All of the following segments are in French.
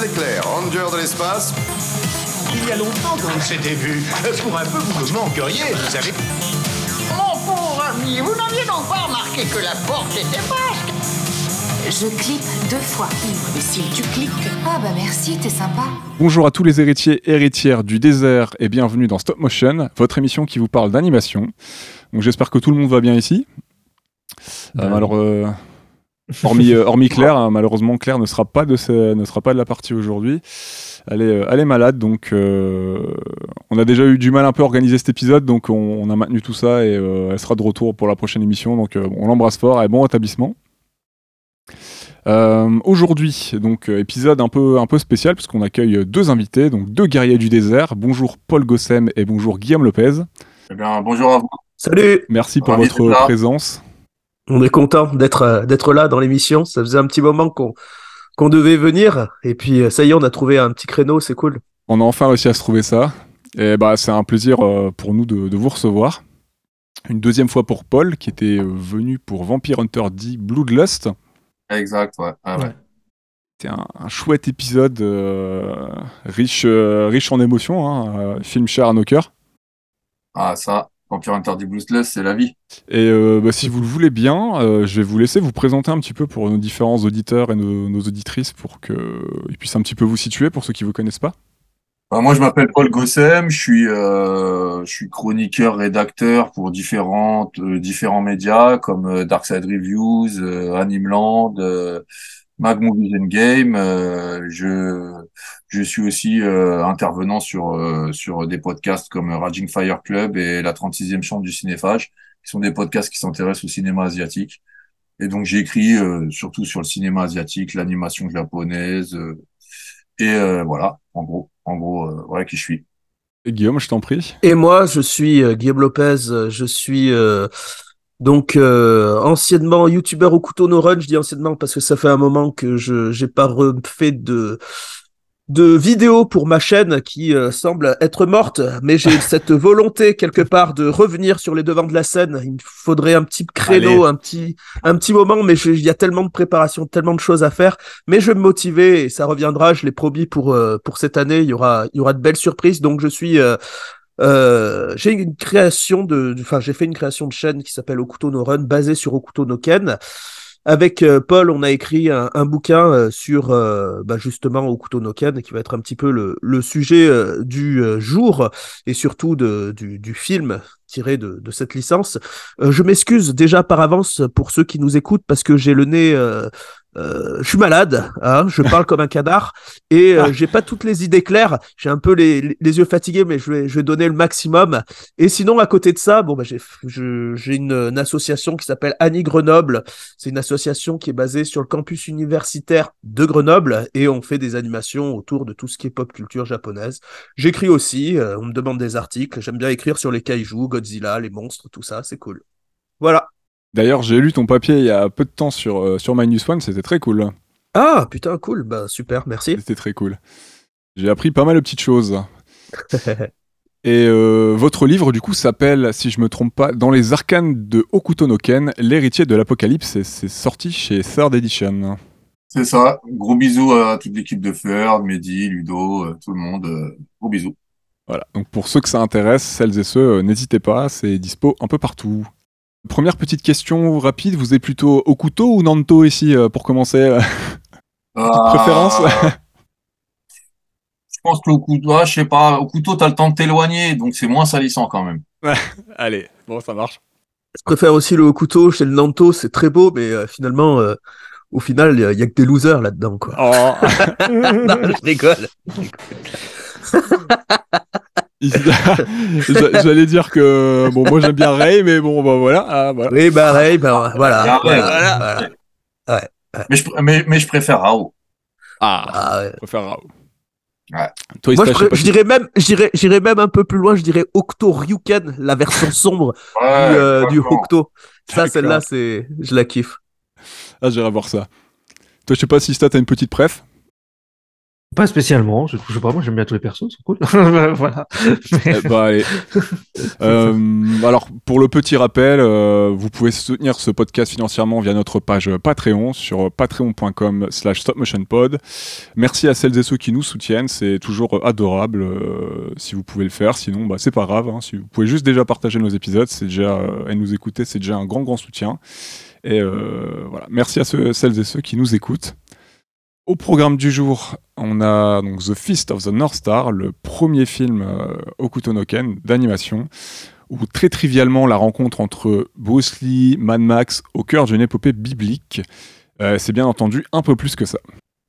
l'éclair, ranger de l'espace. Il y a longtemps qu'on s'était vu. Pour un peu, vous me manqueriez, vous savez. Mon pauvre ami, vous n'aviez donc pas remarqué que la porte était basque Je clique deux fois. Et si tu cliques. Ah bah merci, t'es sympa. Bonjour à tous les héritiers et héritières du désert et bienvenue dans Stop Motion, votre émission qui vous parle d'animation. Donc j'espère que tout le monde va bien ici. Euh, alors, euh, hormis, euh, hormis Claire, hein, malheureusement Claire ne sera pas de, ce- ne sera pas de la partie aujourd'hui. Elle est, euh, elle est malade, donc euh, on a déjà eu du mal un peu à organiser cet épisode, donc on, on a maintenu tout ça et euh, elle sera de retour pour la prochaine émission. Donc euh, on l'embrasse fort et bon rétablissement. Euh, Aujourd'hui, donc euh, épisode un peu, un peu spécial puisqu'on accueille deux invités, donc deux guerriers du désert. Bonjour Paul Gossem et bonjour Guillaume Lopez. Eh bien, bonjour à vous. Salut Merci pour votre présence. On est content d'être euh, d'être là dans l'émission. Ça faisait un petit moment qu'on qu'on devait venir. Et puis, euh, ça y est, on a trouvé un petit créneau, c'est cool. On a enfin réussi à se trouver ça. Et bah, c'est un plaisir euh, pour nous de, de vous recevoir. Une deuxième fois pour Paul, qui était venu pour Vampire Hunter D Bloodlust. Exact, ouais. Ah, ouais. C'était un, un chouette épisode euh, riche, euh, riche en émotions, hein, euh, film cher à nos cœurs. Ah, ça, Vampire Interdit Bluesless, c'est la vie. Et euh, bah, si vous le voulez bien, euh, je vais vous laisser vous présenter un petit peu pour nos différents auditeurs et nos, nos auditrices pour qu'ils puissent un petit peu vous situer pour ceux qui ne vous connaissent pas. Bah, moi, je m'appelle Paul Gossem, je suis, euh, je suis chroniqueur, rédacteur pour différentes, euh, différents médias comme euh, Darkside Reviews, euh, Animeland, euh, Mag Movies and Game. Euh, je, je suis aussi euh, intervenant sur, euh, sur des podcasts comme Raging Fire Club et la 36e chambre du cinéphage, qui sont des podcasts qui s'intéressent au cinéma asiatique. Et donc, j'ai écrit euh, surtout sur le cinéma asiatique, l'animation japonaise, euh, et euh, voilà, en gros, en gros, euh, voilà qui je suis. Et Guillaume, je t'en prie. Et moi, je suis euh, Guillaume Lopez. euh, Je suis euh, donc euh, anciennement youtubeur au couteau no run. Je dis anciennement parce que ça fait un moment que je j'ai pas refait de de vidéos pour ma chaîne qui euh, semble être morte, mais j'ai cette volonté quelque part de revenir sur les devants de la scène. Il me faudrait un petit créneau, un petit un petit moment, mais il y a tellement de préparation, tellement de choses à faire. Mais je vais me motiver et ça reviendra. Je l'ai promis pour euh, pour cette année. Il y aura il y aura de belles surprises. Donc je suis euh, j'ai une création de, enfin j'ai fait une création de chaîne qui s'appelle Okuto no Run, basée sur Okuto no Ken. Avec euh, Paul, on a écrit un, bouquin euh, sur bah, justement Okuto no Ken, qui va être un petit peu le, sujet du jour et surtout du, film tiré de, cette licence. Je m'excuse déjà par avance pour ceux qui nous écoutent parce que j'ai le nez, euh, je suis malade, hein, je parle comme un canard et euh, j'ai pas toutes les idées claires. J'ai un peu les, les- yeux fatigués, mais je vais, je vais donner le maximum. Et sinon, à côté de ça, bon, bah, j'ai, une, une association qui s'appelle Annie Grenoble. C'est une association qui est basée sur le campus universitaire de Grenoble et on fait des animations autour de tout ce qui est pop culture japonaise. J'écris aussi, euh, on me demande des articles. J'aime bien écrire sur les kaijus, Godzilla, les monstres, tout ça, c'est cool. Voilà. D'ailleurs, j'ai lu ton papier il y a peu de temps sur, euh, sur Minus One, c'était très cool. Ah, putain, cool. Bah, super, merci. C'était très cool. J'ai appris pas mal de petites choses. Et euh, votre livre, du coup, s'appelle, si je me trompe pas, Dans les arcanes de Okuto no Ken, l'héritier de l'apocalypse, et c'est sorti chez Third Edition. C'est ça. Gros bisous à toute l'équipe de Ferd, Mehdi, Ludo, euh, tout le monde. gros bisous. Voilà, donc pour ceux que ça intéresse, celles et ceux, n'hésitez pas, c'est dispo un peu partout. Première petite question rapide, vous êtes plutôt Okuto ou Nanto ici, euh, pour commencer euh, Euh, préférence Je pense que au couteau, ah, je sais pas, au couteau, t'as le temps de t'éloigner, donc c'est moins salissant quand même. Allez, bon, ça marche. Je préfère aussi le couteau chez le Nanto, c'est très beau, mais euh, finalement, euh, au final, il y, a- que des losers là-dedans, quoi. Oh, non, je rigole. J'allais dire que, bon, moi j'aime bien Ray, mais bon, bah voilà. ah, voilà. Oui, pareil, ben voilà. Ah, ouais, voilà, voilà. Mais je, pr- mais, mais je préfère Rao. Ah, Ah, ouais. Toi, Moi, je, je sais pré- pas je dirais même, j'irais, j'irais même un peu plus loin. Je dirais Octo Ryuken, la version sombre Ouais, du, euh, du. Octo. Ça, celle-là, c'est, je la kiffe. Ah, j'irai voir ça. Toi, je sais pas si t'as une petite préf? Pas spécialement, je, je sais pas, moi j'aime bien tous les persos, ils sont cool. voilà. Eh bah, allez. Euh, alors, pour le petit rappel, euh, vous pouvez soutenir ce podcast financièrement via notre page Patreon sur patreon.com slash stopmotionpod. Merci à celles et ceux qui nous soutiennent, c'est toujours adorable euh, si vous pouvez le faire. Sinon, bah, c'est pas grave. hein. Si vous pouvez juste déjà partager nos épisodes, c'est déjà, et nous écouter, c'est déjà un grand, grand soutien. Et voilà, merci à ceux, celles et ceux qui nous écoutent. Au programme du jour, on a donc The Fist of the North Star, le premier film euh, Hokuto no Ken d'animation, où très trivialement la rencontre entre Bruce Lee, Mad Max au cœur d'une épopée biblique. Euh, c'est bien entendu un peu plus que ça.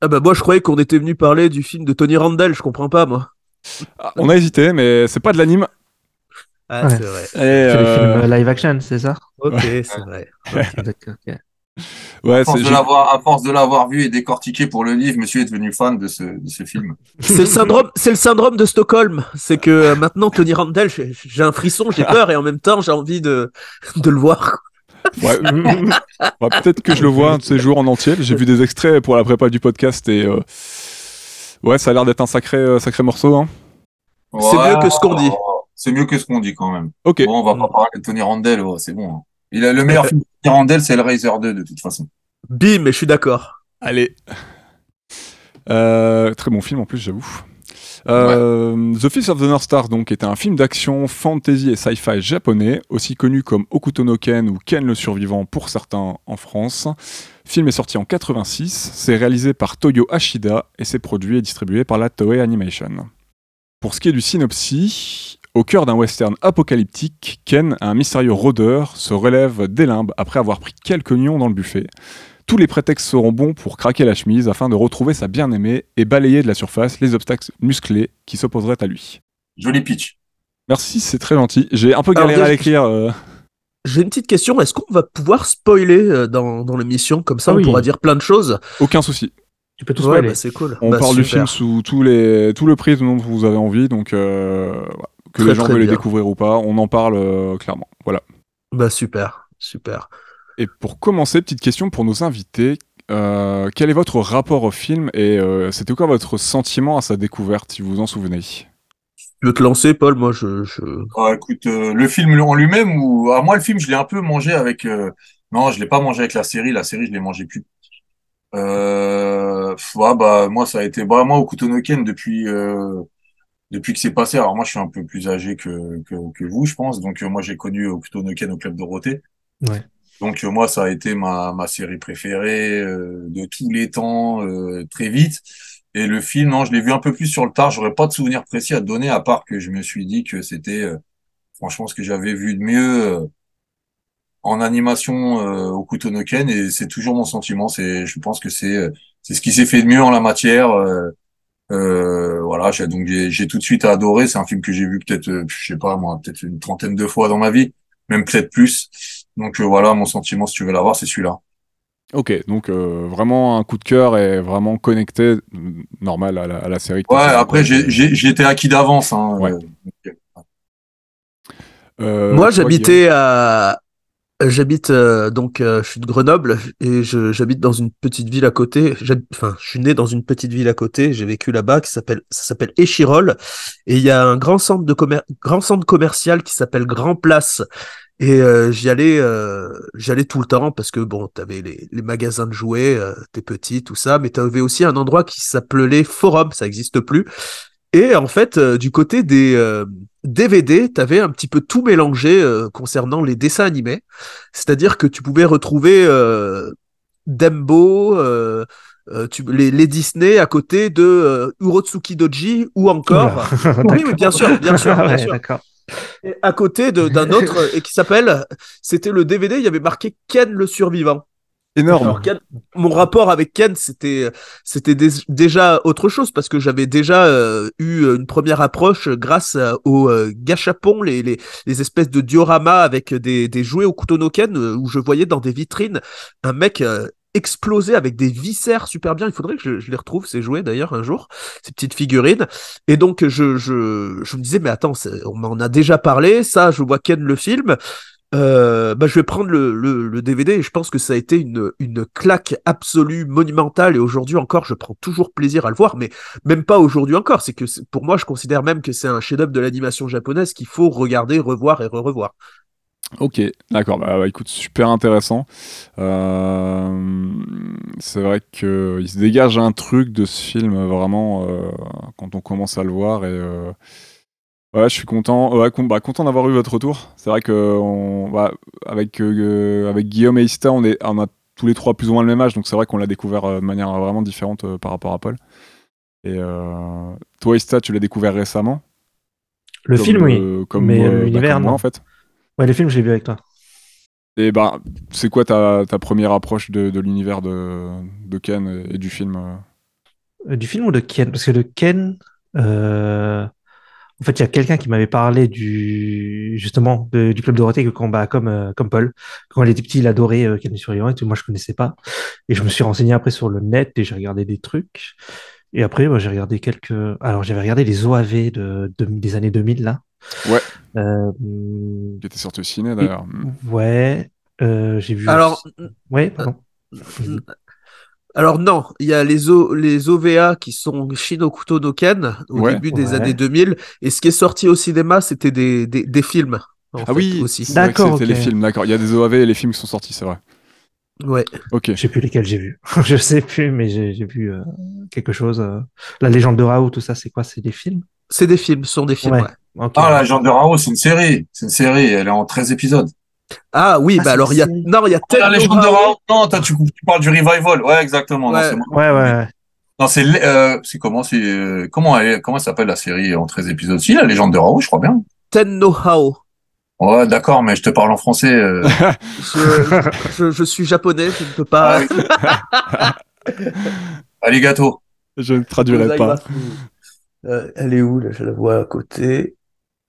Ah bah moi je croyais qu'on était venu parler du film de Tony Randall, je comprends pas moi. Ah, on a hésité, mais c'est pas de l'anime. Ah Ouais. c'est vrai. Et, C'est les euh, films live action, c'est ça? Ok, c'est vrai. ouais, À force, de l'avoir, à force de l'avoir vu et décortiqué pour le livre, monsieur est devenu fan de ce, de ce film. C'est le syndrome, c'est le syndrome de Stockholm. C'est que euh, maintenant Tony Randall, j'ai j'ai un frisson, j'ai peur et en même temps j'ai envie de de le voir. ouais. Ouais, peut-être que je le vois un de ces jours en entier. J'ai vu des extraits pour la prépa du podcast et euh, ouais, ça a l'air d'être un sacré, euh, sacré morceau. Hein. C'est mieux que ce qu'on dit. C'est mieux que ce qu'on dit quand même. Ok. Bon, on va pas parler de Tony Randall, ouais, c'est bon. hein. Il a le meilleur film Randall, c'est le Razer 2 de toute façon. Bim, mais je suis d'accord. Allez. Euh, très bon film en plus, j'avoue. Euh, The Fist of the North Star donc était un film d'action, fantasy et sci-fi japonais, aussi connu comme Okuto no Ken ou Ken le survivant pour certains en France. Le film est sorti en 86, c'est réalisé par Toyo Ashida et c'est produit et distribué par la Toei Animation. Pour ce qui est du synopsis, au cœur d'un western apocalyptique, Ken, un mystérieux rôdeur, se relève des limbes après avoir pris quelques nions dans le buffet. Tous les prétextes seront bons pour craquer la chemise afin de retrouver sa bien-aimée et balayer de la surface les obstacles musclés qui s'opposeraient à lui. Joli pitch. Merci, c'est très gentil. J'ai un peu Alors, galéré à l'écrire. euh, J'ai une petite question. Est-ce qu'on va pouvoir spoiler euh, dans, dans l'émission? Comme ça, Ah on oui. pourra dire plein de choses. aucun souci. Tu peux tout Ouais, spoiler. bah, c'est cool. On Bah, parle du film sous tous les, tout le prisme dont vous avez envie, donc euh. Que Très, les gens veulent les découvrir ou pas, on en parle euh, clairement. Voilà. Bah super, super. Et pour commencer, petite question pour nos invités. Euh, quel est votre rapport au film et euh, c'était quoi votre sentiment à sa découverte, si vous vous en souvenez? Tu veux te lancer, Paul Moi, je, je... Ah, écoute, euh, le film en lui-même, ou à moi le film, je l'ai un peu mangé avec. euh, Non, je l'ai pas mangé avec la série. La série, je l'ai mangé plus. Euh... ouais, bah moi, ça a été bah, moi au Kutonoken depuis euh... depuis que c'est passé. Alors moi, je suis un peu plus âgé que que, que vous, je pense. Donc euh, moi, j'ai connu au Kutonoken au club Dorothée. Ouais. Donc euh, moi, ça a été ma ma série préférée euh, de tous les temps, euh, très vite. Et le film, non, je l'ai vu un peu plus sur le tard. J'aurais pas de souvenir précis à te donner, à part que je me suis dit que c'était euh, franchement ce que j'avais vu de mieux euh, en animation euh, au Kutonoken et c'est toujours mon sentiment. C'est, je pense que c'est euh, c'est ce qui s'est fait de mieux en la matière. Euh, euh, voilà, j'ai donc j'ai j'ai tout de suite adoré. C'est un film que j'ai vu peut-être, euh, je sais pas moi, peut-être une trentaine de fois dans ma vie, même peut-être plus. Donc euh, voilà, mon sentiment, si tu veux l'avoir, c'est celui-là. Ok, donc euh, vraiment un coup de cœur et vraiment connecté, euh, normal à la, à la série. Ouais, après j'ai j'ai j'étais acquis d'avance. Hein, Ouais. euh, Euh, Moi, j'habitais à. J'habite euh, donc euh, je suis de Grenoble et j'habite dans une petite ville à côté. Enfin, je suis né dans une petite ville à côté. J'ai vécu là-bas qui s'appelle ça s'appelle Échirol et il y a un grand centre de commer- grand centre commercial qui s'appelle Grand Place et euh, j'y allais euh, j'y allais tout le temps parce que bon t'avais les les magasins de jouets euh, t'es petit tout ça mais t'avais aussi un endroit qui s'appelait Forum ça existe plus et en fait, euh, du côté des euh, DVD, tu avais un petit peu tout mélangé euh, concernant les dessins animés. C'est-à-dire que tu pouvais retrouver euh, Dembo, tu, les, les Disney à côté de Urotsuki Doji ou encore. oui, oui, bien sûr, bien sûr, bien Ouais, sûr. Et à côté d'un autre et qui s'appelle, c'était le DVD, il y avait marqué Ken le survivant. Énorme. Mon rapport avec Ken, c'était c'était dé- déjà autre chose parce que j'avais déjà euh, eu une première approche grâce aux euh, gachapons, les, les, les espèces de dioramas avec des, des jouets au couteau Ken euh, où je voyais dans des vitrines un mec euh, exploser avec des viscères super bien. Il faudrait que je, je les retrouve ces jouets d'ailleurs un jour, ces petites figurines. Et donc je je, je me disais mais attends, on m'en a déjà parlé, ça je vois Ken le film. Euh, bah, je vais prendre le, le, DVD et je pense que ça a été une, une claque absolue, monumentale. Et aujourd'hui encore, je prends toujours plaisir à le voir, mais même pas aujourd'hui encore. C'est que pour moi, je considère même que c'est un chef-d'œuvre de l'animation japonaise qu'il faut regarder, revoir et re-revoir. Ok, d'accord. Bah, bah, écoute, super intéressant. Euh, c'est vrai qu'il se dégage un truc de ce film vraiment euh, quand on commence à le voir et ouais, je suis content. Ouais, con- bah, content d'avoir eu votre retour. C'est vrai que on, bah, avec euh, avec Guillaume et Ista, on est, on a tous les trois plus ou moins le même âge, donc c'est vrai qu'on l'a découvert euh, de manière vraiment différente euh, par rapport à Paul. Et euh, toi, Ista, tu l'as découvert récemment? Le comme, film, oui. euh, comme Mais, euh, euh, bah, l'univers, moi, non. en fait. Ouais, le film, je l'ai vu avec toi. Et bah, c'est quoi ta, ta première approche de, de l'univers de, de Ken et, et du film euh? Euh, Du film ou de Ken? Parce que de Ken, euh, en fait, il y a quelqu'un qui m'avait parlé du, justement, de- du Club Dorothée que combat comme, euh, comme Paul. Quand il était petit, il adorait euh, Ken le Survivant et tout. Moi, je connaissais pas. Et je me suis renseigné après sur le net et j'ai regardé des trucs. Et après, moi, j'ai regardé quelques. Alors, j'avais regardé les OAV de, de- des années 2000, là. Ouais. Euh, qui était sorti au ciné d'ailleurs. ouais. Euh, j'ai vu. Alors, aussi- Ouais, pardon. Alors non, il y a les, o, les OVA qui sont Shinokuto no Ken au Ouais. début des Ouais. années 2000. Et ce qui est sorti au cinéma, c'était des, des, des films. en Ah fait, oui, aussi. D'accord, c'était les films, d'accord. Il y a des OAV et les films qui sont sortis, c'est vrai. Ouais. Ok. Je sais plus lesquels j'ai vu. je sais plus, mais j'ai vu euh, quelque chose. euh. La légende de Raoult, tout ça, c'est quoi? C'est des films? C'est des films, ce sont des films. Ouais. ouais. Ok. Ah, la légende de Rao, c'est une série. C'est une série. Elle est en 13 épisodes. Ah oui, Ah, bah alors il y a non, il y a Ah, la légende de Hao. Rao. Non, toi, tu, tu parles du revival. Ouais, exactement. Non, Ouais. Ouais, ouais, ouais. Non, c'est euh, c'est comment c'est euh, comment elle comment elle s'appelle la série en 13 épisodes? Si, la légende de Rao, je crois bien. Tenno Hao. Ouais, d'accord, mais je te parle en français. euh. Je, je, je suis japonais, je ne peux pas. Ah, Allez, gâteau. Je ne traduirai pas. Euh, elle est où là? Je la vois à côté.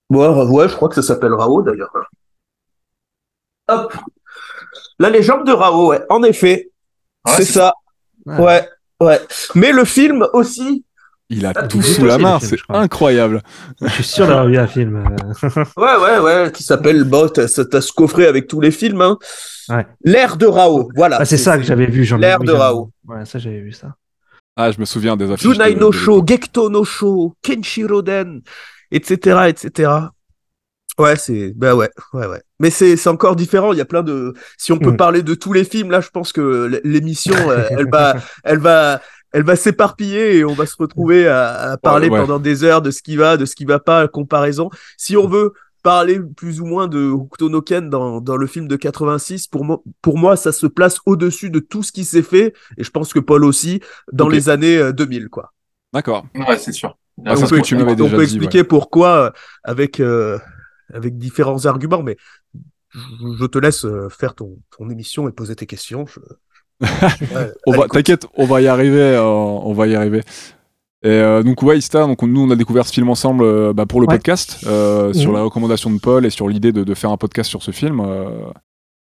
Ouais, ouais, je crois que ça s'appelle Rao d'ailleurs. Hop. La légende de Rao, ouais, en effet. Ouais, c'est ça. Ouais. Ouais, ouais. Mais le film aussi. Il a Ah, tout sous la main, c'est incroyable. Je suis sûr d'avoir vu un film. euh. Ouais, ouais, ouais, qui s'appelle, bon, t'as t'as ce coffret avec tous les films, hein. Ouais. L'ère de Rao, voilà. Ah, c'est ça que j'avais vu. L'ère vu, de Rao. Ouais, ça, j'avais vu ça. Ah, je me souviens des affiches. Junai de- no Sho. Gekto no Sho, Kenshiro Den, etc., etc. Ouais, c'est, bah ouais, ouais, ouais. Mais c'est, c'est encore différent. Il y a plein de, si on peut Mm. parler de tous les films, là, je pense que l'émission, euh, elle va, elle va, elle va s'éparpiller et on va se retrouver à, à parler ouais. pendant des heures de ce qui va, de ce qui va pas, comparaison. Si on veut parler plus ou moins de Hokuto no Ken dans, dans le film de 86, pour moi, pour moi, ça se place au-dessus de tout ce qui s'est fait, et je pense que Paul aussi, dans les années euh, 2000, quoi. D'accord. Ouais, c'est sûr. Ah, on c'est ce peut, que tu m'avais on déjà peut dit, expliquer pourquoi euh, avec, euh, avec différents arguments, mais je, je te laisse euh, faire ton, ton émission et poser tes questions. Je- On va, t'inquiète, on va y arriver, euh, on va y arriver. Et euh, donc ouais, Ista, donc on- nous on a découvert ce film ensemble euh, bah, pour le Ouais. podcast, euh, sur Mhm. la recommandation de Paul et sur l'idée de, de faire un podcast sur ce film. euh.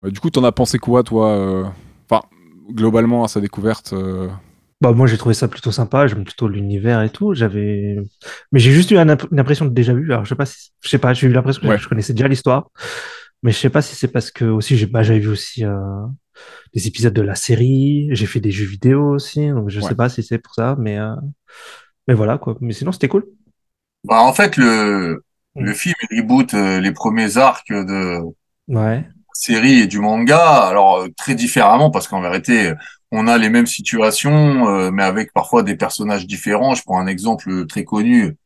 Euh, du coup, t'en as pensé quoi, toi euh, Enfin, globalement à sa découverte. Bah, moi, j'ai trouvé ça plutôt sympa. J'aime plutôt l'univers et tout. J'avais, mais j'ai juste eu imp- une impression de déjà vu. Alors, je sais pas si, je sais pas, j'ai eu l'impression que je connaissais déjà l'histoire. Mais je sais pas si c'est parce que aussi, j'ai, bah, j'avais vu aussi, euh, des épisodes de la série. J'ai fait des jeux vidéo aussi. Donc, je Ouais. sais pas si c'est pour ça, mais, euh, mais voilà, quoi. Mais sinon, c'était cool. Bah, en fait, le, Mm. le film il reboot euh, les premiers arcs de Ouais. série et du manga, alors euh, très différemment parce qu'en vérité, on a les mêmes situations, euh, mais avec parfois des personnages différents. Je prends un exemple très connu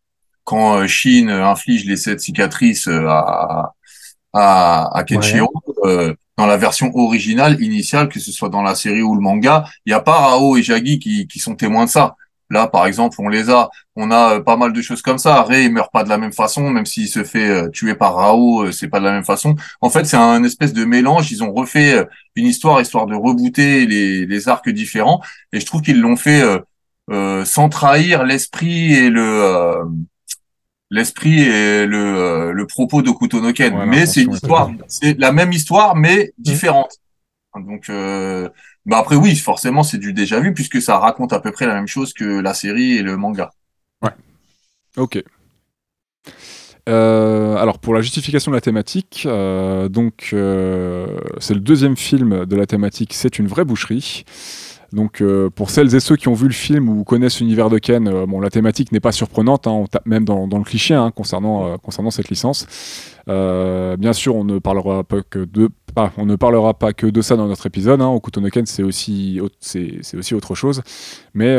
quand euh, Shin inflige les sept cicatrices euh, à à, à Kenshiro. euh, dans la version originale, initiale, que ce soit dans la série ou le manga, il n'y a pas Rao et Jagi qui, qui sont témoins de ça. Là, par exemple, on les a. On a euh, pas mal de choses comme ça. Rei il meurt pas de la même façon, même s'il se fait euh, tuer par Rao, euh, c'est pas de la même façon. En fait, c'est un espèce de mélange. Ils ont refait une histoire histoire de rebooter les, les arcs différents. Et je trouve qu'ils l'ont fait euh, euh, sans trahir l'esprit et le euh, l'esprit et le euh, le propos de Kutonoken. Mais c'est une histoire, c'est la même histoire mais différente. Donc, euh, bah après oui, forcément c'est du déjà vu puisque ça raconte à peu près la même chose que la série et le manga. Ok. Euh, alors pour la justification de la thématique, euh, donc euh, c'est le deuxième film de la thématique, c'est une vraie boucherie. Donc euh, pour celles et ceux qui ont vu le film ou connaissent l'univers de Ken, euh, bon la thématique n'est pas surprenante, hein, on tape même dans, le cliché hein, concernant euh, concernant cette licence. Bien sûr, on ne parlera pas que de ah, on ne parlera pas que de ça dans notre épisode. Hein. Okuto no Ken, c'est aussi au- c'est aussi autre chose. Mais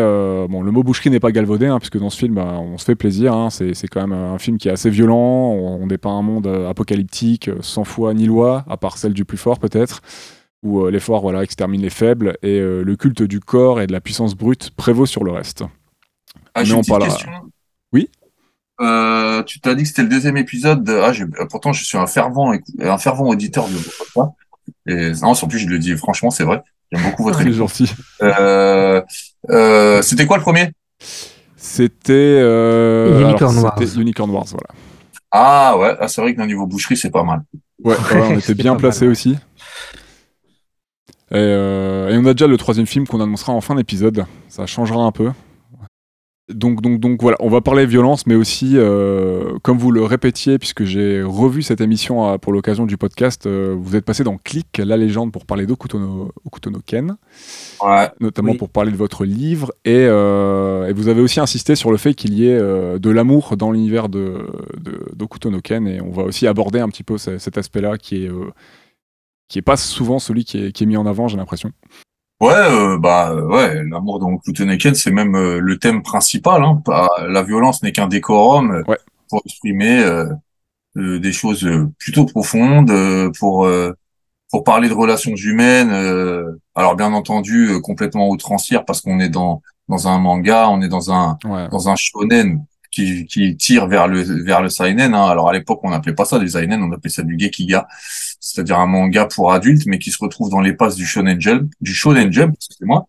bon, le mot boucherie n'est pas galvaudé, hein, puisque dans ce film, bah, on se fait plaisir. C'est quand même un film qui est assez violent. On, on dépeint un monde apocalyptique, sans foi ni loi, à part celle du plus fort peut-être, où euh, les forts voilà, exterminent les faibles, et euh, le culte du corps et de la puissance brute prévaut sur le reste. Ah, Mais j'ai on une petite question. Oui Euh, tu t'as dit que c'était le deuxième épisode. de- Ah, j'ai- pourtant, je suis un fervent, écou- un fervent auditeur de votre. Et non, en plus, je le dis franchement, c'est vrai. J'aime beaucoup votre émission. Euh, euh, c'était quoi le premier? C'était euh, Unicorn alors, Wars. Unicorn Wars, voilà. Ah ouais, ah, c'est vrai que au niveau boucherie, c'est pas mal. Ouais, ouais, on était bien placé aussi. Et, euh, et on a déjà le troisième film qu'on annoncera en fin d'épisode. Ça changera un peu. Donc, donc, donc voilà, on va parler violence, mais aussi, euh, comme vous le répétiez, puisque j'ai revu cette émission euh, pour l'occasion du podcast, euh, vous êtes passé dans Click, la légende, pour parler d'Okuto no, Okuto no Ken, Ouais. notamment Oui. pour parler de votre livre. Et, euh, et vous avez aussi insisté sur le fait qu'il y ait euh, de l'amour dans l'univers de, de, Ken. Et on va aussi aborder un petit peu ce- cet aspect-là qui est, euh, qui est pas souvent celui qui est, qui est mis en avant, j'ai l'impression. Ouais, euh, bah ouais, l'amour dans Kutoneken, c'est même euh, le thème principal. Hein, la violence n'est qu'un décorum euh, Ouais. pour exprimer euh, des choses plutôt profondes, pour pour parler de relations humaines. alors bien entendu, complètement outrancière parce qu'on est dans dans un manga, on est dans un Ouais. dans un shonen qui, qui tire vers le vers le seinen. Hein. Alors à l'époque, on n'appelait pas ça des seinen, on appelait ça du gekiga, c'est-à-dire un manga pour adultes, mais qui se retrouve dans les passes du shonen jump, du shonen jump, excusez-moi.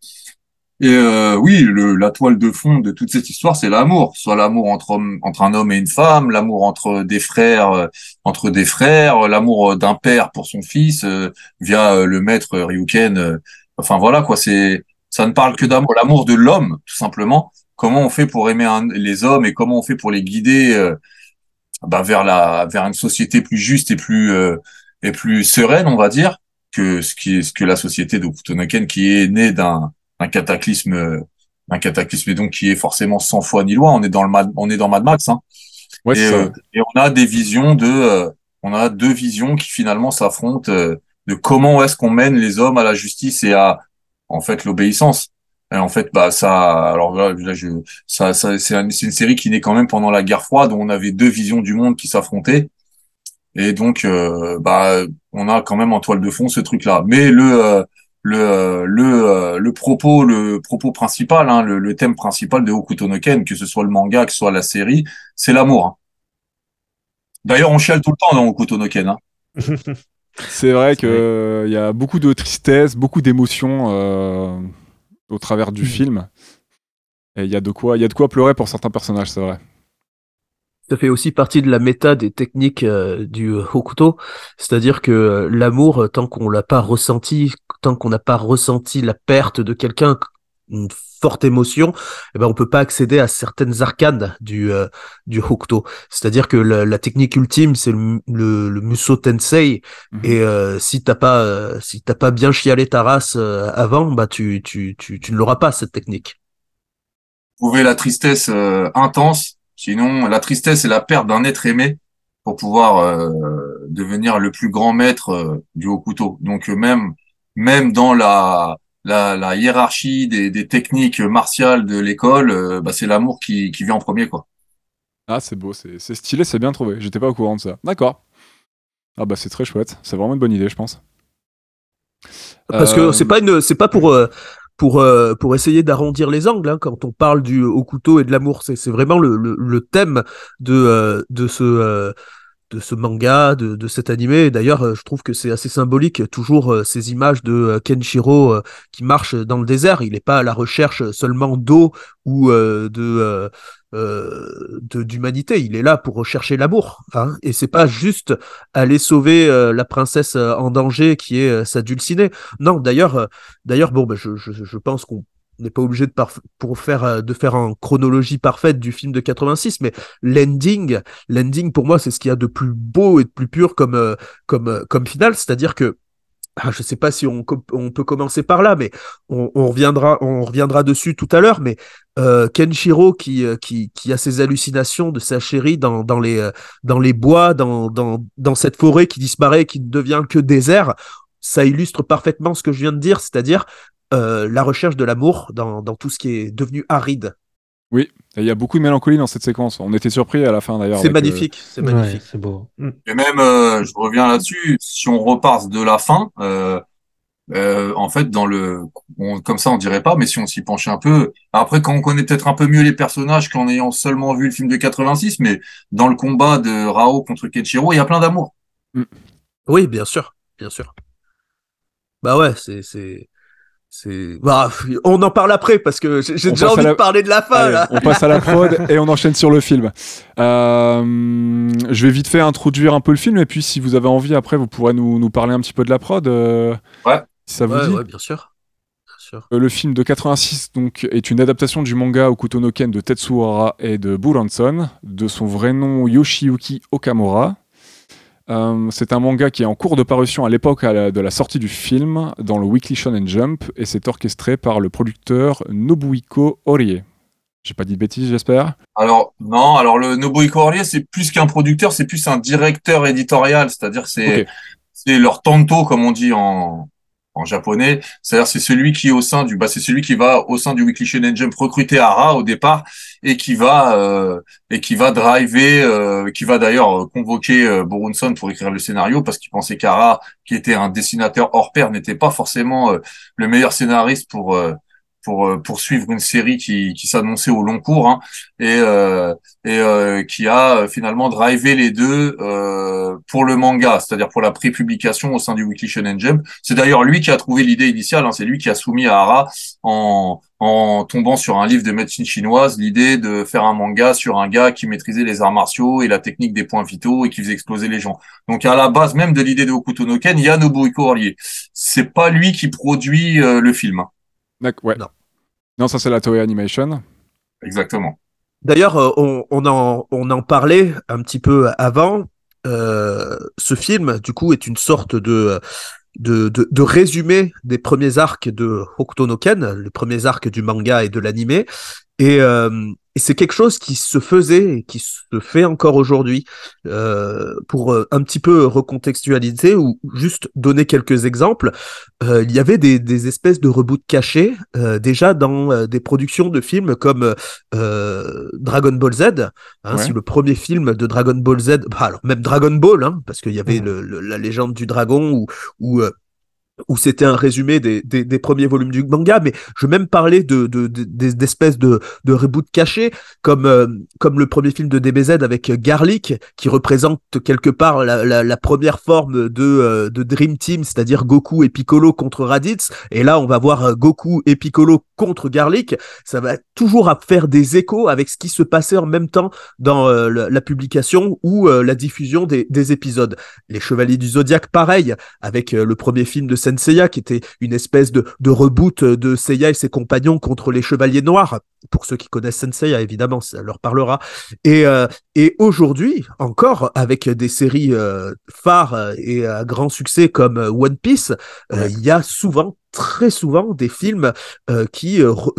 Et euh, oui, le, la toile de fond de toute cette histoire, c'est l'amour, soit l'amour entre entre un homme et une femme, l'amour entre des frères, euh, entre des frères, l'amour euh, d'un père pour son fils euh, via euh, le maître Ryuken. euh, enfin voilà quoi, c'est ça ne parle que d'amour, l'amour de l'homme tout simplement comment on fait pour aimer un- les hommes et comment on fait pour les guider euh, bah, vers la vers une société plus juste et plus euh, et plus sereine on va dire que ce qui est ce que la société de Kutonoken qui est née d'un cataclysme d'un cataclysme et donc qui est forcément sans foi ni loi on est dans le Mad, on est dans Mad Max hein. Ouais, et, euh, et on a des visions de euh, on a deux visions qui finalement s'affrontent euh, de comment est-ce qu'on mène les hommes à la justice et à en fait l'obéissance. Et en fait bah ça alors là, là, je ça, ça un- c'est une série qui naît quand même pendant la guerre froide où on avait deux visions du monde qui s'affrontaient et donc euh, bah on a quand même en toile de fond ce truc là mais le euh, le euh, le le propos le propos principal hein, le, le thème principal de Hokuto no Ken que ce soit le manga que ce soit la série c'est l'amour hein. d'ailleurs on chiale tout le temps dans Hokuto no Ken hein. C'est vrai C'est qu'il y a beaucoup de tristesse, beaucoup d'émotions euh, au travers du Mhm. film. Et il y a de quoi, il y a de quoi pleurer pour certains personnages, c'est vrai. Ça fait aussi partie de la méta des techniques euh, du Hokuto, c'est-à-dire que euh, l'amour, euh, tant qu'on l'a pas ressenti, tant qu'on n'a pas ressenti la perte de quelqu'un, une forte émotion, eh ben on peut pas accéder à certaines arcanes du euh, du Hokuto. C'est-à-dire que la, la technique ultime, c'est le, le, le Muso Tensei, Mhm. et euh, si t'as pas euh, si t'as pas bien chialé ta race euh, avant, bah tu tu tu, tu ne l'auras pas cette technique. trouver la tristesse euh, intense. Sinon, la tristesse c'est la perte d'un être aimé pour pouvoir euh, devenir le plus grand maître euh, du Hokuto. Donc euh, même même dans la la, la hiérarchie des, des techniques martiales de l'école, euh, bah, c'est l'amour qui, qui vient en premier quoi. Ah, c'est beau, c'est c'est stylé, c'est bien trouvé. J'étais pas au courant de ça. D'accord. Ah bah c'est très chouette. C'est vraiment une bonne idée, je pense. Parce Euh, que c'est pas une, c'est pas pour euh, pour euh, pour essayer d'arrondir les angles hein, quand on parle du au couteau et de l'amour. C'est vraiment le, le, le thème de euh, de ce euh, de ce manga, de, de cet animé. D'ailleurs, euh, je trouve que c'est assez symbolique, toujours euh, ces images de euh, Kenshiro euh, qui marche dans le désert. Il n'est pas à la recherche seulement d'eau ou euh, de euh, d'humanité. Il est là pour rechercher l'amour. Hein, et c'est pas juste aller sauver euh, la princesse euh, en danger qui est euh, sa dulcinée. Non, d'ailleurs, euh, d'ailleurs, bon, ben, je, je, je pense qu'on n'est pas obligé de pour faire de faire en chronologie parfaite du film de 86 mais l'ending l'ending pour moi c'est ce qu'il y a de plus beau et de plus pur comme comme comme finale c'est-à-dire que ah, je sais pas si on, peut commencer par là mais on, reviendra on reviendra dessus tout à l'heure mais euh, Kenshiro qui, euh, qui qui a ses hallucinations de sa chérie dans dans les euh, dans les bois dans dans dans cette forêt qui disparaît qui ne devient que désert ça illustre parfaitement ce que je viens de dire c'est-à-dire euh, la recherche de l'amour dans, dans tout ce qui est devenu aride. Et il y a beaucoup de mélancolie dans cette séquence. On était surpris à la fin d'ailleurs. C'est euh, magnifique, c'est Ouais, magnifique. c'est beau. Mm. Et même, euh, je reviens là-dessus, si on repart de la fin, euh, euh, en fait, dans le, on- comme ça, on dirait pas, mais si on s'y penche un peu, après, quand on connaît peut-être un peu mieux les personnages qu'en ayant seulement vu le film de 86, mais dans le combat de Rao contre Kenshiro, il y a plein d'amour. Oui, bien sûr, bien sûr. Bah ouais, c'est c'est c'est. Bah, on en parle après parce que j'ai déjà envie la- de parler de la fin Allez, là. on passe à la prod et on enchaîne sur le film. Euh, je vais vite fait introduire un peu le film et puis si vous avez envie après vous pourrez nous, nous parler un petit peu de la prod. euh, Ouais. Si ça vous Ouais, dit. ouais, bien sûr, bien sûr. Euh, Le film de 86 donc, est une adaptation du manga Okuto no Ken de Tetsuo Hara et de Buranson, de son vrai nom Yoshiyuki Okamura. Euh, c'est un manga qui est en cours de parution à l'époque de la sortie du film dans le Weekly Shonen Jump et c'est orchestré par le producteur Nobuhiko Orie. J'ai pas dit de bêtises, j'espère? Alors, non, alors le Nobuhiko Orie, c'est plus qu'un producteur, c'est plus un directeur éditorial, c'est-à-dire c'est, c'est leur tanto, comme on dit en, en japonais. C'est-à-dire c'est celui qui au sein du, bah, c'est celui qui va au sein du Weekly Shonen Jump recruter Hara au départ et qui va, euh, et qui va driver, euh, qui va d'ailleurs euh, convoquer euh, Borunson pour écrire le scénario parce qu'il pensait qu'Hara, qui était un dessinateur hors pair, n'était pas forcément le meilleur scénariste pour, pour euh, poursuivre une série qui, qui s'annonçait au long cours hein, et, euh, et euh, qui a euh, finalement drivé les deux euh, pour le manga, c'est-à-dire pour la pré-publication au sein du Weekly Shonen Jump. C'est d'ailleurs lui qui a trouvé l'idée initiale, hein, c'est lui qui a soumis à Hara en, en tombant sur un livre de médecine chinoise l'idée de faire un manga sur un gars qui maîtrisait les arts martiaux et la technique des points vitaux et qui faisait exploser les gens. Donc à la base même de l'idée de Hokuto no Ken, il y a Nobuhiko Orie. C'est pas lui qui produit euh, le film. Ouais. Non. Non, ça c'est la Toei Animation. Exactement. D'ailleurs, euh, on, on en on en parlait un petit peu avant. Euh, ce film, du coup, est une sorte de de, de, de résumé des premiers arcs de Hokuto no Ken, les premiers arcs du manga et de l'animé. Et, euh, et c'est quelque chose qui se faisait et qui se fait encore aujourd'hui. Euh, pour euh, un petit peu recontextualiser ou juste donner quelques exemples, euh, il y avait des, des espèces de reboots cachés euh, déjà dans euh, des productions de films comme euh, Dragon Ball Z. Hein, Ouais. Si le premier film de Dragon Ball Z, bah alors même Dragon Ball, hein, parce qu'il y avait le, le- la légende du dragon ou ou euh, où c'était un résumé des, des, premiers volumes du manga, mais je vais même parler de, de, de- d'espèces de, de reboots cachés, comme, euh, comme le premier film de DBZ avec Garlic, qui représente quelque part la, la, première forme de, euh, de Dream Team, c'est-à-dire Goku et Piccolo contre Raditz. Et là, on va voir euh, Goku et Piccolo contre Garlic. Ça va toujours faire des échos avec ce qui se passait en même temps dans la, la publication ou la diffusion des, des épisodes. Les Chevaliers du Zodiaque, pareil, avec le premier film de Senseiya, qui était une espèce de, de reboot de Seiya et ses compagnons contre les Chevaliers Noirs. Pour ceux qui connaissent Senseiya, évidemment, ça leur parlera. Et, euh, et aujourd'hui, encore, avec des séries euh, phares euh, et à grand succès comme euh, One Piece, euh, Ouais. il y a souvent très souvent des films euh, euh,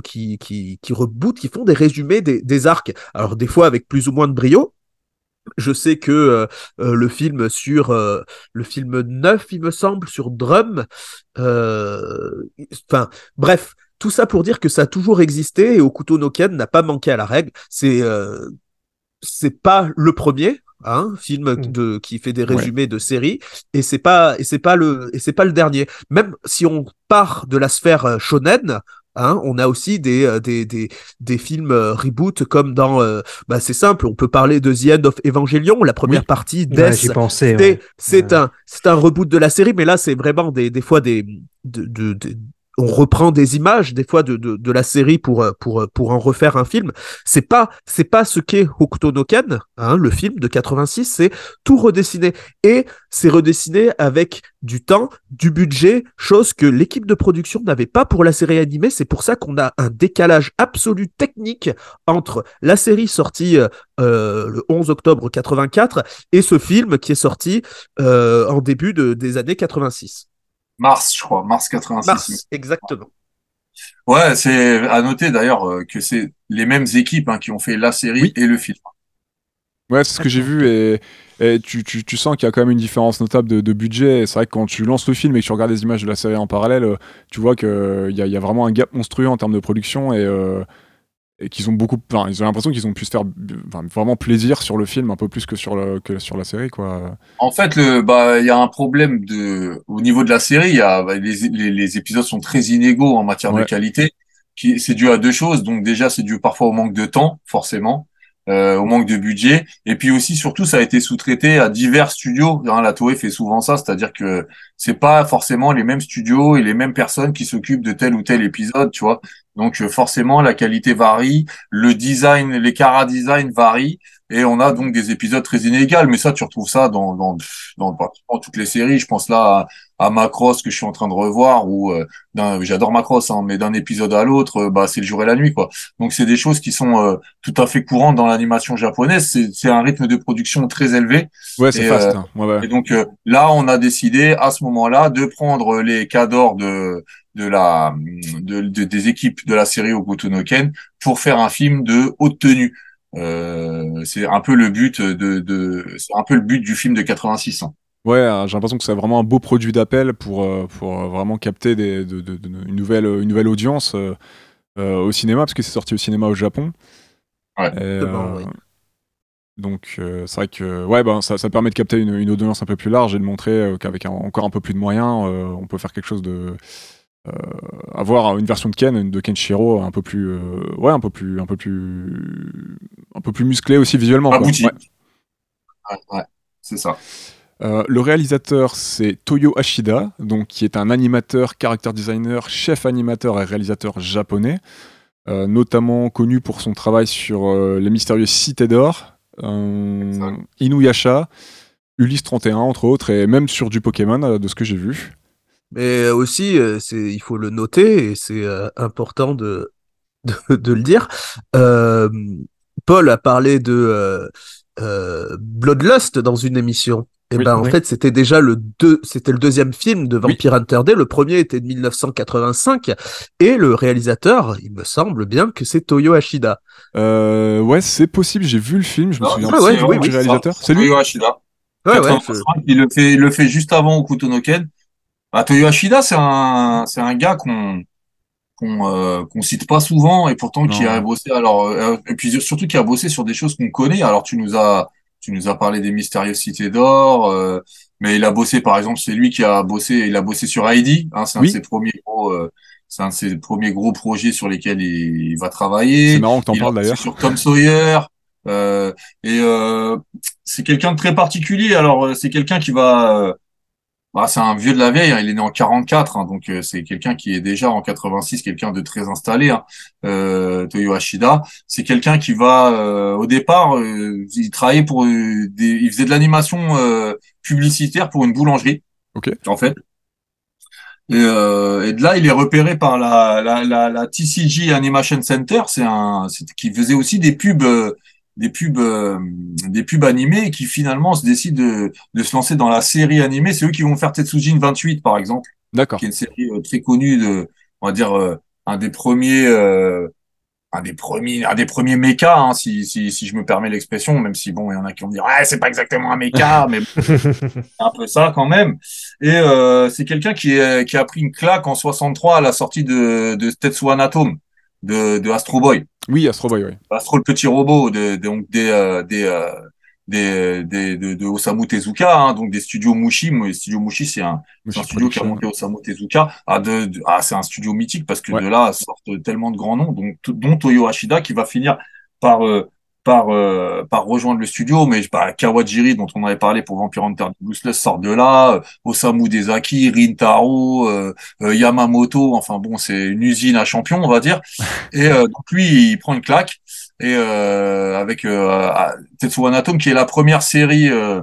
qui, qui, qui rebootent, qui font des résumés des, des arcs. Alors des fois avec plus ou moins de brio, je sais que euh, euh, le film sur euh, le film 9, il me semble, sur Drum, euh, enfin bref, tout ça pour dire que ça a toujours existé et Okuto no Ken n'a pas manqué à la règle. C'est euh, c'est pas le premier hein, film Mm. de qui fait des résumés de séries et c'est pas et c'est pas le et c'est pas le dernier. Même si on part de la sphère shonen, Hein, on a aussi des, euh, des, des, des films euh, reboot comme dans. euh, bah, c'est simple, on peut parler de The End of Evangelion, la première Oui. partie, Ouais, Death. C'est ouais. un, c'est un reboot de la série, mais là, c'est vraiment des, des fois des. De, de, de- on reprend des images des fois de, de, de la série pour, euh, pour, euh, pour en refaire un film. C'est pas, c'est pas ce qu'est Hokuto no Ken, hein, le film de 86, c'est tout redessiné. Et c'est redessiné avec du temps, du budget, chose que l'équipe de production n'avait pas pour la série animée. C'est pour ça qu'on a un décalage absolu technique entre la série sortie euh, euh le 11 octobre 84 et ce film qui est sorti euh, en début de, des années 86. Mars, je crois, mars 86. Mars, exactement. Ouais, c'est à noter d'ailleurs euh, que c'est les mêmes équipes hein, qui ont fait la série Oui. et le film. Ouais, c'est ce que j'ai vu et, et tu, tu, tu sens qu'il y a quand même une différence notable de, de budget. Et C'est vrai que quand tu lances le film et que tu regardes les images de la série en parallèle, euh, tu vois qu'il y a, il y a vraiment un gap monstrueux en termes de production et, euh, et qu'ils ont beaucoup. Enfin, ils ont l'impression qu'ils ont pu se faire enfin, vraiment plaisir sur le film un peu plus que sur, le, que sur la série, quoi. En fait, le, bah, il y a un problème de, au niveau de la série. Il y a, bah, les, les, les épisodes sont très inégaux en matière Ouais. de qualité. Qui, c'est dû à deux choses. Donc déjà, c'est dû parfois au manque de temps, forcément, euh, au manque de budget, et puis aussi, surtout, ça a été sous-traité à divers studios. Hein, la Toei fait souvent ça, c'est-à-dire que c'est pas forcément les mêmes studios et les mêmes personnes qui s'occupent de tel ou tel épisode, tu vois. Donc euh, forcément, la qualité varie, le design, les cara design varient. Et on a donc des épisodes très inégaux, mais ça, tu retrouves ça dans, dans, dans pratiquement toutes les séries. Je pense là à, Macross que je suis en train de revoir, ou euh, j'adore Macross, hein, mais d'un épisode à l'autre, euh, bah c'est le jour et la nuit, quoi. Donc c'est des choses qui sont euh, tout à fait courantes dans l'animation japonaise. C'est un rythme de production très élevé. Ouais, c'est fast. euh, hein. Ouais, ouais. Et donc euh, là, on a décidé à ce moment-là de prendre les cadors de de la de, de- des équipes de la série Hokuto no Ken pour faire un film de haute tenue. Euh, c'est un peu le but de, de c'est un peu le but du film de 86 ans. Ouais, euh, j'ai l'impression que c'est vraiment un beau produit d'appel pour, euh, pour euh, vraiment capter des, de, de- de- une, nouvelle, une nouvelle audience euh, au cinéma, parce que c'est sorti au cinéma au Japon. Ouais. Et, oui. Donc euh, c'est vrai que ouais, ben, ça, ça permet de capter une, une audience un peu plus large et de montrer euh, qu'avec un- encore un peu plus de moyens, euh, on peut faire quelque chose de... euh, avoir une version de Ken, de Kenshiro un peu plus... euh, ouais, un peu plus... Un peu plus, un peu plus musclé aussi visuellement. quoi. Abouti. Ouais. Ouais, ouais, c'est ça. Euh, le réalisateur, c'est Toyo Ashida, donc, qui est un animateur, character designer, chef animateur et réalisateur japonais, euh, notamment connu pour son travail sur euh, Les Mystérieuses Cités d'Or. Inuyasha, Ulysse 31, entre autres, et même sur du Pokémon, de ce que j'ai vu. Mais aussi, il faut le noter, et c'est important de, de, de le dire. Paul a parlé de euh, Bloodlust dans une émission. Et Oui, ben en oui. fait, c'était déjà le deux, c'était le deuxième film de Vampire Hunter Day. Le premier était de 1985, et le réalisateur, il me semble bien que c'est Toyo Ashida. Euh, ouais, c'est possible, j'ai vu le film, je me Non, souviens ah ouais, pas oui, du oui, réalisateur. C'est lui Toyo Ashida. Ouais, ouais, 85, il le fait, il le fait juste avant Hokuto no Ken. Bah, Toyo Ashida, c'est un, c'est un gars qu'on, qu'on, euh, qu'on cite pas souvent et pourtant qui a bossé. Alors, euh, et puis surtout qui a bossé sur des choses qu'on connaît. Alors, tu nous as, tu nous as parlé des mystérieuses cités d'or, euh, mais il a bossé, par exemple, c'est lui qui a bossé, il a bossé sur Heidi. Hein, c'est un de ses premiers gros, euh, c'est un de ses premiers gros projets sur lesquels il, il va travailler. C'est marrant que t'en parles d'ailleurs. Sur Tom Sawyer. Euh, et euh, c'est quelqu'un de très particulier. Alors, euh, c'est quelqu'un qui va. Bah, c'est un vieux de la vieille. hein, Il est né en 44, hein, donc euh, c'est quelqu'un qui est déjà en 86, quelqu'un de très installé. Hein, euh, Toyo Ashida, c'est quelqu'un qui va. euh, au départ, euh, il travaillait pour. des, il faisait de l'animation euh, publicitaire pour une boulangerie. Ok. En fait. Et, euh, et de là, il est repéré par la, la, la, la TCG Animation Center, c'est un, c'est qui faisait aussi des pubs, euh, des pubs, euh, des pubs animées, qui finalement se décident de, de se lancer dans la série animée. C'est eux qui vont faire Tetsujin 28, par exemple, D'accord. qui est une série euh, très connue de, on va dire, euh, un des premiers, euh, un des premiers, un des premiers mechas, hein, si, si, si je me permets l'expression, même si bon, il y en a qui vont me dire, ouais, c'est pas exactement un mecha, mais un peu ça quand même. Et euh, c'est quelqu'un qui, qui a pris une claque en 63 à la sortie de, de Tetsuo Atom, de, de Astro Boy. Oui, Astro Boy, oui. Astro le petit robot, de, de- donc des, euh, des, euh, des, des, de, de Osamu Tezuka, hein, donc des studios Mushi. Moi, Les studios Mushi, c'est un, c'est un studio qui a monté Osamu Tezuka. Ah, de, de- ah, c'est un studio mythique parce que Ouais. de là sortent tellement de grands noms, donc, dont Toyo Ashida qui va finir par, euh, par euh, par rejoindre le studio, mais bah, Kawajiri dont on avait parlé pour Vampire Hunter Useless sort de là, euh, Osamu Dezaki, Rintaro, euh, euh, Yamamoto, enfin bon, c'est une usine à champions, on va dire. Et euh, donc lui, il prend une claque et euh, avec euh, Tetsuo Anatom qui est la première série euh,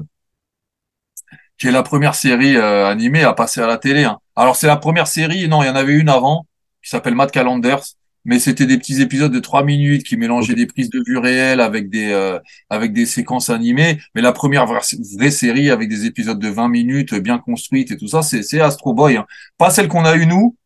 qui est la première série animée à passer à la télé. hein. Alors c'est la première série, non, il y en avait une avant qui s'appelle Mad Calendars, mais c'était des petits épisodes de trois minutes qui mélangeaient des prises de vue réelles avec des euh, avec des séquences animées. Mais la première vraie, vraie série avec des épisodes de 20 minutes bien construites et tout ça, c'est c'est Astro Boy. hein. Pas celle qu'on a eue nous.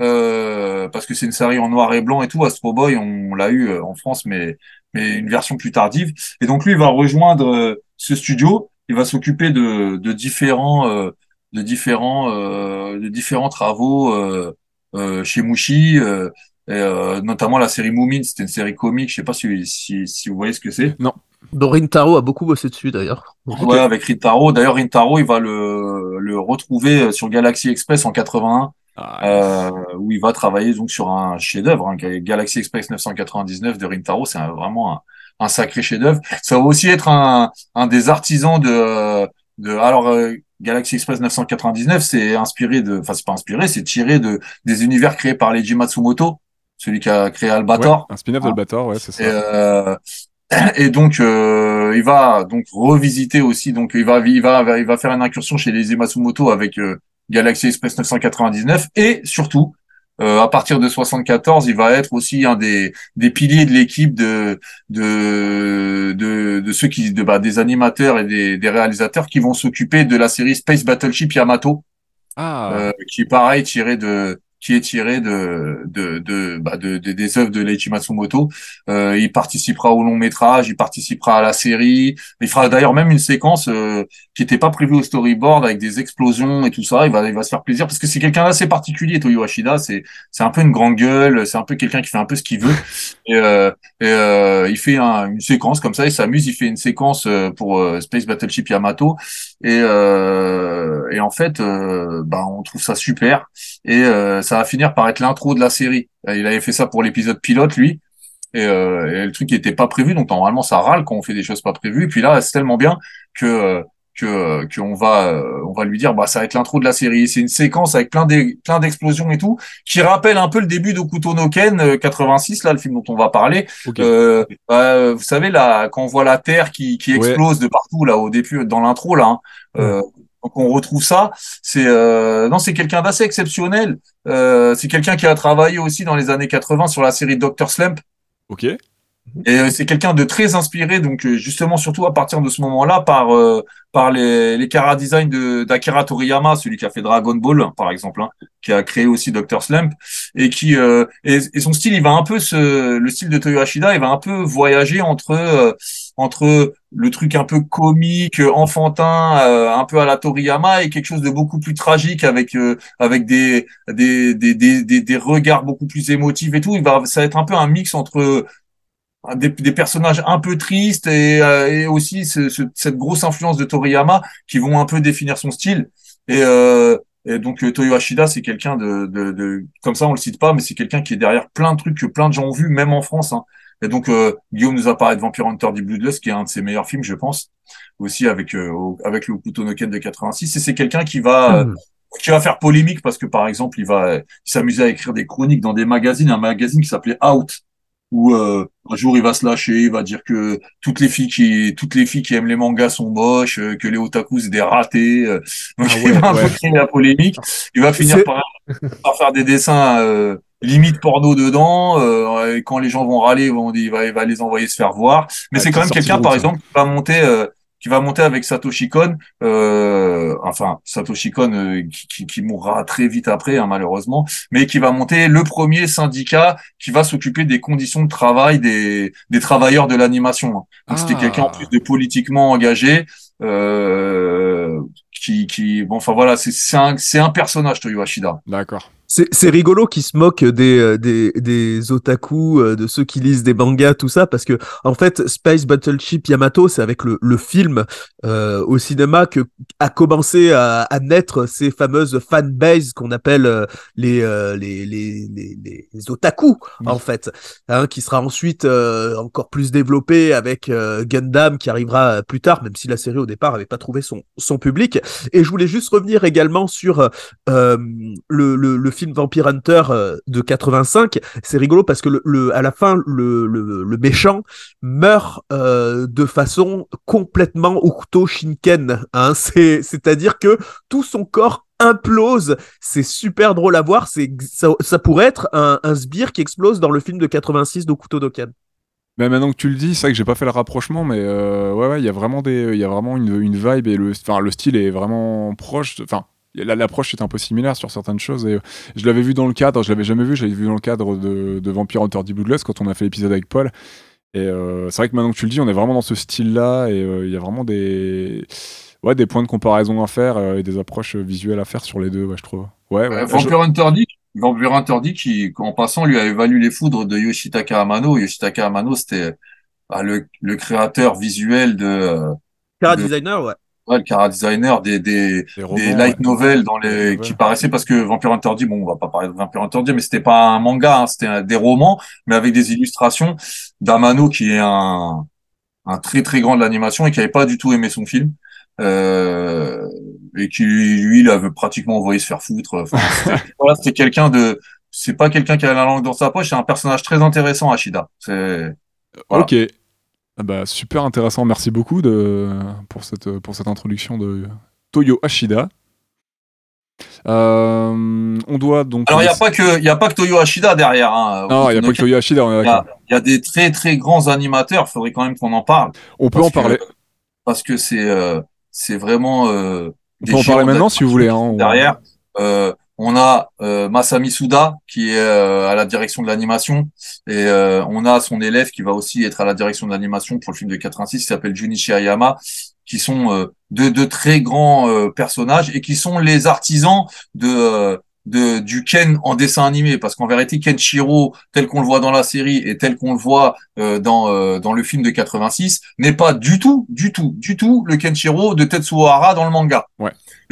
euh, parce que c'est une série en noir et blanc et tout, Astro Boy, on, l'a eu euh, en France, mais mais une version plus tardive. Et donc lui il va rejoindre euh, ce studio, il va s'occuper de, de différents euh, de différents euh, de différents travaux euh, euh, chez Mushi, euh, et, euh, notamment la série Moomin, c'était une série comique, je sais pas si, si, si vous voyez ce que c'est. Dorin Taro a beaucoup bossé dessus d'ailleurs. Ouais, avec Rintaro. D'ailleurs, Rintaro, il va le, le retrouver sur Galaxy Express en 81, Ah, euh, où il va travailler donc sur un chef-d'œuvre. Hein, Galaxy Express 999 de Rintaro, c'est vraiment un, un sacré chef-d'œuvre. Ça va aussi être un, un des artisans de, de alors euh, Galaxy Express 999, c'est inspiré de, enfin c'est pas inspiré, c'est tiré de des univers créés par Leiji Matsumoto, celui qui a créé Albator. ouais, un spin-off d'Albator, ouais, c'est ça. Et, euh, et donc euh, il va donc revisiter aussi donc il va il va il va faire une incursion chez les Matsumoto avec euh, Galaxy Express 999 et surtout euh, à partir de 74 il va être aussi un des des piliers de l'équipe de de de de ceux qui de bah, des animateurs et des des réalisateurs qui vont s'occuper de la série Space Battleship Yamato Ah, euh, qui est pareil tiré de qui est tiré de de de, bah, de, de- des œuvres de Leiji Matsumoto. Euh, il participera au long métrage, il participera à la série. Il fera d'ailleurs même une séquence euh, qui n'était pas prévue au storyboard avec des explosions et tout ça. Il va il va se faire plaisir parce que c'est quelqu'un d'assez particulier, Toyo Hashida. C'est c'est un peu une grande gueule, c'est un peu quelqu'un qui fait un peu ce qu'il veut. Et, euh, euh, il fait un- une séquence comme ça, il s'amuse. Il fait une séquence euh, pour euh, Space Battleship Yamato. Et, euh, et en fait, euh, bah, on trouve ça super. Et euh, ça va finir par être l'intro de la série. Euh, Il avait fait ça pour l'épisode pilote, lui. Et, le truc qui était pas prévu, donc normalement ça râle quand on fait des choses pas prévues. Et puis là, c'est tellement bien que que euh, qu'on va euh, on va lui dire bah ça va être l'intro de la série. C'est une séquence avec plein d'e- plein d'explosions et tout, qui rappelle un peu le début d'Okuto no Ken euh, 86, là le film dont on va parler. ok. Euh, euh, vous savez là, quand on voit la Terre qui, qui Ouais. explose de partout là au début dans l'intro là, hein, euh, donc on retrouve ça. C'est euh, non, c'est quelqu'un d'assez exceptionnel. Euh, c'est quelqu'un qui a travaillé aussi dans les années 80 sur la série Doctor Slump. Ok. Et euh, c'est quelqu'un de très inspiré, donc euh, justement surtout à partir de ce moment-là par euh, par les les chara design de d'Akira Toriyama, celui qui a fait Dragon Ball par exemple, hein, qui a créé aussi Dr Slump et qui euh, et, son style, il va un peu se le style de Toyo Hashida, il va un peu voyager entre euh, entre le truc un peu comique, enfantin, euh, un peu à la Toriyama et quelque chose de beaucoup plus tragique avec euh, avec des, des des des des regards beaucoup plus émotifs et tout. Il va ça va être un peu un mix entre des, des personnages un peu tristes et, euh, et aussi ce- ce- cette grosse influence de Toriyama qui vont un peu définir son style. Et, euh, et donc euh, Toyo Hashida, c'est quelqu'un de, de, de, comme ça on le cite pas, mais c'est quelqu'un qui est derrière plein de trucs que plein de gens ont vus, même en France. Hein. Et donc euh, Guillaume nous a parlé de Vampire Hunter du Bloodlust, qui est un de ses meilleurs films, je pense, aussi avec euh, au- avec le Okuto no Ken de 86. Et c'est quelqu'un qui va euh, Hmm. qui va faire polémique parce que par exemple il va il s'amusait à écrire des chroniques dans des magazines, un magazine qui s'appelait Out où euh, un jour il va se lâcher, il va dire que toutes les filles qui toutes les filles qui aiment les mangas sont moches, euh, que les otaku c'est des ratés. euh. donc Ah il va un peu ouais. créer la polémique. Il va finir par, par faire des dessins euh, limite porno dedans. euh, et quand les gens vont râler, vont- il va, il va les envoyer se faire voir. Mais c'est quand même quelqu'un, par ça. exemple, qui va monter. Qui va monter avec Satoshi Kon, euh, enfin Satoshi Kon euh, qui, qui, qui mourra très vite après hein, malheureusement, mais qui va monter le premier syndicat qui va s'occuper des conditions de travail des, des travailleurs de l'animation. hein. C'était Ah. quelqu'un en plus de politiquement engagé, euh, qui, qui bon enfin voilà c'est un, c'est un personnage Toyo Hashida. D'accord. C'est rigolo qu'ils se moquent des, euh, des, des otaku, euh, de ceux qui lisent des mangas, tout ça, parce que en fait, Space Battleship Yamato, c'est avec le, le film euh, au cinéma que a commencé à, à naître ces fameuses fanbases qu'on appelle euh, les, euh, les, les, les, les otaku, Oui. en fait, hein, qui sera ensuite encore plus développé avec Gundam qui arrivera plus tard, même si la série au départ avait pas trouvé son, son public. Et je voulais juste revenir également sur le, le, le film Vampire Hunter euh, de 85. C'est rigolo parce que le, à la fin, le, méchant meurt euh, de façon complètement Okuto Shinken. Hein. C'est, c'est-à-dire que tout son corps implose. C'est super drôle à voir. C'est, ça, ça pourrait être un, sbire qui explose dans le film de 86 d'Okuto Dokan. Mais maintenant que tu le dis, c'est vrai que j'ai pas fait le rapprochement, mais euh, ouais, il y a vraiment des, il y a vraiment une, vibe et le, style est vraiment proche. L'approche est un peu similaire sur certaines choses. Et euh, je l'avais vu dans le cadre, je l'avais jamais vu, je l'avais vu dans le cadre de, de Vampire Hunter D Bloodless quand on a fait l'épisode avec Paul. Et euh, c'est vrai que maintenant que tu le dis, on est vraiment dans ce style-là et euh, il y a vraiment des, ouais, des points de comparaison à faire euh, et des approches visuelles à faire sur les deux, ouais, je trouve. Ouais, ouais. Euh, je- Vampire Hunter D, Vampire Hunter D qui, en passant, lui a valu les foudres de Yoshitaka Amano. Yoshitaka Amano, c'était bah, le, le créateur visuel de, euh, Cara De- designer, ouais. Ouais, le cara designer des, des, des romans, des light ouais. novels dans les qui paraissaient parce que Vampire Hunter D, bon, on va pas parler de Vampire Hunter D, mais c'était pas un manga, hein, c'était des romans, mais avec des illustrations d'Amano qui est un un très très grand de l'animation et qui avait pas du tout aimé son film. Euh, et qui lui, il avait pratiquement envoyé se faire foutre. Enfin, c'était- voilà, c'était quelqu'un de, c'est pas quelqu'un qui a la langue dans sa poche, c'est un personnage très intéressant, Ashida. C'est, Voilà. Ok. Ah bah, super intéressant. Merci beaucoup de, pour, cette, pour cette introduction de Toyo Ashida. Euh, on doit donc. alors il y a pas que, il y a pas que Toyo Ashida derrière, hein. Non, il n'y a pas que Toyo Ashida, Il y a, d'accord. il y a des très très grands animateurs. Faudrait quand même qu'on en parle. On peut en parler. parce que c'est, euh, c'est vraiment, euh, On peut en parler maintenant si vous voulez. Hein, on- derrière. Euh, on a euh, Masami Suda qui est euh, à la direction de l'animation. Et euh, on a son élève qui va aussi être à la direction de l'animation pour le film de 86 qui s'appelle Junichi Ayama qui sont euh, de, de très grands personnages et qui sont les artisans de, de du Ken en dessin animé. Parce qu'en vérité Kenshiro tel qu'on le voit dans la série et tel qu'on le voit dans dans le film de 86 n'est pas du tout du tout du tout le Kenshiro de Tetsuo Hara dans le manga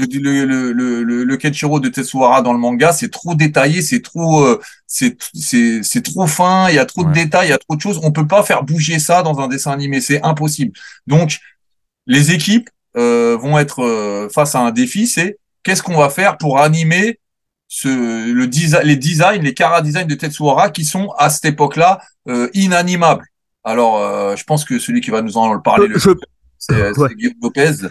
le, le, le, le, le Kenshiro de Tetsuhara dans le manga, c'est trop détaillé, c'est trop, euh, c'est, c'est, c'est trop fin, il y a trop de détails, il y a trop de choses. On peut pas faire bouger ça dans un dessin animé, c'est impossible. Donc, les équipes euh, vont être euh, face à un défi, c'est qu'est-ce qu'on va faire pour animer ce, le desi- les designs, les cara designs de Tetsuhara qui sont à cette époque-là euh, inanimables. Alors, euh, je pense que celui qui va nous en parler le Je- c'est c'est Ouais. Guillaume Lopez.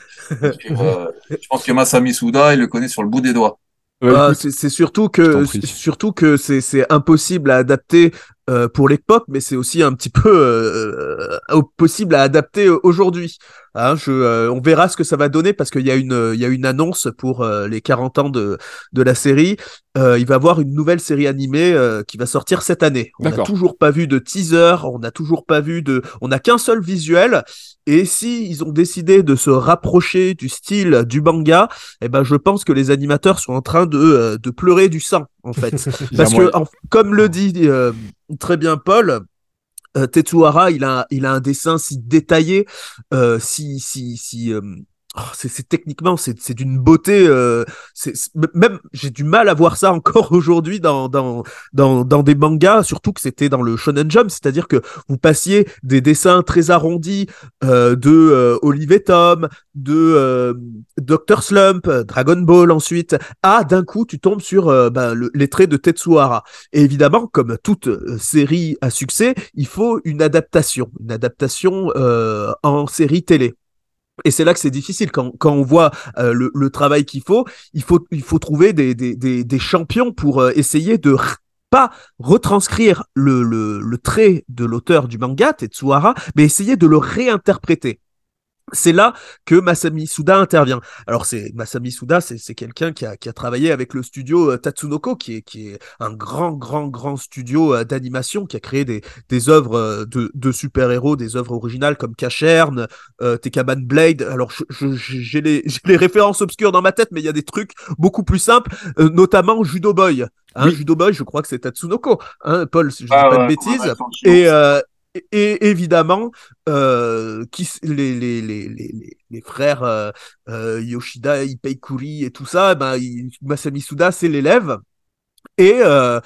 Euh, je pense que Masami Suda, il le connaît sur le bout des doigts. Ouais, Ah, écoute, c'est surtout que surtout que c'est c'est impossible à adapter euh, pour l'époque, mais c'est aussi un petit peu euh, euh, possible à adapter euh, aujourd'hui. Hein, je, euh, on verra ce que ça va donner parce qu'il y a une il y a une annonce pour euh, les 40 ans de de la série. Euh, il va y avoir une nouvelle série animée euh, qui va sortir cette année. On n'a toujours pas vu de teaser, on n'a toujours pas vu de, on n'a qu'un seul visuel. Et si ils ont décidé de se rapprocher du style du manga, eh ben je pense que les animateurs sont en train de euh, de pleurer du sang en fait. Parce que, en- comme le dit euh, très bien Paul, euh, Tetsuhara, il a, il a un dessin si détaillé, euh, si, si, si. Oh, c'est techniquement, c'est d'une beauté. euh, même j'ai du mal à voir ça encore aujourd'hui dans, des mangas, surtout que c'était dans le Shonen Jump, c'est-à-dire que vous passiez des dessins très arrondis euh, de euh, Tom, de euh, Dr Slump, Dragon Ball ensuite, à d'un coup tu tombes sur euh, ben, le- les traits de Tetsuhara. Et évidemment, comme toute série à succès, il faut une adaptation, une adaptation en série télé. Et c'est là que c'est difficile quand, quand on voit euh, le, travail qu'il faut, il faut il faut trouver des, des, des, des champions pour euh, essayer de pas retranscrire le, le, le trait de l'auteur du manga Tetsuhara, mais essayer de le réinterpréter. C'est là que Masami Suda intervient. Alors c'est Masami Suda, c'est quelqu'un qui a, qui a travaillé avec le studio euh, Tatsunoko, qui est qui est un grand grand grand studio euh, d'animation qui a créé des des œuvres euh, de, de super héros, des œuvres originales comme Cacherne, euh, Tekaman Blade. Alors je- je- j'ai les les références obscures dans ma tête, mais il y a des trucs beaucoup plus simples, euh, notamment Judo Boy. Hein, Oui. Judo Boy, je crois que c'est Tatsunoko. Hein, Paul, si je dis Ah pas de bêtises. Et, euh, et- évidemment, euh, qui, les, les, les, les, frères euh, euh, Yoshida, Ipeikuri et tout ça, ben, Masami Suda, c'est l'élève. Et euh,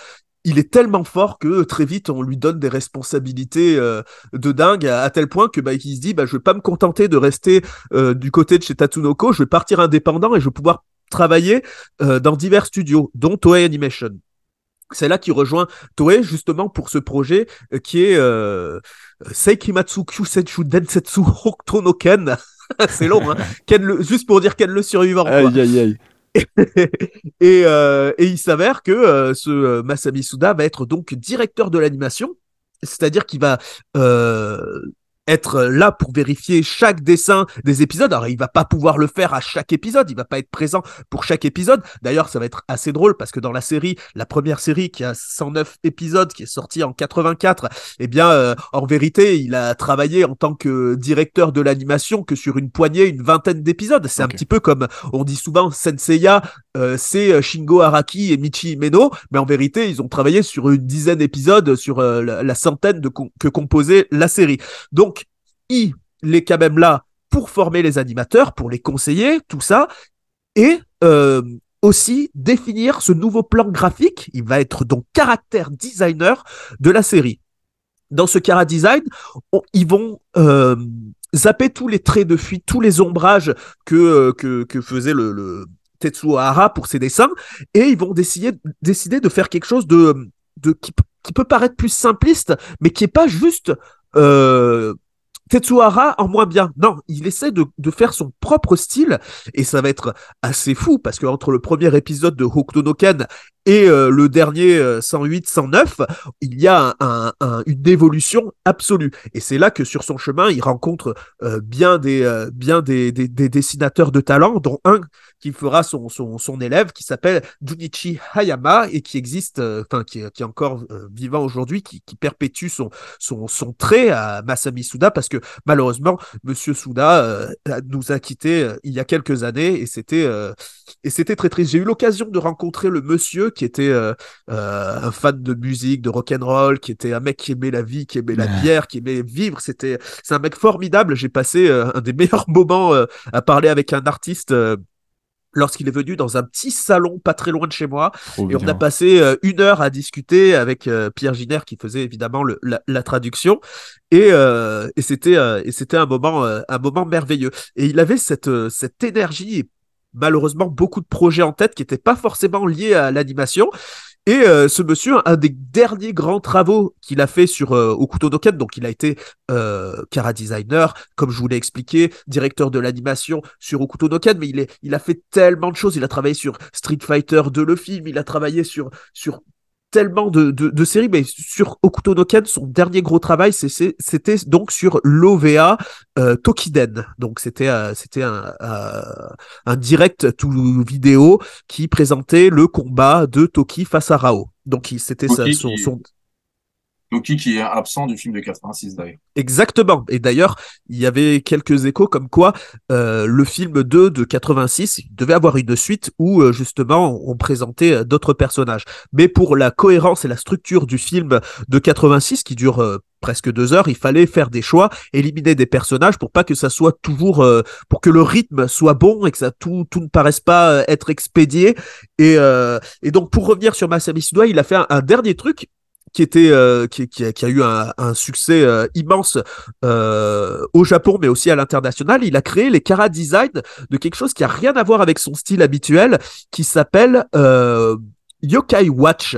il est tellement fort que très vite, on lui donne des responsabilités euh, de dingue, à, tel point que bah, il se dit bah, je vais pas me contenter de rester euh, du côté de chez Tatsunoko, je vais partir indépendant et je vais pouvoir travailler dans divers studios, dont Toei Animation. C'est là qu'il rejoint Toei justement pour ce projet euh, qui est euh, Seikimatsu Kyusetsu Densetsu Hokuto no Ken. C'est long, hein. Ken le- juste pour dire Ken le survivant. quoi. Aïe, aïe, aïe. et, euh, et il s'avère que euh, ce euh, Masami Suda va être donc directeur de l'animation, c'est-à-dire qu'il va euh, être là pour vérifier chaque dessin des épisodes. Alors il va pas pouvoir le faire à chaque épisode, il va pas être présent pour chaque épisode. D'ailleurs, ça va être assez drôle parce que dans la série, la première série qui a 109 épisodes, qui est sortie en 84, eh bien, euh, en vérité, il a travaillé en tant que directeur de l'animation que sur une poignée, une vingtaine d'épisodes. C'est un petit peu comme on dit souvent Senseiya, euh, c'est euh, Shingo Araki et Michi Imeno, mais en vérité, ils ont travaillé sur une dizaine d'épisodes, sur euh, la, la centaine de com- que composait la série. Donc, il est quand même là pour former les animateurs, pour les conseiller, tout ça, et euh, aussi définir ce nouveau plan graphique. Il va être donc caractère designer de la série. Dans ce cara design, on- ils vont euh, zapper tous les traits de fuite, tous les ombrages que, euh, que, que faisait le, le Tetsuo Hara pour ses dessins, et ils vont décider, décider de faire quelque chose de, de qui, peut paraître plus simpliste, mais qui est pas juste Tetsuhara en moins bien. Non, il essaie de, de faire son propre style et ça va être assez fou parce que entre le premier épisode de Hokuto no Ken et euh, le dernier euh, 108, 109, il y a un- un- une évolution absolue. Et c'est là que sur son chemin, il rencontre euh, bien, des, euh, bien des, des, des dessinateurs de talent, dont un qui fera son, son, son élève qui s'appelle Junichi Hayama et qui existe, euh, enfin qui, qui est encore euh, vivant aujourd'hui, qui, qui perpétue son, son, son trait à Masami Suda parce que malheureusement, Monsieur Suda euh, nous a quittés euh, il y a quelques années et c'était euh, et c'était très triste. J'ai eu l'occasion de rencontrer le monsieur qui était euh, euh, un fan de musique, de rock and roll, qui était un mec qui aimait la vie, qui aimait la bière, qui aimait vivre. C'était c'est un mec formidable. J'ai passé euh, un des meilleurs moments à parler avec un artiste. Lorsqu'il est venu dans un petit salon pas très loin de chez moi, Trop et on a passé euh, une heure à discuter avec euh, Pierre Giner qui faisait évidemment le- la, la traduction et, euh, et c'était et c'était un moment un moment merveilleux et il avait cette cette énergie malheureusement beaucoup de projets en tête qui n'étaient pas forcément liés à l'animation et euh, ce monsieur, un des derniers grands travaux qu'il a fait sur euh, Okuto no Ken, donc il a été euh, cara designer, comme je vous l'ai expliqué, directeur de l'animation sur Okuto no Ken, mais il, est, il a fait tellement de choses. Il a travaillé sur Street Fighter 2, le film, il a travaillé sur, sur tellement de, de, de séries, mais sur Okuto no Ken, son dernier gros travail, c'était donc sur l'OVA euh, Tokiden. Donc c'était euh, c'était un, euh, un direct tout vidéo qui présentait le combat de Toki face à Rao. Donc c'était son, Qui est absent du film de 86 d'ailleurs. Exactement. Et d'ailleurs, il y avait quelques échos comme quoi euh, le film 2 de 86 il devait avoir une suite où euh, justement on présentait euh, d'autres personnages. Mais pour la cohérence et la structure du film de 86 qui dure presque deux heures, il fallait faire des choix, éliminer des personnages pour pas que ça soit toujours, pour que le rythme soit bon et que ça tout, tout ne paraisse pas être expédié. Et, et donc pour revenir sur Masami il a fait un dernier truc qui était euh, qui, a, qui a eu un, succès euh, immense euh, au Japon mais aussi à l'international. Il a créé les Kara Design de quelque chose qui a rien à voir avec son style habituel, qui s'appelle Yokai Watch.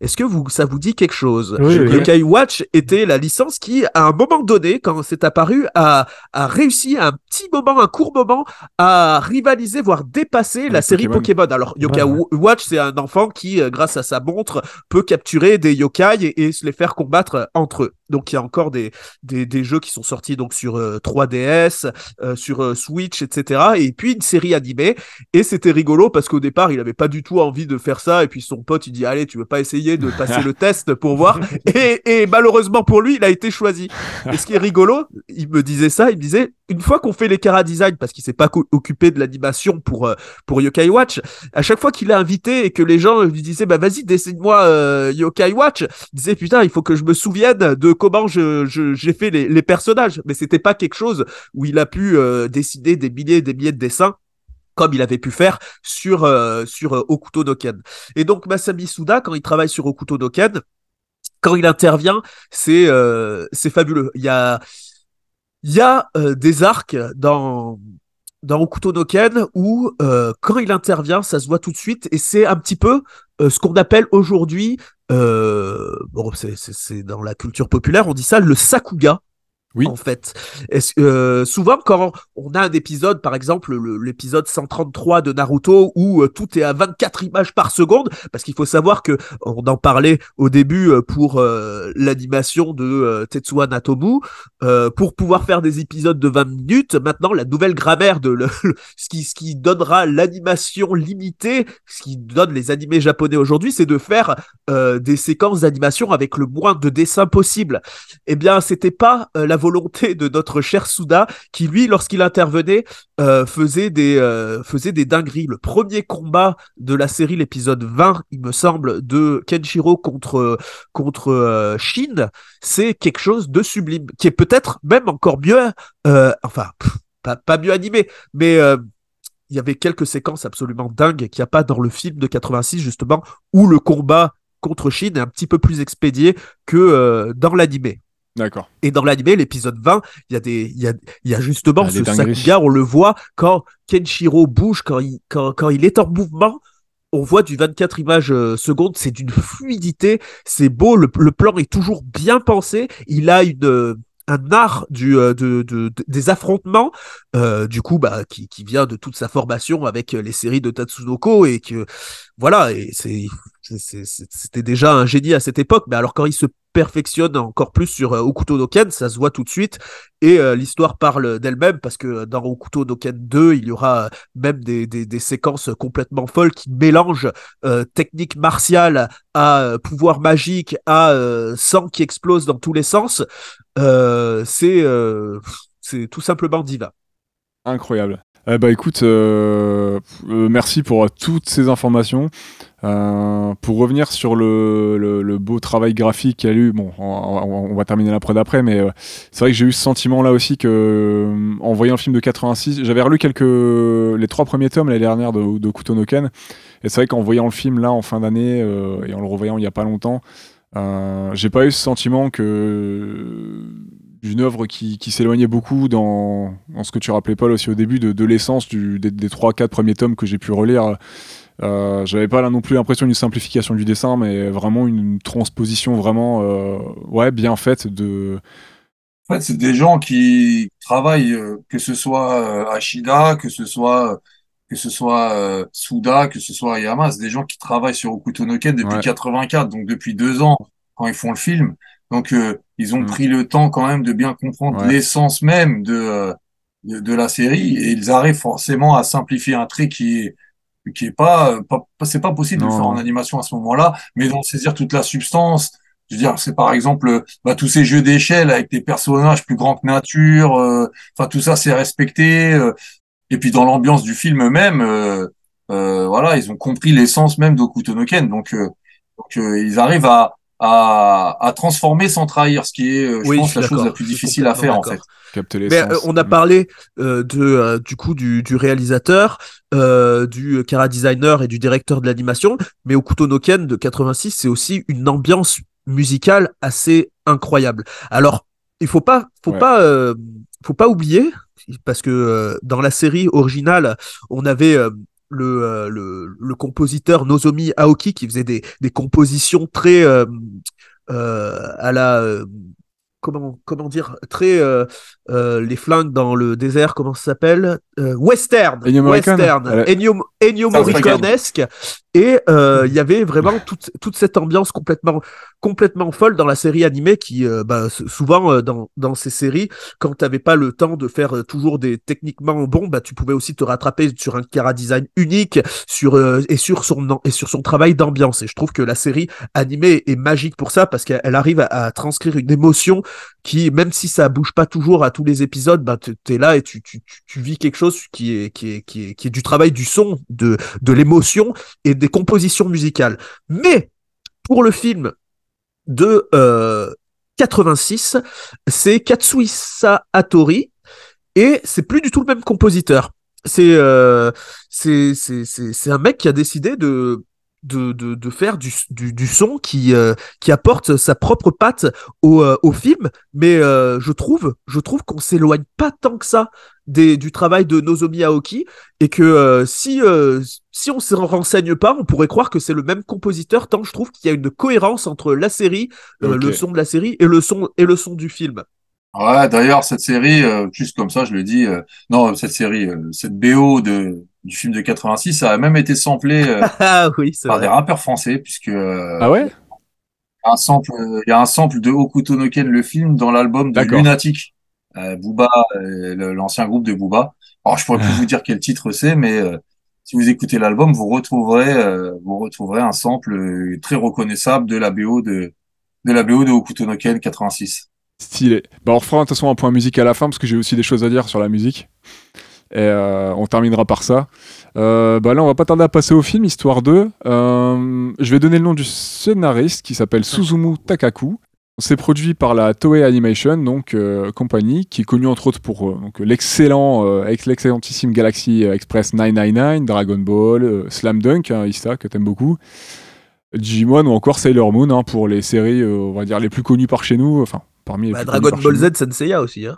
Est-ce que vous, ça vous dit quelque chose? Oui, Watch était la licence qui, à un moment donné, quand c'est apparu, a, a réussi à un petit moment, un court moment, à rivaliser, voire dépasser la série Pokémon. Pokémon. Alors, Yokai Ouais, ouais. Watch, c'est un enfant qui, euh, grâce à sa montre, peut capturer des yokai et, et se les faire combattre entre eux. Donc il y a encore des, des, des jeux qui sont sortis donc sur euh, 3DS, euh, sur euh, Switch, etc. Et puis une série animée. Et c'était rigolo parce qu'au départ, il avait pas du tout envie de faire ça. Et puis son pote, il dit allez, tu veux pas essayer de passer le test pour voir? Et, et malheureusement pour lui, il a été choisi. Et ce qui est rigolo, il me disait ça, il me disait une fois qu'on fait les Cara Design, parce qu'il s'est pas occupé de l'animation pour, euh, pour Yokai Watch, à chaque fois qu'il est invité et que les gens lui disaient bah vas-y dessine-moi euh, Yokai Watch, il disait putain il faut que je me souvienne de comment je j'ai fait les, les personnages, mais c'était pas quelque chose où il a pu euh, dessiner des milliers et des milliers de dessins comme il avait pu faire sur euh, sur euh, Okuto no Ken. Et donc Masami Suda quand il travaille sur Okuto no Ken, quand il intervient, c'est c'est fabuleux. Il y a il y a euh, des arcs dans dans Okuto où euh, quand il intervient, ça se voit tout de suite et c'est un petit peu euh, ce qu'on appelle aujourd'hui euh, bon c'est dans la culture populaire, on dit ça le sakuga. Oui. En fait, euh, souvent quand on a un épisode, par exemple le- l'épisode 133 de Naruto où euh, tout est à 24 images par seconde, parce qu'il faut savoir que on en parlait au début euh, pour l'animation de Tetsuya Natomu, pour pouvoir faire des épisodes de 20 minutes. Maintenant, la nouvelle grammaire de ce qui ce qui donnera l'animation limitée, ce qui donne les animés japonais aujourd'hui, c'est de faire des séquences d'animation avec le moins de dessins possible. Eh bien, c'était pas la volonté de notre cher Suda qui lui, lorsqu'il intervenait, euh, faisait des euh, faisait des dingueries. Le premier combat de la série, l'épisode 20, il me semble, de Kenshiro contre contre euh, Shin, c'est quelque chose de sublime, qui est peut-être même encore mieux, enfin pas, pas mieux animé, mais il y avait quelques séquences absolument dingues qu'il n'y a pas dans le film de 86 justement, où le combat contre Shin est un petit peu plus expédié que dans l'animé. D'accord. Et dans l'animé, l'épisode 20, il y a des, il y a, il y a justement Il y a ce. Sakuga, on le voit quand Kenshiro bouge, quand il, quand, quand il est en mouvement. On voit du 24 images euh, secondes, c'est d'une fluidité, c'est beau, le, le plan est toujours bien pensé, il a une, euh, un art du, euh, de, de- de- des affrontements, euh, du coup, bah, qui, qui vient de toute sa formation avec les séries de Tatsunoko et que, voilà, et c'était déjà un génie à cette époque, mais alors quand il se perfectionne encore plus sur euh, Okuto no Ken, ça se voit tout de suite, et euh, l'histoire parle d'elle-même, parce que dans Okuto no Ken 2, il y aura euh, même des, des, des séquences complètement folles qui mélangent euh, technique martiale à euh, pouvoir magique, à sang qui explose dans tous les sens. C'est tout simplement diva. Incroyable. Eh bah écoute, euh, euh, merci pour euh, toutes ces informations. Euh, pour revenir sur le, le- le beau travail graphique qu'il y a eu, bon, on, va terminer la prod après, mais euh, c'est vrai que j'ai eu ce sentiment là aussi que, euh, en voyant le film de 86, j'avais relu quelques, les trois premiers tomes l'année dernière de, de Kutonoken, et c'est vrai qu'en voyant le film là en fin d'année et en le revoyant il y a pas longtemps, j'ai pas eu ce sentiment que d'une œuvre qui, qui s'éloignait beaucoup dans, dans ce que tu rappelais Paul aussi au début de, de l'essence des, des 3-4 premiers tomes que j'ai pu relire. Euh, J'avais pas là non plus l'impression d'une simplification du dessin, mais vraiment une transposition vraiment euh, ouais, bien faite de. En fait, c'est des gens qui travaillent, euh, que ce soit euh, Ashida, que ce soit que ce soit euh, Suda, que ce soit Yama, c'est des gens qui travaillent sur Okuto no Ken depuis Ouais. 84, donc depuis deux ans quand ils font le film. Donc euh, ils ont Mm. pris le temps quand même de bien comprendre Ouais. l'essence même de, euh, de de la série et ils arrivent forcément à simplifier un trait qui est qui est pas, pas pas- c'est pas possible de le faire en animation à ce moment-là, mais d'en saisir toute la substance. Je veux dire, c'est par exemple bah, tous ces jeux d'échelle avec des personnages plus grands que nature. euh, Enfin, tout ça, c'est respecté. euh, et puis dans l'ambiance du film même, euh, euh, voilà, ils ont compris l'essence même d'Okuto no Ken. Donc, euh, donc euh, ils arrivent à, à, à transformer sans trahir, ce qui est, euh, je Oui, pense, la chose la plus difficile à faire en fait. Mais euh, on a Mm. parlé euh, de euh, du coup du, du réalisateur, euh, du cara designer et du directeur de l'animation, mais Okuto no Ken de 86, c'est aussi une ambiance musicale assez incroyable. Alors, il faut pas faut Ouais. pas euh, faut pas oublier parce que euh, dans la série originale, on avait euh, le, euh, le, le compositeur Nozomi Aoki qui faisait des, des compositions très euh, euh, à la euh, comment comment dire très euh, euh, les flingues dans le désert comment ça s'appelle Euh, western Ennio western Ennio, Ennio. Morricone-esque Et euh, il y avait vraiment toute, toute cette ambiance complètement, complètement folle dans la série animée qui, euh, bah, souvent euh, dans, dans ces séries, quand t'avais pas le temps de faire euh, toujours des techniquement bons, bah, tu pouvais aussi te rattraper sur un chara design unique sur, et, sur son, et sur son travail d'ambiance. Et je trouve que la série animée est magique pour ça parce qu'elle elle arrive à, à transcrire une émotion qui, même si ça bouge pas toujours à tous les épisodes, bah, t- t'es là et tu, tu, tu, tu vis quelque chose qui est, qui est, qui est, qui est du travail du son, de, de l'émotion et des compositions musicales. Mais pour le film de euh, 86, c'est Katsuhisa Hattori et c'est plus du tout le même compositeur. C'est euh, c'est un mec qui a décidé de de, de, de faire du, du, du son qui, euh, qui apporte sa propre patte au, euh, au film, mais euh, je trouve, je trouve qu'on s'éloigne pas tant que ça des, du travail de Nozomi Aoki et que euh, si, euh, si on se renseigne pas, on pourrait croire que c'est le même compositeur tant je trouve qu'il y a une cohérence entre la série, euh, le son de la série et le son, et le son du film. Ouais, d'ailleurs, cette série, euh, juste comme ça, je le dis, euh, non, cette série, euh, cette BO de, du film de 86, ça a même été samplé euh, Ah oui, c'est par vrai. des rappeurs français, puisque euh, Ah ouais? un sample, il y a un sample de Hokuto no Ken, le film, dans l'album de D'accord. Lunatic, euh, Booba, euh, le- l'ancien groupe de Booba. Alors, je pourrais plus vous dire quel titre c'est, mais euh, si vous écoutez l'album, vous retrouverez, euh, vous retrouverez un sample euh, très reconnaissable de la BO de, de la BO de Hokuto no Ken 86. Stylé. Bah, on refera de toute façon un point musique à la fin parce que j'ai aussi des choses à dire sur la musique. Et euh, on terminera par ça. Euh, bah là, on va pas tarder à passer au film, histoire de. Euh, je vais donner le nom du scénariste qui s'appelle Suzumu Takaku. C'est produit par la Toei Animation, donc compagnie, qui est connue entre autres pour donc, l'excellent, ex- l'excellentissime Galaxy Express 999, Dragon Ball, Slam Dunk, hein, Ista, que t'aimes beaucoup, Digimon ou encore Sailor Moon hein, pour les séries, on va dire, les plus connues par chez nous, enfin, parmi les Bah, Dragon Ball Z Senseiya aussi. Hein.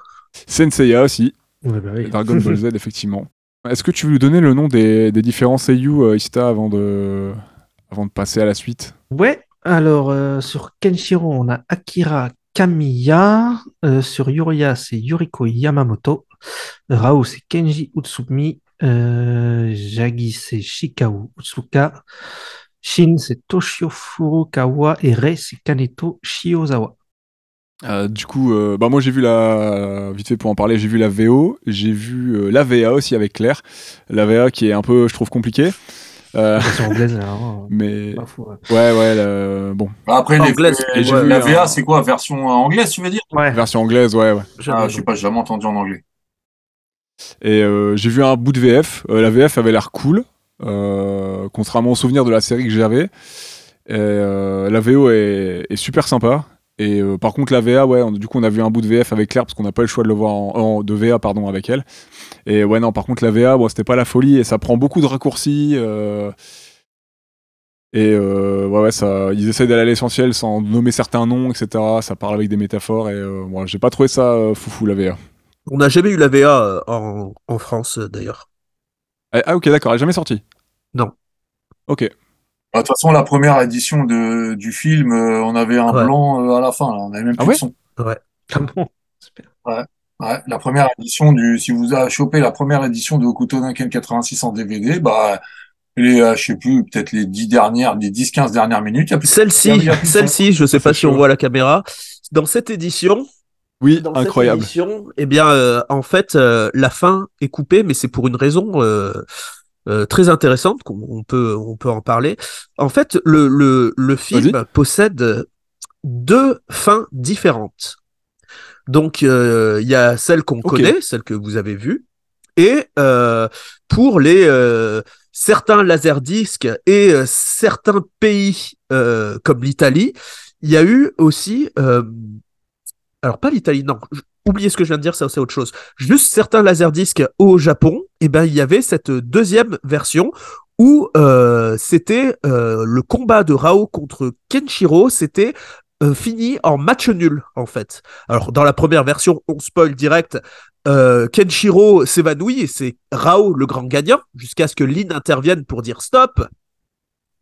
Senseiya aussi, Ouais, bah oui. Dragon Ball Z, effectivement. Est-ce que tu veux nous donner le nom des, des différents seiyuu, euh, Ista, avant de, avant de passer à la suite? Ouais, alors euh, sur Kenshiro, on a Akira Kamiya. Euh, sur Yuria, c'est Yuriko Yamamoto. Rao, c'est Kenji Utsumi. Euh, Jagi, c'est Shikao Utsuka. Shin, c'est Toshio Furukawa. Et Rei, c'est Kaneto Shiozawa. Euh, du coup, euh, bah moi j'ai vu la, vite fait pour en parler, j'ai vu la VO, j'ai vu euh, la VA aussi avec Claire, la VA qui est un peu, je trouve, compliquée. Euh, Version anglaise, alors, mais pas fou, ouais. ouais, ouais, la- bon, Après, les, Anglaise, vu la VA, c'est quoi? Version anglaise, tu veux dire? Ouais. version anglaise, ouais, ouais. Ah, je sais pas, j'ai jamais entendu en anglais. Et euh, j'ai vu un bout de VF. Euh, la VF avait l'air cool, euh, contrairement au souvenir de la série que j'avais. Et, euh, la VO est, est super sympa. Et euh, par contre, la VA, ouais, on- du coup, on a vu un bout de VF avec Claire parce qu'on n'a pas eu le choix de le voir en, en- de VA, pardon, avec elle. Et ouais, non, par contre, la VA, bon, c'était pas la folie et ça prend beaucoup de raccourcis. euh, et euh, ouais, ouais, ça, ils essaient d'aller à l'essentiel sans nommer certains noms, etc. Ça parle avec des métaphores et moi, j'ai pas trouvé ça foufou la VA. On n'a jamais eu la VA en, en France d'ailleurs. Ah, ah, ok, d'accord, elle est jamais sortie. Non. Ok. Bah, De toute façon, la première édition de, du film, euh, on avait un Ouais. blanc euh, à la fin, là. On avait même Ah plus ouais de son. Ah bon Super. Ouais, la première édition du, si vous avez chopé la première édition de Hokuto no Ken 86 en DVD, bah, les, euh, je sais plus, peut-être les dix dernières, les 10, 15 dernières minutes, il y a plus Celle-ci, il y a plus de son. celle-ci, je sais pas si on voit la caméra. Dans cette édition, Oui, dans incroyable. cette édition, eh bien, euh, en fait, euh, la fin est coupée, mais c'est pour une raison euh, euh, très intéressante qu'on on peut on peut en parler. En fait, le le le film possède deux fins différentes. Donc, euh, il y a celle qu'on connaît, celle que vous avez vue, et euh, pour les certains laserdiscs et certains pays comme l'Italie, il y a eu aussi, alors pas l'Italie, non, oubliez ce que je viens de dire, c'est autre chose. Juste certains laserdiscs au Japon, et ben il y avait cette deuxième version où euh, c'était euh, le combat de Rao contre Kenshiro, c'était euh, fini en match nul en fait. Alors dans la première version, on spoil direct, Kenshiro s'évanouit et c'est Rao le grand gagnant jusqu'à ce que Lin intervienne pour dire stop.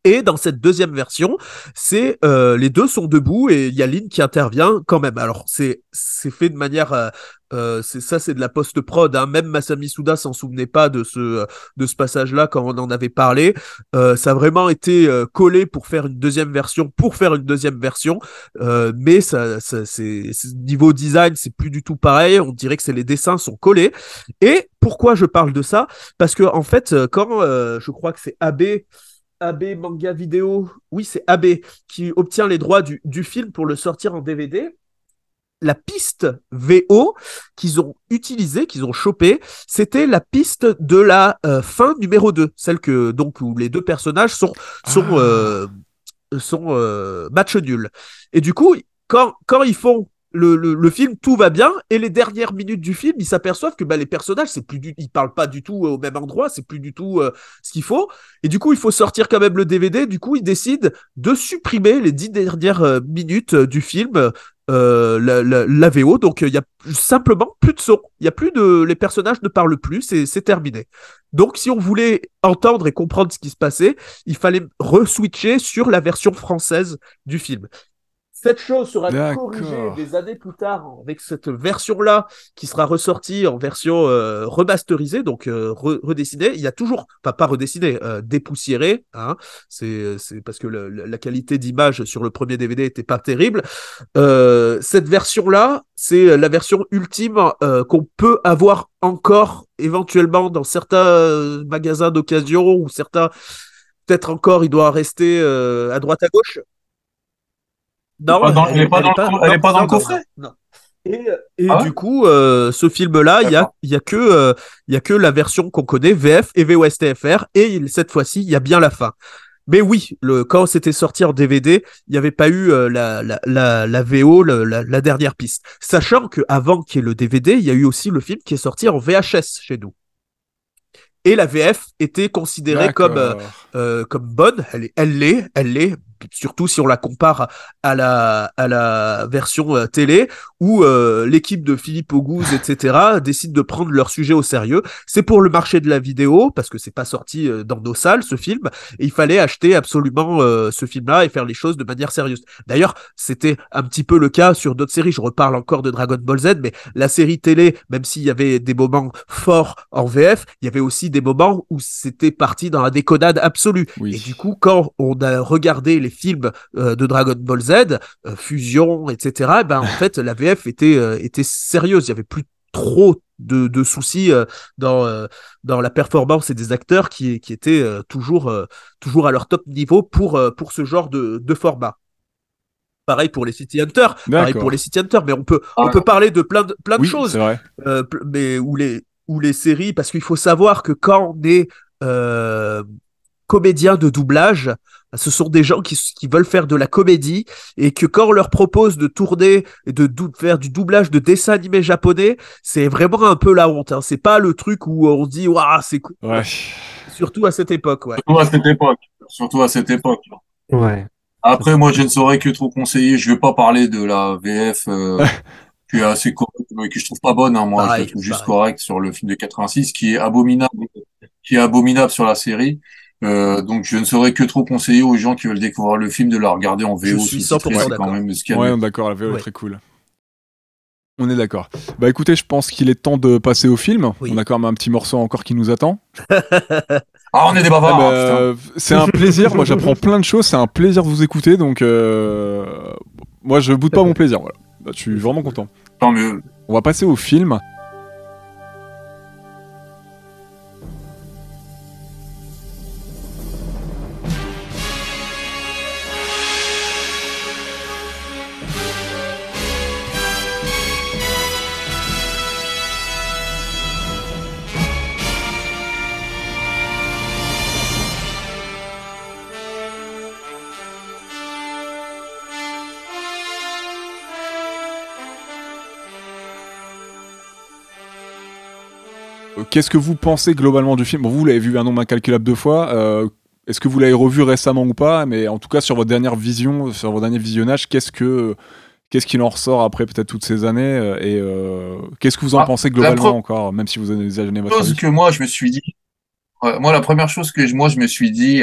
Et dans cette deuxième version, c'est euh, les deux sont debout et il y a Lynn qui intervient quand même. Alors c'est c'est fait de manière euh, euh, c'est ça, c'est de la post-prod. Hein. Même Masami Suda s'en souvenait pas de ce de ce passage-là quand on en avait parlé. Euh, ça a vraiment été euh, collé pour faire une deuxième version, pour faire une deuxième version. Euh, mais ça, ça c'est niveau design, c'est plus du tout pareil. On dirait que c'est les dessins sont collés. Et pourquoi je parle de ça? Parce que en fait, quand je crois que c'est AB. AB Manga Vidéo, oui, c'est AB qui obtient les droits du, du film pour le sortir en DVD la piste VO qu'ils ont utilisée, qu'ils ont chopée, c'était la piste de la euh, fin numéro 2, celle que donc où les deux personnages sont sont Ah. euh, sont euh, match nul. Et du coup, quand quand ils font le, film, tout va bien, et les dernières minutes du film, ils s'aperçoivent que bah, les personnages, c'est plus du, ils parlent pas du tout euh, au même endroit, c'est plus du tout euh, ce qu'il faut. Et du coup, il faut sortir quand même le DVD. Du coup, ils décident de supprimer les dix dernières euh, minutes du film euh, la, VO. Donc, il y a simplement plus de son. Il y a plus de, les personnages ne parlent plus. C'est terminé. Donc, si on voulait entendre et comprendre ce qui se passait, il fallait re-switcher sur la version française du film. Cette chose sera corrigée des années plus tard avec cette version-là qui sera ressortie en version euh, remasterisée, donc euh, re- redessinée. Il y a toujours, enfin pas redessinée, euh, dépoussiérée. Hein. C'est, parce que le- la qualité d'image sur le premier DVD était pas terrible. Cette version-là, c'est la version ultime qu'on peut avoir encore éventuellement dans certains magasins d'occasion ou certains, peut-être encore, il doit rester euh, à droite à gauche. Non, elle est pas dans le coffret Non. Et, et Ah ouais du coup, euh, ce film-là, il y a, D'accord. il y a que, euh, il y a que la version qu'on connaît, VF et VOSTFR, et il- cette fois-ci, il y a bien la fin. Mais oui, le, quand c'était sorti en DVD, il n'y avait pas eu euh, la, la, la, la VO, le- la, la dernière piste. Sachant que avant qu'il y ait le DVD, il y a eu aussi le film qui est sorti en VHS chez nous. Et la VF était considérée comme, euh, euh, comme bonne. Elle est, elle l'est, elle l'est. Surtout si on la compare à la, à la version euh, télé où euh, l'équipe de Philippe Auguste, etc., décide de prendre leur sujet au sérieux. C'est pour le marché de la vidéo parce que c'est pas sorti euh, dans nos salles ce film et il fallait acheter absolument euh, ce film-là et faire les choses de manière sérieuse. D'ailleurs, c'était un petit peu le cas sur d'autres séries. Je reparle encore de Dragon Ball Z, mais la série télé, même s'il y avait des moments forts en VF, il y avait aussi des moments où c'était parti dans la déconnade absolue. Oui. Et du coup, quand on a regardé les films euh, de Dragon Ball Z, euh, Fusion, etc., eh ben en fait la VF était euh, était sérieuse. Il y avait plus trop de, de soucis euh, dans euh, dans la performance et des acteurs qui qui étaient euh, toujours euh, toujours à leur top niveau pour euh, pour ce genre de de format. Pareil pour les City Hunter, pareil pour les City Hunter, mais on peut on Ah. peut parler de plein de plein de Oui, choses c'est vrai. euh, pl- mais ou les ou les séries parce qu'il faut savoir que quand on est euh, comédien de doublage ce sont des gens qui, qui veulent faire de la comédie et que quand on leur propose de tourner et de dou- faire du doublage de dessins animés japonais, c'est vraiment un peu la honte. Hein. C'est pas le truc où on dit waouh c'est cool. Ouais. Surtout à cette époque, ouais. Surtout à cette époque. Surtout à cette époque. Ouais. Après, moi, je ne saurais que trop conseiller. Je vais pas parler de la VF euh, qui est assez correcte, mais que je trouve pas bonne. Hein, moi, je la trouve juste correcte sur le film de 86, qui est abominable, qui est abominable sur la série. Euh, donc, je ne saurais que trop conseiller aux gens qui veulent découvrir le film de la regarder en Je VO suis sous-titré. 100% C'est d'accord. Ouais, mieux. on est d'accord, la VO Ouais. est très cool. On est d'accord. Bah écoutez, je pense qu'il est temps de passer au film. Oui. On a quand même un petit morceau encore qui nous attend. Ah, on est des bavards. Ah bah, hein, putain. euh, c'est un plaisir, moi j'apprends plein de choses, c'est un plaisir de vous écouter, donc euh, moi je boude pas mon plaisir, voilà. Bah, je suis vraiment content. Tant mieux. On va passer au film. Qu'est-ce que vous pensez globalement du film? Bon, vous l'avez vu un nombre incalculable de fois. euh, Est-ce que vous l'avez revu récemment ou pas? Mais en tout cas, sur votre dernière vision, sur votre dernier visionnage, qu'est-ce que qu'est-ce qu'il en ressort après peut-être toutes ces années euh, Et euh, qu'est-ce que vous en Ah, pensez globalement encore, même si vous avez déjà donné votre chose avis? que moi je me suis dit, moi la première chose que je- moi je me suis dit,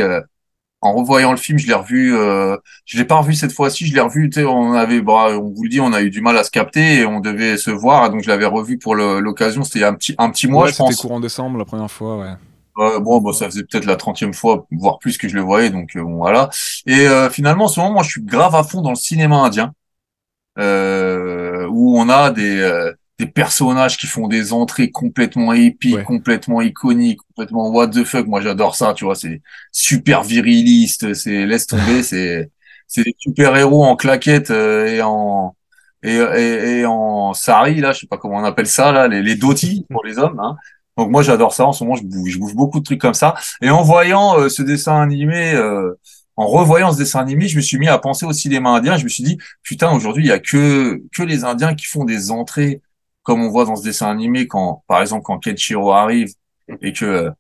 en revoyant le film, je l'ai revu. Euh, je l'ai pas revu cette fois-ci. Je l'ai revu. Tu sais, on avait, bah, on vous le dit, on a eu du mal à se capter et on devait se voir. Donc je l'avais revu pour l'occasion. C'était il y a un petit un petit mois, ouais, je c'était pense. courant décembre la première fois, ouais. Euh, bon, bon, ça faisait peut-être la trentième fois, voire plus que je le voyais, donc euh, bon, voilà. Et euh, finalement, en ce moment, moi, je suis grave à fond dans le cinéma indien, euh, où on a des euh, des personnages qui font des entrées complètement épiques, Ouais. complètement iconiques, complètement what the fuck. Moi, j'adore ça, tu vois. C'est super viriliste, c'est laisse tomber, c'est c'est des super héros en claquettes euh, et en et, et, et en sari là, je sais pas comment on appelle ça là, les, les dhotis pour les hommes. Hein. Donc moi j'adore ça. En ce moment je bouge, je bouge beaucoup de trucs comme ça. Et en voyant euh, ce dessin animé, euh, en revoyant ce dessin animé, je me suis mis à penser au cinéma indien. Je me suis dit putain aujourd'hui il y a que que les Indiens qui font des entrées comme on voit dans ce dessin animé quand par exemple quand Kenshiro arrive et que euh,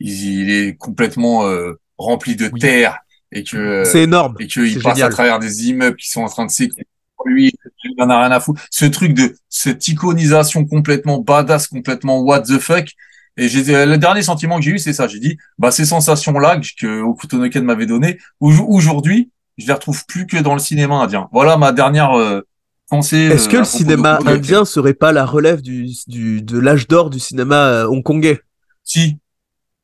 il, il est complètement euh, rempli de Oui. terre et que euh, C'est énorme. et qu'il passe génial. à travers des immeubles qui sont en train de s'écrouler. Lui, il en a rien à foutre. Ce truc de cette iconisation complètement badass, complètement what the fuck. Et j'ai le dernier sentiment que j'ai eu, c'est ça. J'ai dit, bah ces sensations-là que, que Okutonoken m'avait donné, aujourd'hui, je les retrouve plus que dans le cinéma indien. Voilà ma dernière euh. Est-ce euh, que à le cinéma indien serait pas la relève du, du de l'âge d'or du cinéma euh, hongkongais? Si,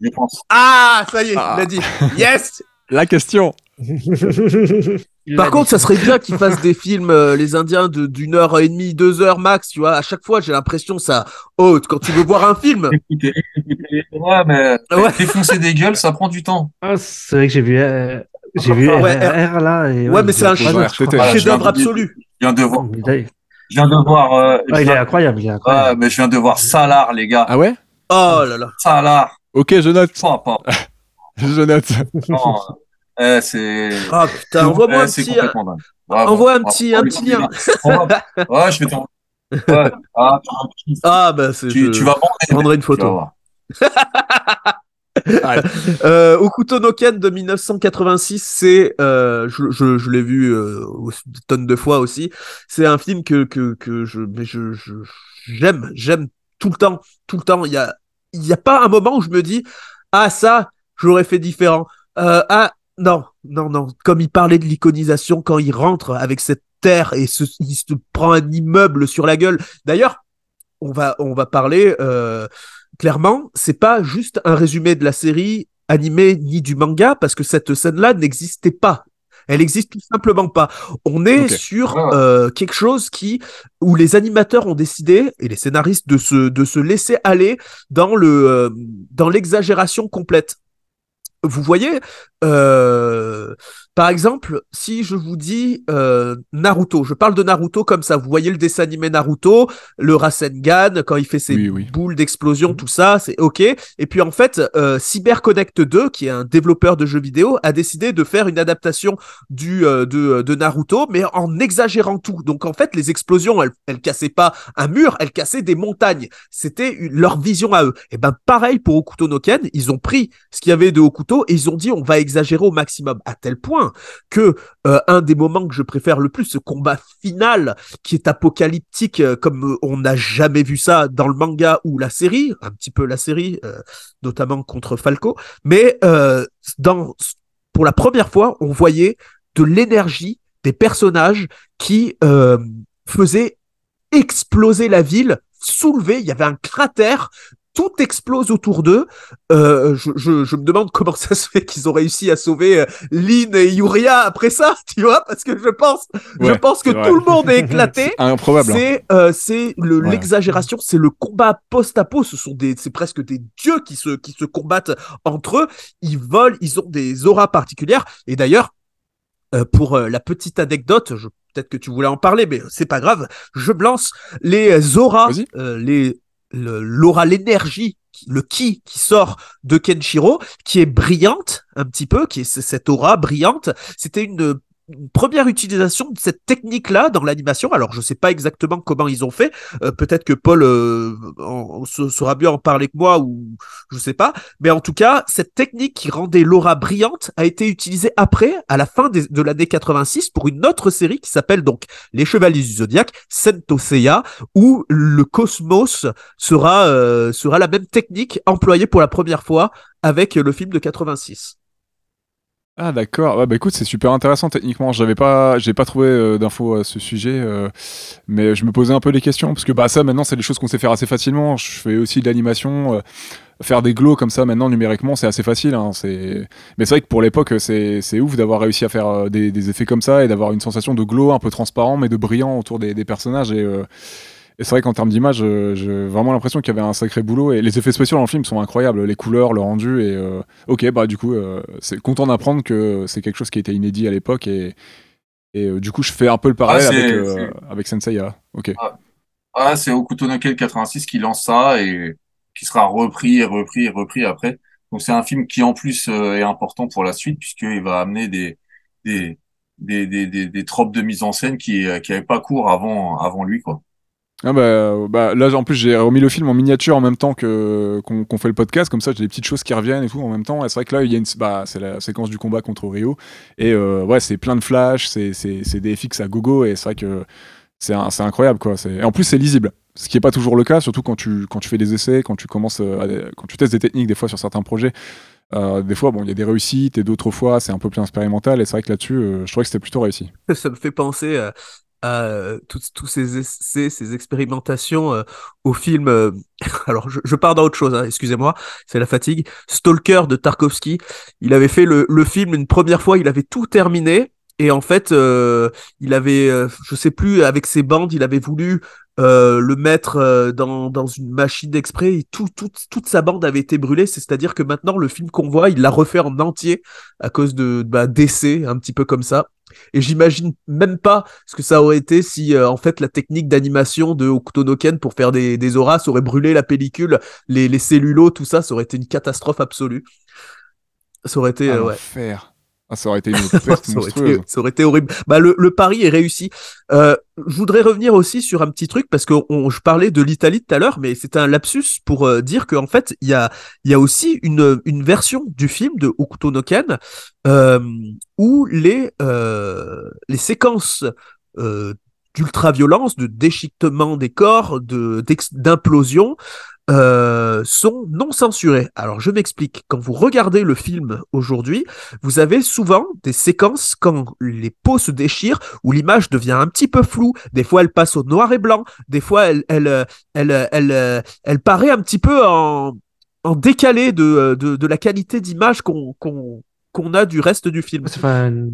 je pense. Ah, ça y est, Ah. il l'a dit. Yes. La question Par contre, ça serait bien qu'ils fassent des films, euh, les Indiens, de d'une heure et demie, deux heures max, tu vois. À chaque fois, j'ai l'impression ça haute. Quand tu veux voir un film, Écoutez, écoutez, ouais, mais Ouais. défoncer des gueules, ça prend du temps. Ah, c'est vrai que j'ai vu, euh, j'ai vu Ouais, RR là. Et, Ouais, mais c'est un chef-d'œuvre absolu. Je viens de voir, Il est- je viens de voir, euh, Ah, il est incroyable, il est Ouais, incroyable. mais je viens de voir Salar, les gars. Ah ouais? Oh là là. Salar. Ok, je note. Pas, pas. Je note. Non, euh, c'est. Ah putain, envoie-moi Ouais, un petit. Ouais, envoie un petit, un pas petit lien. Ouais, je vais t'en. Ouais. Ah, tu, Ah bah c'est. tu, je tu vas prendrai une tu vas photo. voir. Euh, Okuto no Ken de 1986, c'est, euh, je, l'ai vu euh, des tonnes de fois aussi. C'est un film que que je, mais je j'aime, j'aime tout le temps, tout le temps. Il y a il y a pas un moment où je me dis ah ça j'aurais fait différent. Euh, ah non non non. Comme il parlait de l'iconisation quand il rentre avec cette terre et il se prend un immeuble sur la gueule. D'ailleurs, on va on va parler. Clairement, c'est pas juste un résumé de la série animée ni du manga parce que cette scène-là n'existait pas. Elle existe tout simplement pas. On est sur ouais. euh, quelque chose qui où les animateurs ont décidé et les scénaristes de se de se laisser aller dans le euh, dans l'exagération complète. Vous voyez, euh, par exemple, si je vous dis euh, Naruto, je parle de Naruto comme ça. Vous voyez le dessin animé Naruto, le Rasengan quand il fait ses Oui, oui. boules d'explosion, tout ça, c'est ok. Et puis en fait, euh, CyberConnect 2, qui est un développeur de jeux vidéo, a décidé de faire une adaptation du de, de Naruto, mais en exagérant tout. Donc en fait, les explosions, elles, elles cassaient pas un mur, elles cassaient des montagnes. C'était leur vision à eux. Et ben pareil pour Okuto no Ken, ils ont pris ce qu'il y avait de Okuto et ils ont dit on va exagérer au maximum à tel point que euh, un des moments que je préfère le plus, ce combat final qui est apocalyptique euh, comme euh, on n'a jamais vu ça dans le manga ou la série, un petit peu la série, notamment contre Falco, mais dans pour la première fois, on voyait de l'énergie des personnages qui faisaient exploser la ville, soulever, il y avait un cratère, tout explose autour d'eux. Euh, je, je, je me demande comment ça se fait qu'ils ont réussi à sauver euh, Lynn et Yuria après ça, tu vois, parce que je pense, je pense que vrai. tout le monde est éclaté. Improbable. hein. C'est euh, c'est le- Ouais. l'exagération, c'est le combat post-apo. Ce sont des, c'est presque des dieux qui se qui se combattent entre eux. Ils volent, ils ont des auras particulières. Et d'ailleurs, euh, pour euh, la petite anecdote, je- peut-être que tu voulais en parler, mais c'est pas grave. Je lance les auras, euh, les le- l'aura, l'énergie, qui- le ki qui sort de Kenshiro, qui est brillante un petit peu, qui est cette aura brillante. C'était une première utilisation de cette technique-là dans l'animation. Alors, je sais pas exactement comment ils ont fait. Euh, Peut-être que Paul euh, saura mieux en parler que moi, ou je sais pas. Mais en tout cas, cette technique qui rendait l'aura brillante a été utilisée après, à la fin de l'année 86, pour une autre série qui s'appelle donc Les Chevaliers du Zodiaque, Sentoseiya, où le cosmos sera euh, sera la même technique employée pour la première fois avec le film de 86. Ah d'accord. Ouais, bah écoute, c'est super intéressant techniquement. J'avais pas, j'ai pas trouvé euh, d'infos à ce sujet, euh, mais je me posais un peu des questions parce que bah ça maintenant c'est des choses qu'on sait faire assez facilement. Je fais aussi de l'animation, euh, faire des glows comme ça maintenant numériquement c'est assez facile. Hein, c'est, mais c'est vrai que pour l'époque c'est ouf d'avoir réussi à faire des, effets comme ça et d'avoir une sensation de glow un peu transparent mais de brillant autour des, des personnages et et c'est vrai qu'en termes d'image, euh, j'ai vraiment l'impression qu'il y avait un sacré boulot. Et les effets spéciaux dans le film sont incroyables, les couleurs, le rendu. Et euh, ok, bah du coup, euh, c'est content d'apprendre que c'est quelque chose qui était inédit à l'époque. Et, et euh, du coup, je fais un peu le parallèle Ah, c'est- avec, euh, c'est- avec Senseiya. Ok. Ah, c'est Hokuto no Ken 86 qui lance ça et qui sera repris et repris et repris après. Donc c'est un film qui en plus est important pour la suite puisqu'il va amener des des des des des, des tropes de mise en scène qui qui avaient pas cours avant avant lui quoi. Ah bah, bah, là, en plus, j'ai remis le film en miniature en même temps que qu'on fait le podcast. Comme ça, j'ai des petites choses qui reviennent et tout en même temps. C'est vrai que là, il y a une, bah, c'est la séquence du combat contre Rio. Et euh, ouais, c'est plein de flash, c'est des FX à gogo. Et c'est vrai que c'est incroyable quoi. C'est- Et en plus, c'est lisible. Ce qui n'est pas toujours le cas, surtout quand tu, quand tu fais des essais, quand tu commences, euh, quand tu testes des techniques des fois sur certains projets. Euh, des fois, bon, il y a des réussites et d'autres fois, c'est un peu plus expérimental. Et c'est vrai que là-dessus, je trouvais que c'était plutôt réussi. Ça me fait penser à, à, euh, tous tous ces essais, ces expérimentations euh, au film. euh, alors, je, je pars dans autre chose, hein, excusez-moi, c'est la fatigue. Stalker de Tarkovsky. Il avait fait le, le film une première fois, il avait tout terminé. Et en fait, euh, il avait, euh, je sais plus, avec ses bandes, il avait voulu euh, le mettre euh, dans, dans une machine exprès. Et tout, tout, toute sa bande avait été brûlée. C'est-à-dire que maintenant, le film qu'on voit, il l'a refait en entier à cause de bah, d'essais, un petit peu comme ça. Et j'imagine même pas ce que ça aurait été si, euh, en fait, la technique d'animation de Hokuto no Ken pour faire des, des auras aurait brûlé la pellicule, les, les cellulos, tout ça, ça aurait été une catastrophe absolue. Ça aurait été, Ah, euh, ouais. Ah, ça aurait été une perte monstrueuse. été, ça aurait été horrible. Bah, le, le pari est réussi. Euh, je voudrais revenir aussi sur un petit truc parce que on, je parlais de l'Italie tout à l'heure, mais c'était un lapsus pour euh, dire qu'en fait, il y a, il y a aussi une, une version du film de Hokuto no Ken euh, où les, euh, les séquences euh, d'ultra-violence, de déchiquetement des corps, de, d'implosion, euh, sont non censurées. Alors je m'explique. Quand vous regardez le film aujourd'hui, vous avez souvent des séquences quand les peaux se déchirent, où l'image devient un petit peu floue. Des fois, elle passe au noir et blanc. Des fois, elle, elle, euh, elle, euh, elle, euh, elle paraît un petit peu en, en décalé de, de, de la qualité d'image qu'on qu'on qu'on a du reste du film. C'est pas un,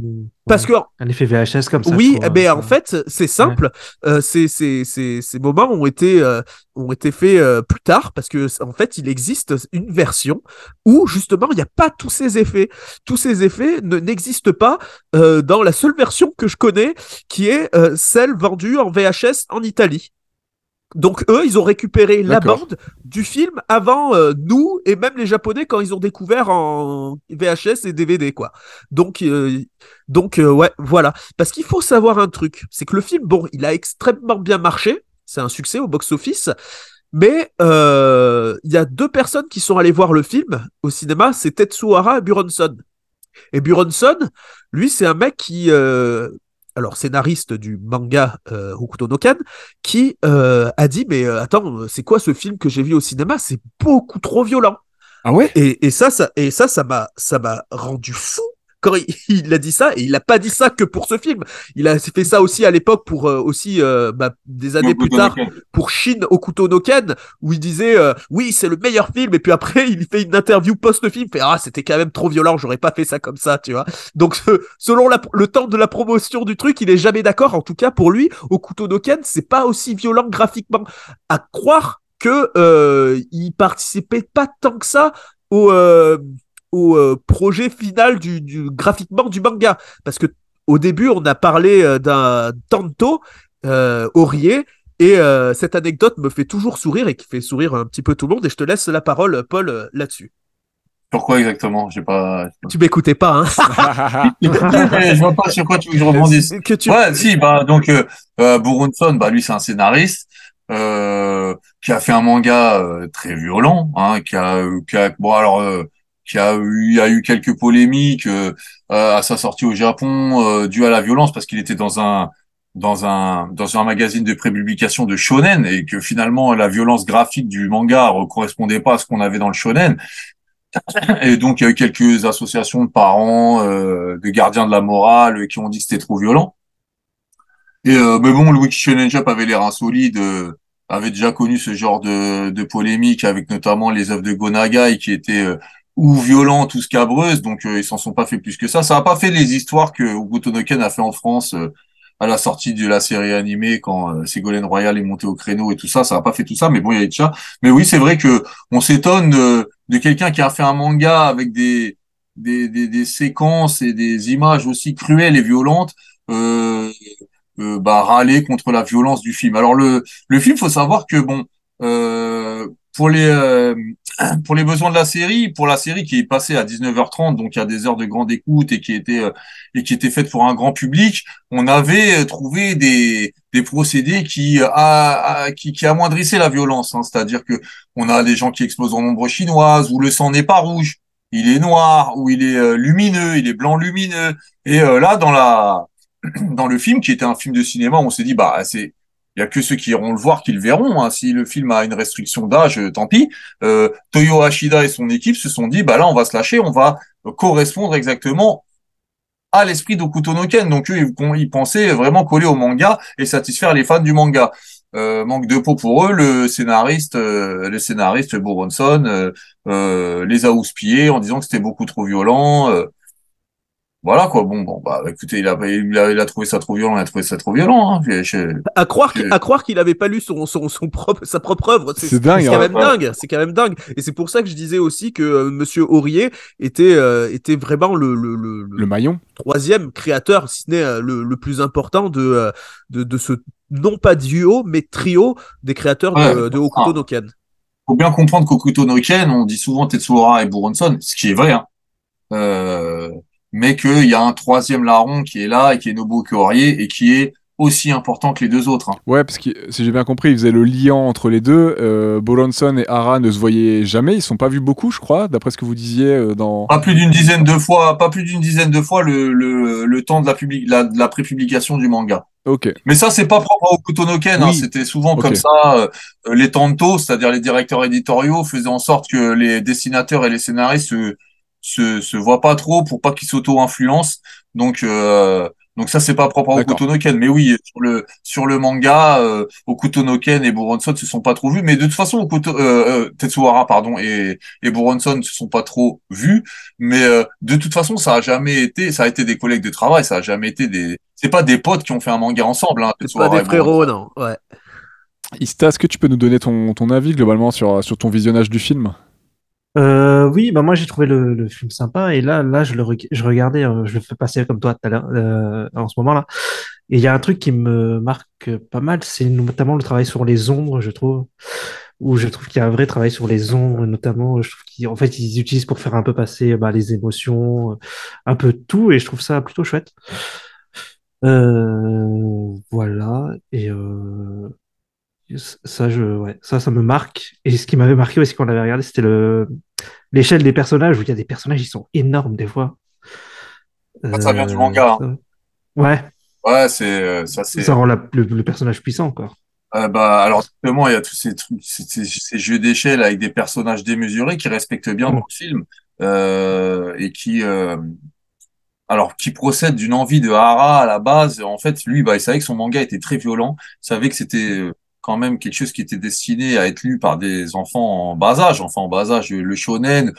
Parce que un effet VHS comme ça. oui, mais en fait, c'est simple. Euh, ces, ces, ces, ces moments ont été, euh, ont été faits euh, plus tard parce que en fait, il existe une version où justement il n'y a pas tous ces effets. Tous ces effets ne- n'existent pas euh, dans la seule version que je connais, qui est euh, celle vendue en VHS en Italie. Donc eux, ils ont récupéré la bande du film avant euh, nous et même les Japonais quand ils ont découvert en VHS et DVD quoi. Donc euh, donc euh, ouais voilà parce qu'il faut savoir un truc, c'est que le film bon il a extrêmement bien marché, c'est un succès au box office. Mais euh, il y a deux personnes qui sont allées voir le film au cinéma, c'est Tetsuhara et Buronson. Et Buronson, lui, c'est un mec qui, euh, alors scénariste du manga euh, Hokuto no Ken, qui euh, a dit mais euh, attends, c'est quoi ce film que j'ai vu au cinéma? C'est beaucoup trop violent. Ah ouais? Et, et ça, ça, et ça, ça m'a, ça m'a rendu fou quand il, il a dit ça. Et il a pas dit ça que pour ce film. Il a fait ça aussi à l'époque pour euh, aussi euh, bah, des années plus tard Ken. pour Shin Okuto no Ken où il disait euh, oui c'est le meilleur film et puis après il fait une interview post-film il fait ah c'était quand même trop violent j'aurais pas fait ça comme ça tu vois donc selon la- le temps de la promotion du truc il est jamais d'accord en tout cas pour lui Okuto no Ken c'est pas aussi violent graphiquement à croire que euh, il participait pas tant que ça au euh, au euh, projet final du, du graphiquement du manga parce que au début on a parlé euh, d'un Tanto euh, Aurier et euh, cette anecdote me fait toujours sourire et qui fait sourire un petit peu tout le monde. Et je te laisse la parole, Paul, là-dessus. Pourquoi exactement? J'ai pas. Tu m'écoutais pas, hein je vois pas sur quoi tu veux que je rebondisse. Que tu... Ouais, si, bah donc euh, Buronson, bah lui c'est un scénariste euh, qui a fait un manga euh, très violent, hein, qui a, qui a bon alors euh, qui a eu, il y a eu quelques polémiques euh, à sa sortie au Japon euh, due à la violence parce qu'il était dans un dans un dans un magazine de prépublication de shonen et que finalement la violence graphique du manga ne correspondait pas à ce qu'on avait dans le shonen. Et donc, il y a eu quelques associations de parents, euh, de gardiens de la morale qui ont dit que c'était trop violent. Et euh, mais bon, Louis Up avait l'air insolide, euh, avait déjà connu ce genre de, de polémique avec notamment les œuvres de Gonagai qui étaient euh, ou violentes ou scabreuses, donc euh, ils s'en sont pas fait plus que ça. Ça n'a pas fait les histoires que Ugutonoken a fait en France euh, à la sortie de la série animée quand euh, Ségolène Royal est monté au créneau et tout ça. Ça n'a pas fait tout ça, mais bon, il y a déjà. Mais oui, c'est vrai que on s'étonne de, de quelqu'un qui a fait un manga avec des, des, des, des séquences et des images aussi cruelles et violentes. Euh, euh, bah, râler contre la violence du film. Alors le, le film, faut savoir que bon, pour les euh, pour les besoins de la série, pour la série qui est passée à 19h30, donc a des heures de grande écoute et qui était euh, et qui était faite pour un grand public, on avait trouvé des des procédés qui a, qui, qui amoindrissaient la violence. Hein. C'est-à-dire que on a des gens qui explosent en ombre chinoise où le sang n'est pas rouge, il est noir, ou il est euh, lumineux, il est blanc lumineux. Et euh, là, dans la dans le film, qui était un film de cinéma, on s'est dit bah c'est il y a que ceux qui iront le voir qui le verront. Hein. Si le film a une restriction d'âge, euh, tant pis. Euh, Toyo Hashida et son équipe se sont dit, bah là, on va se lâcher, on va correspondre exactement à l'esprit d'Okuto no Ken. Donc eux, ils, ils, pensaient vraiment coller au manga et satisfaire les fans du manga. Euh, manque de peau pour eux, le scénariste, euh, le scénariste Boronson euh, les a houspillés en disant que c'était beaucoup trop violent voilà quoi bon bon bah écoutez il a, il a, il a trouvé ça trop violent il a trouvé ça trop violent hein. je, à croire je... à croire qu'il avait pas lu son son, son propre sa propre œuvre c'est dingue c'est quand même ouais. dingue c'est quand même dingue et c'est pour ça que je disais aussi que euh, monsieur Aurier était euh, était vraiment le le, le le maillon troisième créateur si ce n'est euh, le, le plus important de, de de ce non pas duo mais trio des créateurs ouais, de, de Hokuto no Ken faut bien comprendre qu'Hokuto no Ken on dit souvent Tetsuhara et Buronson ce qui est vrai hein. euh mais qu'il y a un troisième larron qui est là et qui est Nobuo Aurier et qui est aussi important que les deux autres. Hein. Ouais, parce que si j'ai bien compris, ils faisaient le lien entre les deux. Euh, Boronson et Hara ne se voyaient jamais, ils sont pas vus beaucoup, je crois, d'après ce que vous disiez euh, dans. Pas plus d'une dizaine de fois, pas plus d'une dizaine de fois le, le, le temps de la, public, la, de la prépublication du manga. Ok. Mais ça, c'est pas propre au Kutonoken. Oui. Hein, C'était souvent okay. comme ça. Euh, les tantos, c'est-à-dire les directeurs éditoriaux, faisaient en sorte que les dessinateurs et les scénaristes se, se voient pas trop pour pas qu'ils s'auto-influencent. Donc, euh, donc ça, c'est pas propre à Okuto no Ken. Mais oui, sur le, sur le manga, euh, Okuto no Ken et Buronson se sont pas trop vus. Mais de toute façon, Okuto, euh, Tetsuhara, pardon, et, et Buronson se sont pas trop vus. Mais euh, de toute façon, ça a jamais été, ça a été des collègues de travail, ça a jamais été des, c'est pas des potes qui ont fait un manga ensemble. Hein, c'est pas des frérots, non. Ouais. Ista, est-ce que tu peux nous donner ton, ton avis globalement sur, sur ton visionnage du film? Euh, oui, bah moi j'ai trouvé le, le, film sympa et là, là je le je regardais, euh, je le fais passer comme toi tout à l'heure euh, en ce moment là. Et il y a un truc qui me marque pas mal, c'est notamment le travail sur les ombres, je trouve, où je trouve qu'il y a un vrai travail sur les ombres, notamment, je trouve qu'en fait ils utilisent pour faire un peu passer bah, les émotions, un peu tout, et je trouve ça plutôt chouette. Euh, voilà et ça, je, ouais, ça, ça me marque. Et ce qui m'avait marqué aussi quand on l'avait regardé, c'était le l'échelle des personnages où il y a des personnages qui sont énormes des fois. Ça, ça vient du manga. Hein. Ouais. Ouais, c'est ça, c'est. Ça rend la, le, le, personnage puissant, quoi. Euh, bah, alors justement, il y a tous ces trucs, ces, ces jeux d'échelle avec des personnages démesurés qui respectent bien mmh. le film euh, et qui, euh, alors, qui procèdent d'une envie de Hara à la base. En fait, lui, bah, il savait que son manga était très violent. Il savait que c'était quand même quelque chose qui était destiné à être lu par des enfants en bas âge, enfants en bas âge, le shonen,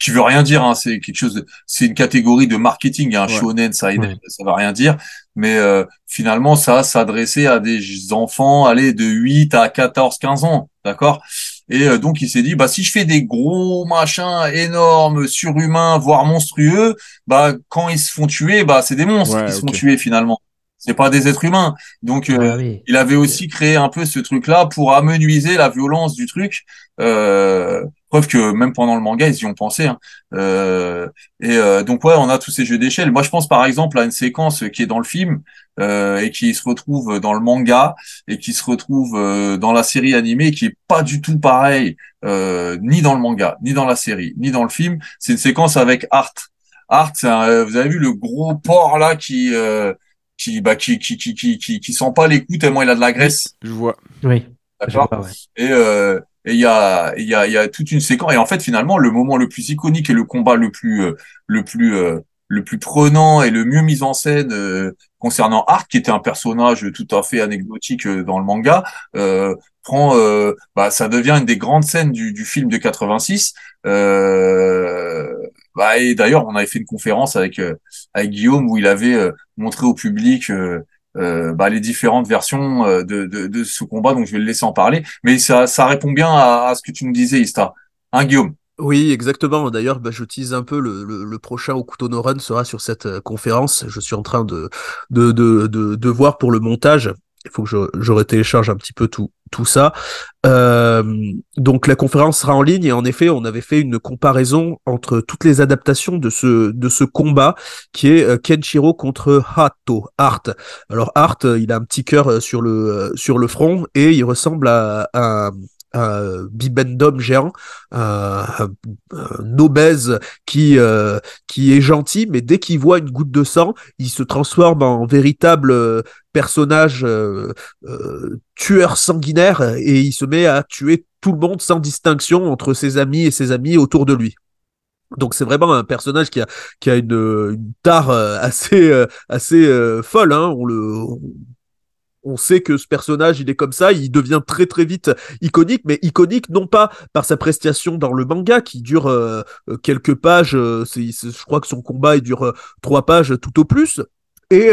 qui veut rien dire, hein, c'est quelque chose, c'est une catégorie de marketing, un hein, ouais. shonen, ça, ouais. ça veut rien dire, mais euh, finalement, ça s'adressait à des enfants, allez, de 8 à 14, 15 ans, d'accord? Et euh, donc, il s'est dit, bah, si je fais des gros machins énormes, surhumains, voire monstrueux, bah, quand ils se font tuer, bah, c'est des monstres ouais, qui se font tuer finalement c'est pas des êtres humains. Donc, euh, ah oui. il avait aussi créé un peu ce truc-là pour amenuiser la violence du truc. Euh, preuve que même pendant le manga, ils y ont pensé. Hein. Euh, et euh, donc, ouais, on a tous ces jeux d'échelle. Moi, je pense par exemple à une séquence qui est dans le film euh, et qui se retrouve dans le manga et qui se retrouve euh, dans la série animée, qui est pas du tout pareil, ni dans le manga, ni dans la série, ni dans le film. C'est une séquence avec Art. Art, un, vous avez vu le gros porc là qui qui, bah, qui, qui, qui, qui, qui, qui sent pas les coups tellement il a de la graisse. Je vois. Oui. D'accord. Ouais. Et, euh, et il y a, il y a, il y a toute une séquence. Et en fait, finalement, le moment le plus iconique et le combat le plus, euh, le plus, euh, le plus prenant et le mieux mis en scène euh, concernant Art, qui était un personnage tout à fait anecdotique dans le manga, prend, bah, ça devient une des grandes scènes du, du film de 86. Bah, et d'ailleurs, on avait fait une conférence avec avec Guillaume où il avait montré au public euh, bah, les différentes versions euh, de, de, ce combat, donc je vais le laisser en parler. Mais ça, ça répond bien à, ce que tu nous disais, Ista. Hein, Guillaume? Oui, exactement. D'ailleurs, bah, je un peu le, le, prochain Okuto no Run sera sur cette euh, conférence. Je suis en train de, de, de, de, voir pour le montage il faut que je retélécharge un petit peu tout, tout ça. Euh, donc la conférence sera en ligne et en effet, on avait fait une comparaison entre toutes les adaptations de ce de ce combat qui est euh, Kenshiro contre Hato, Art. Alors Art, il a un petit cœur euh, sur le sur le front et il ressemble à, à un bibendum géant, un, un, obèse qui euh, qui est gentil, mais dès qu'il voit une goutte de sang, il se transforme en véritable euh, personnage euh, euh, tueur sanguinaire et il se met à tuer tout le monde sans distinction entre ses amis et ses amis autour de lui. Donc c'est vraiment un personnage qui a qui a une, une tare assez assez folle. Hein. On le sait que ce personnage, il est comme ça, il devient très très vite iconique, mais iconique non pas par sa prestation dans le manga qui dure euh, euh, quelques pages, euh, je crois que son combat il dure trois pages tout au plus. Et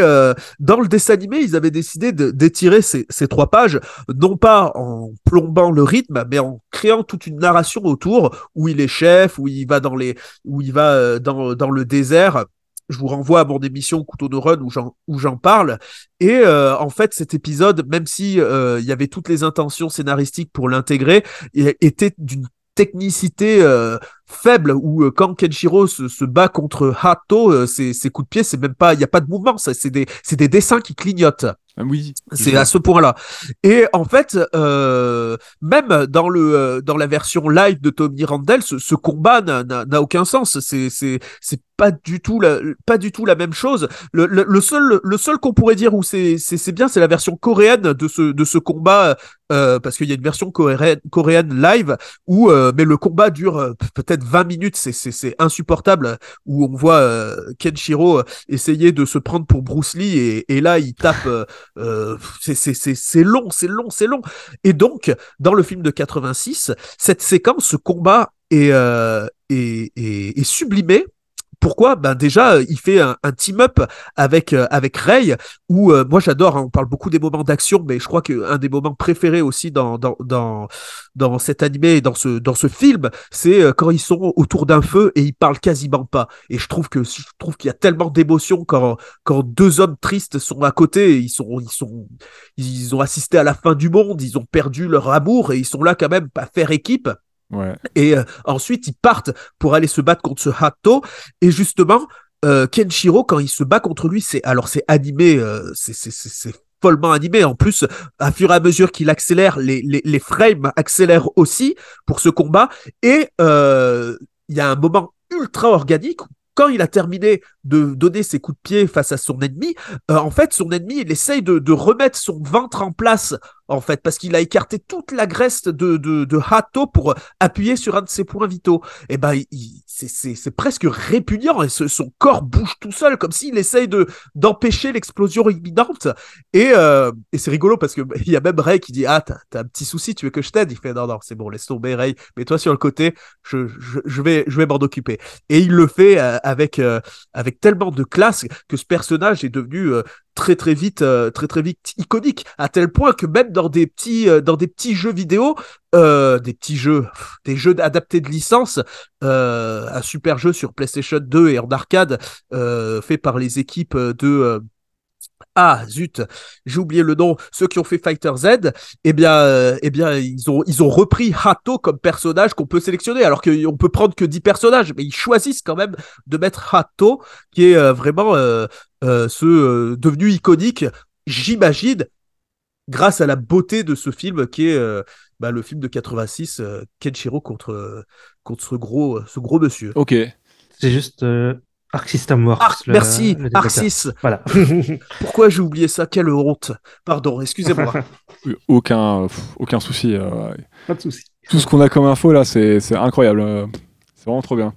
dans le dessin animé, ils avaient décidé d'étirer ces, ces, trois pages, non pas en plombant le rythme, mais en créant toute une narration autour où il est chef, où il va dans les, où il va dans, dans le désert je vous renvoie à mon émission Couteau de Run où j'en où j'en parle. Et euh, en fait, cet épisode, même si euh, il y avait toutes les intentions scénaristiques pour l'intégrer, était d'une technicité euh, faible où euh, quand Kenshiro se, se, bat contre Hato, euh, ses, ses, coups de pied, c'est même pas, il y a pas de mouvement, c'est des, c'est des dessins qui clignotent. Ah oui. C'est à ce point-là. Et en fait, euh, même dans le euh, dans la version live de Tommy Randall, ce, ce combat n'a aucun sens. C'est c'est c'est pas du tout la pas du tout la même chose. Le, le, le seul le seul qu'on pourrait dire où c'est c'est bien, c'est la version coréenne de ce de ce combat euh, parce qu'il y a une version coréenne, coréenne live où euh, mais le combat dure peut-être 20 minutes, c'est insupportable, où on voit euh, Kenshiro essayer de se prendre pour Bruce Lee, et, et là, il tape, euh, euh c'est long, c'est long, c'est long. Et donc, dans le film de 86, cette séquence, ce combat est, euh, est, est, est sublimé pourquoi? Ben déjà, euh, il fait un, team-up avec euh, avec Ray, où euh, moi j'adore. Hein, on parle beaucoup des moments d'action, mais je crois qu'un des moments préférés aussi dans dans dans dans cet animé et dans ce dans ce film, c'est quand ils sont autour d'un feu et ils parlent quasiment pas. Et je trouve que je trouve qu'il y a tellement d'émotions quand quand deux hommes tristes sont à côté, ils sont ils sont ils ont assisté à la fin du monde, ils ont perdu leur amour et ils sont là quand même à faire équipe. Et euh, ensuite, ils partent pour aller se battre contre ce Hato. Et justement, euh, Kenshiro, quand il se bat contre lui, c'est alors c'est animé, euh, c'est follement animé. En plus, à fur et à mesure qu'il accélère, les, les, les, frames accélèrent aussi pour ce combat. Et euh, il y a un moment ultra organique quand il a terminé de donner ses coups de pied face à son ennemi, euh, en fait, son ennemi, il essaye de, remettre son ventre en place, en fait, parce qu'il a écarté toute la graisse de Hato pour appuyer sur un de ses points vitaux. Et eh ben, c'est presque répugnant et ce, son corps bouge tout seul, comme s'il essaye de d'empêcher l'explosion imminente. Et, euh, et c'est rigolo parce que il y a même Ray qui dit ah t'as un petit souci, tu veux que je t'aide? Il fait non non c'est bon laisse tomber Ray, mets-toi sur le côté, je, je, je vais je vais m'en occuper. Et il le fait euh, avec euh, avec tellement de classe que ce personnage est devenu euh, très très vite euh, très très vite iconique à tel point que même dans des petits euh, dans des petits jeux vidéo des petits jeux des jeux adaptés de licence un super jeu sur PlayStation 2 et en arcade fait par les équipes de ah zut, j'ai oublié le nom. Ceux qui ont fait Fighter Z, eh bien, euh, eh bien, ils ont ils ont repris Hato comme personnage qu'on peut sélectionner, alors qu'on peut prendre que 10 personnages, mais ils choisissent quand même de mettre Hato, qui est euh, vraiment euh, euh ce euh, devenu iconique, j'imagine, grâce à la beauté de ce film qui est bah, le film de 86, Kenshiro contre contre ce gros ce gros monsieur. Ok. C'est juste Arc System Works. Arc, le- merci, le développeur. Arc 6. Voilà. Pourquoi j'ai oublié ça? Quelle honte. Pardon, excusez-moi. Aucun, aucun souci. euh, Pas de souci. tout ce qu'on a comme info là, c'est c'est incroyable. euh, C'est vraiment trop bien.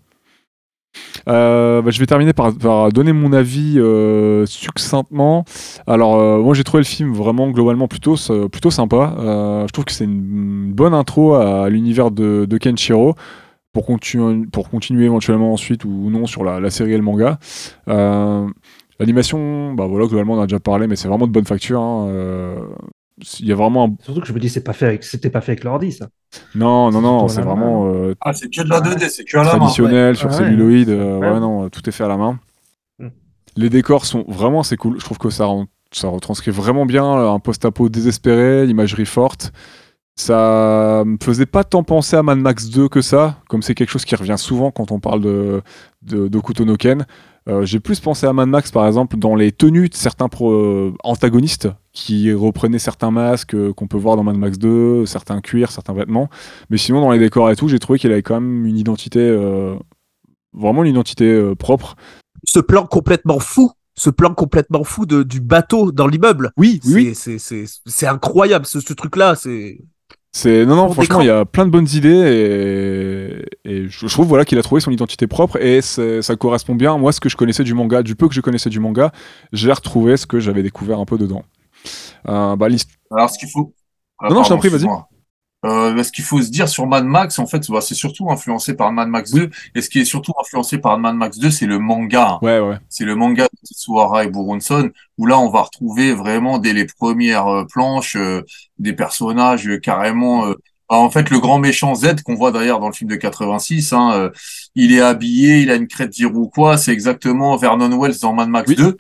Euh, bah, je vais terminer par, par donner mon avis euh, succinctement. Alors, euh, moi j'ai trouvé le film vraiment globalement plutôt, plutôt sympa. Euh, je trouve que c'est une bonne intro à l'univers de, de Kenshiro pour, continu- pour continuer éventuellement ensuite ou non sur la, la série et le manga. Euh, L'animation, bah voilà, globalement on en a déjà parlé, mais c'est vraiment de bonne facture. hein. Euh, Il y a vraiment un... Surtout que je me dis, c'est pas fait avec, c'était pas fait avec l'ordi, ça. Non, non, non, C'est c'est vraiment euh, Ah, c'est que de la 2D, c'est que à la main. traditionnel sur Ah ouais. celluloïd. euh, ouais. Ouais. non, tout est fait à la main. Mm. Les décors sont vraiment assez cool. Je trouve que ça, rend- ça retranscrit vraiment bien un post-apo désespéré, l'imagerie forte. Ça me faisait pas tant penser à Mad Max 2 que ça, comme c'est quelque chose qui revient souvent quand on parle de, de, no Ken. Euh, J'ai plus pensé à Mad Max par exemple dans les tenues de certains pro- euh, antagonistes qui reprenaient certains masques euh, qu'on peut voir dans Mad Max 2, certains cuirs, certains vêtements. Mais sinon, dans les décors et tout, j'ai trouvé qu'il avait quand même une identité, euh, vraiment une identité propre. Ce plan complètement fou. Ce plan complètement fou de, du bateau dans l'immeuble. Oui, oui, c'est incroyable, ce, ce truc-là. C'est. C'est non non Pour franchement il y a plein de bonnes idées et, et je, je trouve voilà qu'il a trouvé son identité propre et ça correspond bien moi ce que je connaissais du manga du peu que je connaissais du manga j'ai retrouvé ce que j'avais découvert un peu dedans. Euh, bah, Alors, ce qu'il faut. Ah, Non, non, je t'en pardon, prie, vas-y. Euh, ce qu'il faut se dire sur Mad Max, en fait, bah, c'est surtout influencé par Mad Max 2. Et ce qui est surtout influencé par Mad Max 2, c'est le manga. ouais ouais C'est le manga de Tetsuhara et Buronson, où là, on va retrouver vraiment dès les premières euh, planches euh, des personnages euh, carrément. euh, bah, en fait, le grand méchant Z qu'on voit d'ailleurs dans le film de 86, hein, euh, il est habillé, il a une crête d'Iroquois, c'est exactement Vernon Wells dans Mad Max Oui. 2.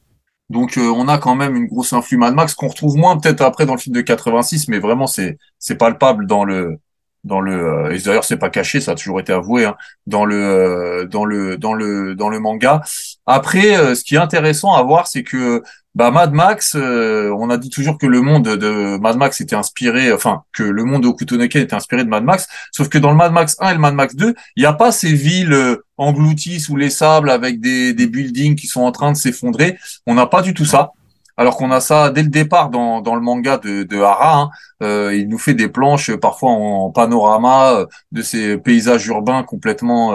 Donc, euh, on a quand même une grosse influx Mad Max qu'on retrouve moins peut-être après dans le film de 86, mais vraiment c'est c'est palpable dans le dans le euh, et d'ailleurs c'est pas caché, ça a toujours été avoué hein, dans le euh, dans le dans le dans le manga. Après, ce qui est intéressant à voir, c'est que bah, Mad Max, euh, on a dit toujours que le monde de Mad Max était inspiré, enfin que le monde de Okutonoken était inspiré de Mad Max, sauf que dans le Mad Max 1 et le Mad Max 2, il n'y a pas ces villes euh, englouties sous les sables avec des, des buildings qui sont en train de s'effondrer. On n'a pas du tout ça. Alors qu'on a ça dès le départ dans, dans le manga de, de Hara. hein. Euh, il nous fait des planches parfois en panorama de ces paysages urbains complètement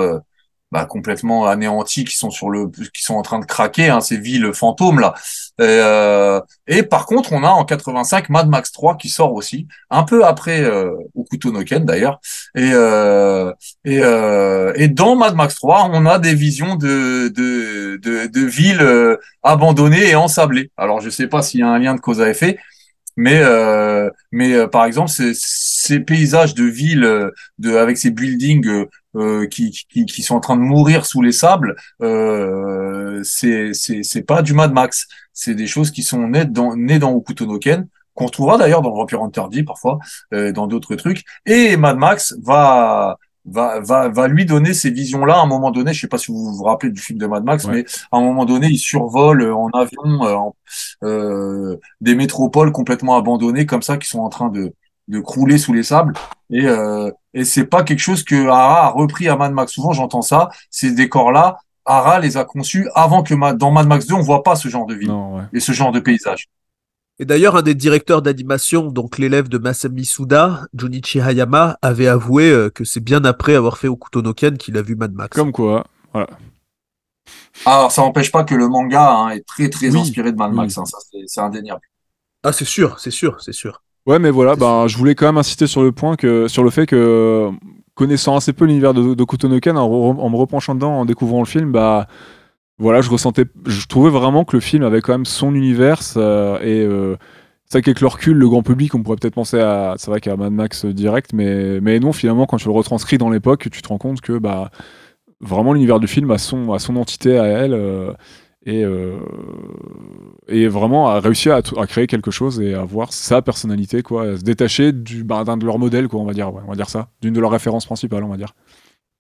bah, complètement anéantis qui sont sur le qui sont en train de craquer hein, ces villes fantômes là. Et, euh, et par contre on a en 85 Mad Max 3 qui sort aussi un peu après euh, Okuto no Ken d'ailleurs. Et euh, et, euh, et dans Mad Max 3 on a des visions de de de, villes abandonnées et ensablées. Alors je sais pas s'il y a un lien de cause à effet mais mais par exemple ces, paysages de villes de avec ces buildings euh, qui, qui qui sont en train de mourir sous les sables euh, c'est c'est c'est pas du Mad Max. C'est des choses qui sont nées dans nées dans Okuto no Ken qu'on retrouvera d'ailleurs dans Vampire Hunter parfois euh, dans d'autres trucs. Et Mad Max va va va va lui donner ces visions là à un moment donné. Je sais pas si vous vous rappelez du film de Mad Max Ouais. mais à un moment donné il survole en avion euh, euh, des métropoles complètement abandonnées comme ça qui sont en train de de crouler sous les sables. Et euh, et c'est pas quelque chose que Hara a repris à Mad Max. Souvent j'entends ça. Ces décors là Hara les a conçus avant que Ma- dans Mad Max 2 on voit pas ce genre de ville non ouais. et ce genre de paysage. Et d'ailleurs, un des directeurs d'animation, donc l'élève de Masami Suda, Junichi Hayama, avait avoué euh, que c'est bien après avoir fait Okuto no Ken qu'il a vu Mad Max. comme quoi voilà. Alors ça n'empêche pas que le manga hein, est très très Oui, inspiré de Mad oui. Max hein, ça c'est c'est indéniable. Ah, c'est sûr, c'est sûr, c'est sûr. Ouais, mais voilà, ben, je voulais quand même insister sur le point que, sur le fait que, connaissant assez peu l'univers de, de Kutonoken, en, re- en me repenchant dedans, en découvrant le film, bah, voilà, je ressentais, je trouvais vraiment que le film avait quand même son univers euh, et euh, c'est vrai qu'avec le recul, le grand public, on pourrait peut-être penser à, c'est vrai qu'à Mad Max direct, mais, mais non, finalement, quand tu le retranscris dans l'époque, tu te rends compte que, bah, vraiment l'univers du film a son, a son entité à elle. euh, et, euh, et vraiment a réussi à, à créer quelque chose et à avoir sa personnalité quoi à se détacher du bah, d'un de leurs modèles quoi on va dire ouais, on va dire ça d'une de leurs références principales on va dire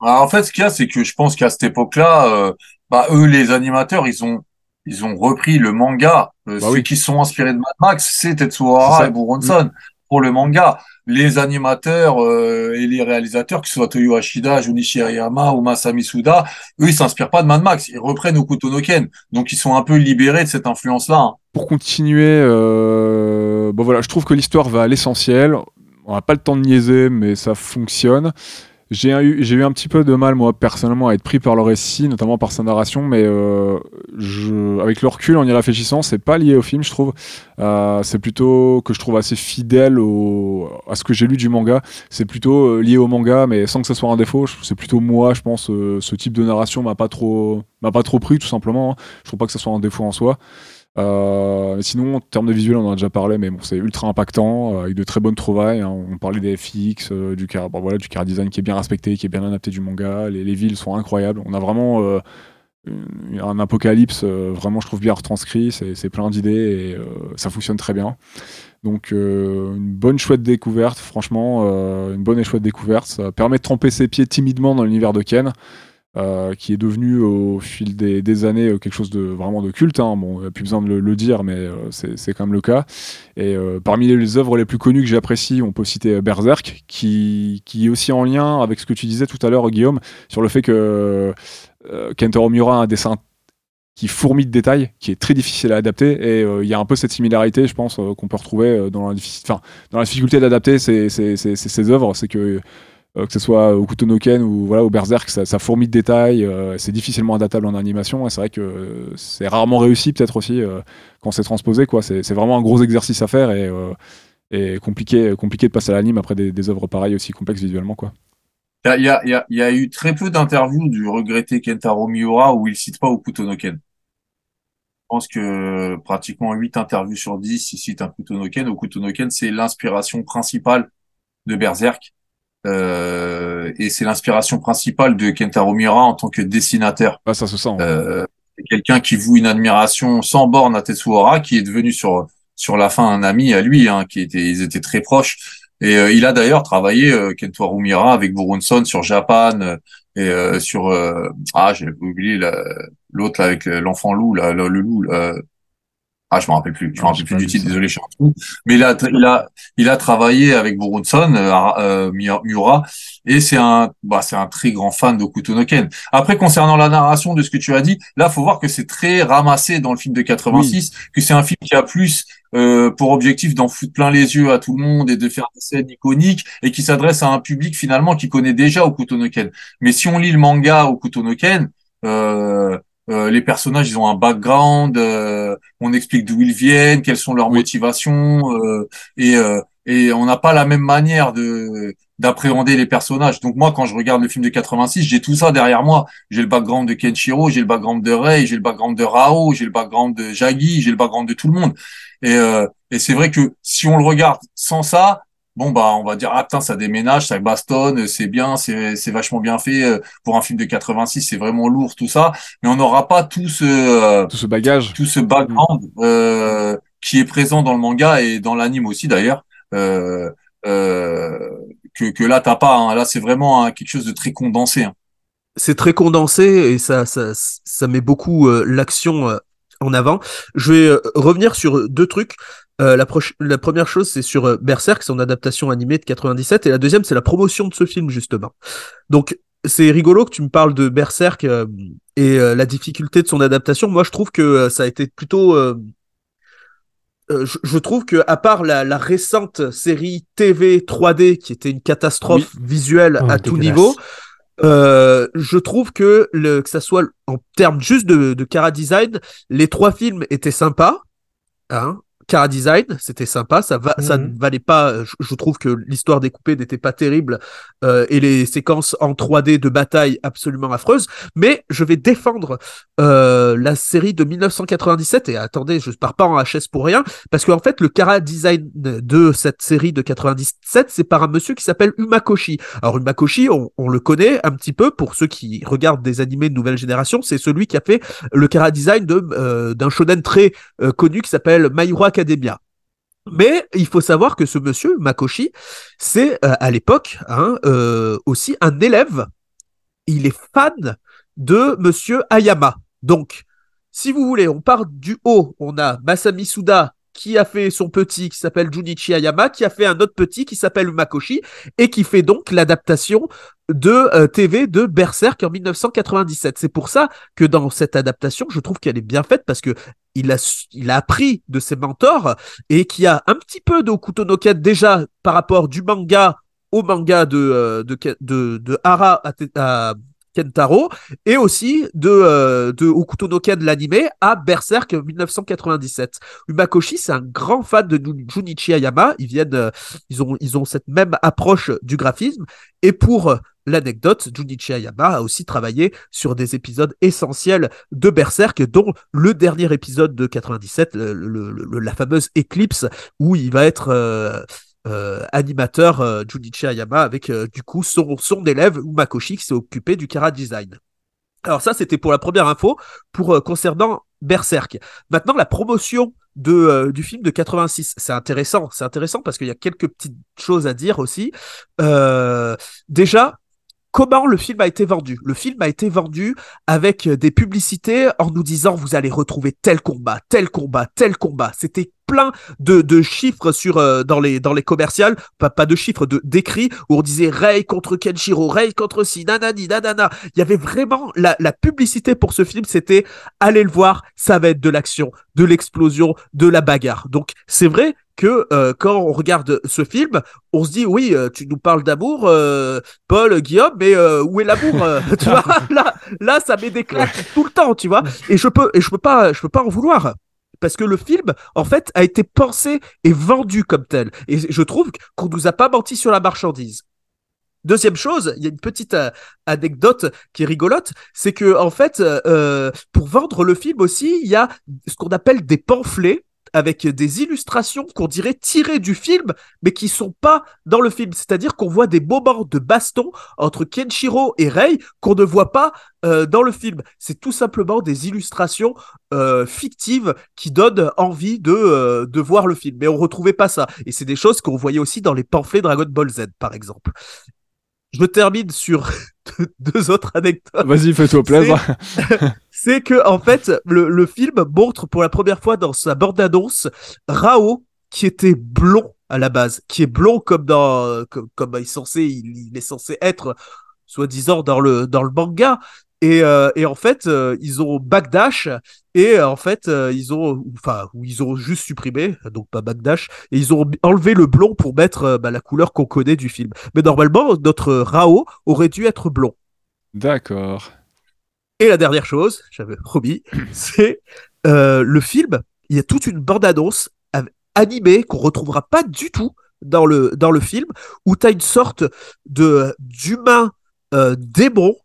Alors, en fait, ce qu'il y a, c'est que je pense qu'à cette époque-là, euh, bah, eux, les animateurs, ils ont, ils ont repris le manga. Euh, Bah ceux oui. qui sont inspirés de Mad Max, c'est Tetsuhara ça. et Buronson pour le manga. Les animateurs euh, et les réalisateurs, que ce soit Toyo Ashida, Junichi Hayama ou Masami Suda, eux, ils s'inspirent pas de Mad Max, ils reprennent Okuto no. Donc, ils sont un peu libérés de cette influence-là. hein. Pour continuer, euh, je trouve que l'histoire va à l'essentiel. On n'a pas le temps de niaiser, mais ça fonctionne. J'ai eu, eu un petit peu de mal, moi, personnellement, à être pris par le récit, notamment par sa narration, mais euh, avec le recul, en y réfléchissant, c'est pas lié au film, je trouve. Euh, c'est plutôt que je trouve assez fidèle à ce que j'ai lu du manga. C'est plutôt euh, lié au manga, mais sans que ce soit un défaut. C'est plutôt moi, je pense, ce type de narration m'a pas trop, pas trop pris, tout simplement. hein. Je trouve pas que ce soit un défaut en soi. Euh, sinon, en termes de visuel, on en a déjà parlé, mais bon, c'est ultra impactant, euh, avec de très bonnes trouvailles. hein. On parlait des FX, euh, du car, bon, voilà, du car design qui est bien respecté, qui est bien adapté du manga. Les, les villes sont incroyables. On a vraiment un apocalypse, vraiment, je trouve bien retranscrit. C'est plein d'idées et ça fonctionne très bien. Donc, une bonne chouette découverte, franchement, une bonne et chouette découverte. Ça permet de tremper ses pieds timidement dans l'univers de Ken euh, qui est devenu au fil des, années euh, quelque chose de vraiment de culte. Hein. Bon, il a plus besoin de le, dire, mais euh, c'est quand même le cas. Et euh, parmi les, œuvres les plus connues que j'apprécie, on peut citer euh, Berserk, qui, est aussi en lien avec ce que tu disais tout à l'heure, Guillaume, sur le fait que euh, Kentaro Miura a un dessin qui fourmille de détails, qui est très difficile à adapter, et euh, il y a un peu cette similarité, je pense, euh, qu'on peut retrouver euh, dans la, difficulté d'adapter ces, ces, œuvres, c'est que euh, que ce soit au Kuto no Ken ou voilà, au Berserk, ça, ça fourmille de détails, euh, c'est difficilement adaptable en animation, et c'est vrai que euh, c'est rarement réussi, peut-être aussi, euh, quand c'est transposé. quoi. C'est vraiment un gros exercice à faire, et, euh, compliqué, compliqué de passer à l'anime après des, œuvres pareilles aussi complexes visuellement. quoi. Il y a, eu très peu d'interviews du regretté Kentaro Miura où il cite pas Okuto no Ken. Je pense que pratiquement 8 interviews sur 10, il cite un Okuto no Ken. Okuto no Ken, c'est l'inspiration principale de Berserk. Euh, et c'est l'inspiration principale de Kentaro Miura en tant que dessinateur. Ah, ça se sent. Euh, c'est quelqu'un qui voue une admiration sans borne à Tetsuhara, qui est devenu sur sur la fin un ami à lui, hein, qui était ils étaient très proches. Et euh, il a d'ailleurs travaillé euh, Kentaro Miura avec Burunson sur Japan euh, et euh, sur euh, ah j'ai oublié la- l'autre là, avec euh, l'enfant loup là, le, le loup là. Ah je me rappelle plus. Je me rappelle plus du titre désolé je suis un trou mais il a il a il a travaillé avec Burunson euh, euh, Miura et c'est un bah c'est un très grand fan d'Okuto no Ken. Après concernant la narration de ce que tu as dit là faut voir que c'est très ramassé dans le film de 86 que c'est un film qui a plus euh, pour objectif d'en foutre plein les yeux à tout le monde et de faire des scènes iconiques et qui s'adresse à un public finalement qui connaît déjà Okuto no Ken. Mais si on lit le manga Okuto no Ken, euh, euh, les personnages ils ont un background, euh, on explique d'où ils viennent, quelles sont leurs Oui. motivations euh, et euh, et on n'a pas la même manière de d'appréhender les personnages. Donc moi quand je regarde le film de 86, j'ai tout ça derrière moi. J'ai le background de Kenshiro, j'ai le background de Rei, j'ai le background de Rao, j'ai le background de Jagi, j'ai le background de tout le monde. Et, euh, et c'est vrai que si on le regarde sans ça, bon bah on va dire ah putain ça déménage, ça bastonne, c'est bien, c'est c'est vachement bien fait euh, pour un film de 86, c'est vraiment lourd tout ça, mais on n'aura pas tout ce euh, Tout ce bagage. tout ce background euh, qui est présent dans le manga et dans l'anime aussi d'ailleurs. Euh, euh, que, que là t'as pas, hein. là c'est vraiment hein, quelque chose de très condensé. hein. c'est très condensé et ça, ça, ça met beaucoup euh, l'action euh, en avant. Je vais euh, revenir sur deux trucs. Euh, la, la première chose, c'est sur euh, Berserk, son adaptation animée de 97, et la deuxième, c'est la promotion de ce film, justement. Donc, c'est rigolo que tu me parles de Berserk euh, et euh, la difficulté de son adaptation. Moi, je trouve que ça a été plutôt... euh, euh, je, je trouve que à part la, la récente série TV 3D qui était une catastrophe visuelle Oh, à tout niveau, euh, je trouve que, le, que ça soit en termes juste de, de cara design, les trois films étaient sympas. Hein cara design, c'était sympa. Ça, va, ça Mhm. ne valait pas. Je, je trouve que l'histoire découpée n'était pas terrible euh, et les séquences en 3D de bataille absolument affreuses. Mais je vais défendre euh, la série de 1997 et attendez, je pars pas en HS pour rien parce qu'en fait le cara design de cette série de 97 c'est par un monsieur qui s'appelle Umakoshi. Alors Umakoshi, on, on le connaît un petit peu pour ceux qui regardent des animés de nouvelle génération, c'est celui qui a fait le cara design de euh, d'un shonen très euh, connu qui s'appelle My Hero Academia. Mais il faut savoir que ce monsieur Makoshi, c'est euh, à l'époque hein, euh, aussi un élève. Il est fan de monsieur Ayama. Donc, si vous voulez, on part du haut. On a Masami Suda qui a fait son petit qui s'appelle Junichi Ayama, qui a fait un autre petit qui s'appelle Makoshi, et qui fait donc l'adaptation de euh, TV de Berserk en 1997. C'est pour ça que dans cette adaptation, je trouve qu'elle est bien faite parce que il a, il a appris de ses mentors et qui a un petit peu de Okuto no Ken déjà par rapport du manga au manga de, euh, de, de, de Hara à Kentaro et aussi de, euh, de Okuto no Ken l'animé à Berserk 1997. Umakoshi, c'est un grand fan de Jun- Junichi Ayama. Ils viennent, euh, ils ont, ils ont cette même approche du graphisme. Et pour euh, l'anecdote, Junichi Ayama a aussi travaillé sur des épisodes essentiels de Berserk, dont le dernier épisode de 97, le- le- le- la fameuse Eclipse, où il va être euh, animateur euh, Junichi Ayama avec euh, du coup son, son élève Umakoshi qui s'est occupé du Kara Design. Alors ça, c'était pour la première info pour euh, concernant Berserk. Maintenant, la promotion de, euh, du film de 86, c'est intéressant. C'est intéressant parce qu'il y a quelques petites choses à dire aussi. Euh, déjà, comment le film a été vendu? Le film a été vendu avec des publicités en nous disant vous allez retrouver tel combat, tel combat, tel combat. C'était plein de, de chiffres sur euh, dans les dans les commerciales, pas, pas de chiffres, de d'écrits où on disait Rei contre Kenshiro, Rei contre si, nanani, nanana. Il y avait vraiment la, la publicité pour ce film, c'était allez le voir, ça va être de l'action, de l'explosion, de la bagarre. Donc c'est vrai que euh, quand on regarde ce film, on se dit oui, euh, tu nous parles d'amour, euh, Paul, Guillaume, mais euh, où est l'amour Tu vois, là, là, ça met des claques tout le temps, tu vois? Et je peux, et je peux pas, je peux pas en vouloir. Parce que le film, en fait, a été pensé et vendu comme tel. Et je trouve qu'on nous a pas menti sur la marchandise. Deuxième chose, il y a une petite euh, anecdote qui est rigolote, c'est que en fait, euh, pour vendre le film aussi, il y a ce qu'on appelle des pamphlets avec des illustrations qu'on dirait tirées du film, mais qui sont pas dans le film. C'est-à-dire qu'on voit des moments de baston entre Kenshiro et Rei qu'on ne voit pas euh, dans le film. C'est tout simplement des illustrations euh, fictives qui donnent envie de, euh, de voir le film. Mais on retrouvait pas ça. Et c'est des choses qu'on voyait aussi dans les pamphlets Dragon Ball Z, par exemple. Je termine sur deux, deux autres anecdotes Vas-y, fais-toi plaisir. c'est que en fait le, le film montre pour la première fois dans sa bande annonce Rao qui était blond à la base, qui est blond comme dans comme, comme il est censé il, est censé être soi-disant dans le dans le manga. Et, euh, et en fait euh, ils ont backdash et euh, en fait ils ont enfin ils ont juste supprimé donc pas backdash et ils ont enlevé le blond pour mettre bah, la couleur qu'on connaît du film. Mais normalement notre Rao aurait dû être blond. D'accord. Et la dernière chose, j'avais promis, c'est euh, le film. Il y a toute une bande-annonce animée qu'on retrouvera pas du tout dans le, dans le film, où tu as une sorte de d'humain euh, démon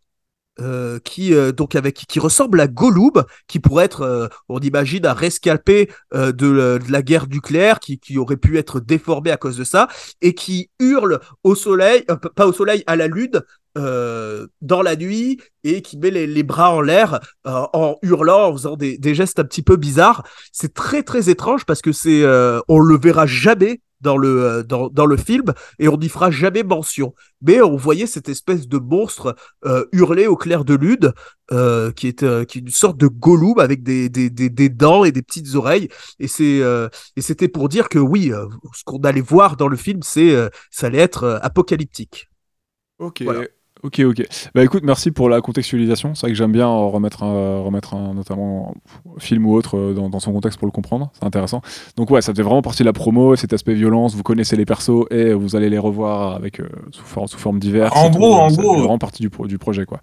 euh, qui euh, donc avec qui ressemble à Gollum, qui pourrait être, euh, on imagine, un rescapé euh, de, la- de la guerre nucléaire, qui, qui aurait pu être déformé à cause de ça, et qui hurle au soleil, euh, pas au soleil, à la lune, euh, dans la nuit, et qui met les, les bras en l'air euh, en hurlant, en faisant des, des gestes un petit peu bizarres. C'est très très étrange parce que c'est, euh, on le verra jamais dans le euh, dans, dans le film et on n'y fera jamais mention. Mais on voyait cette espèce de monstre hurler au clair de lune, qui est qui est une sorte de Gollum avec des, des, des, des dents et des petites oreilles. Et c'est et c'était pour dire que oui, ce qu'on allait voir dans le film, c'est ça allait être apocalyptique. Ok. Voilà. Ok, ok. Bah écoute, merci pour la contextualisation. C'est vrai que j'aime bien remettre, un, remettre un, notamment un film ou autre euh, dans, dans son contexte pour le comprendre. C'est intéressant. Donc ouais, ça faisait vraiment partie de la promo, cet aspect violence. Vous connaissez les persos et vous allez les revoir avec euh, sous, forme, sous forme diverses. En tout. gros, en Ça gros. vraiment partie du, pro- du projet, quoi.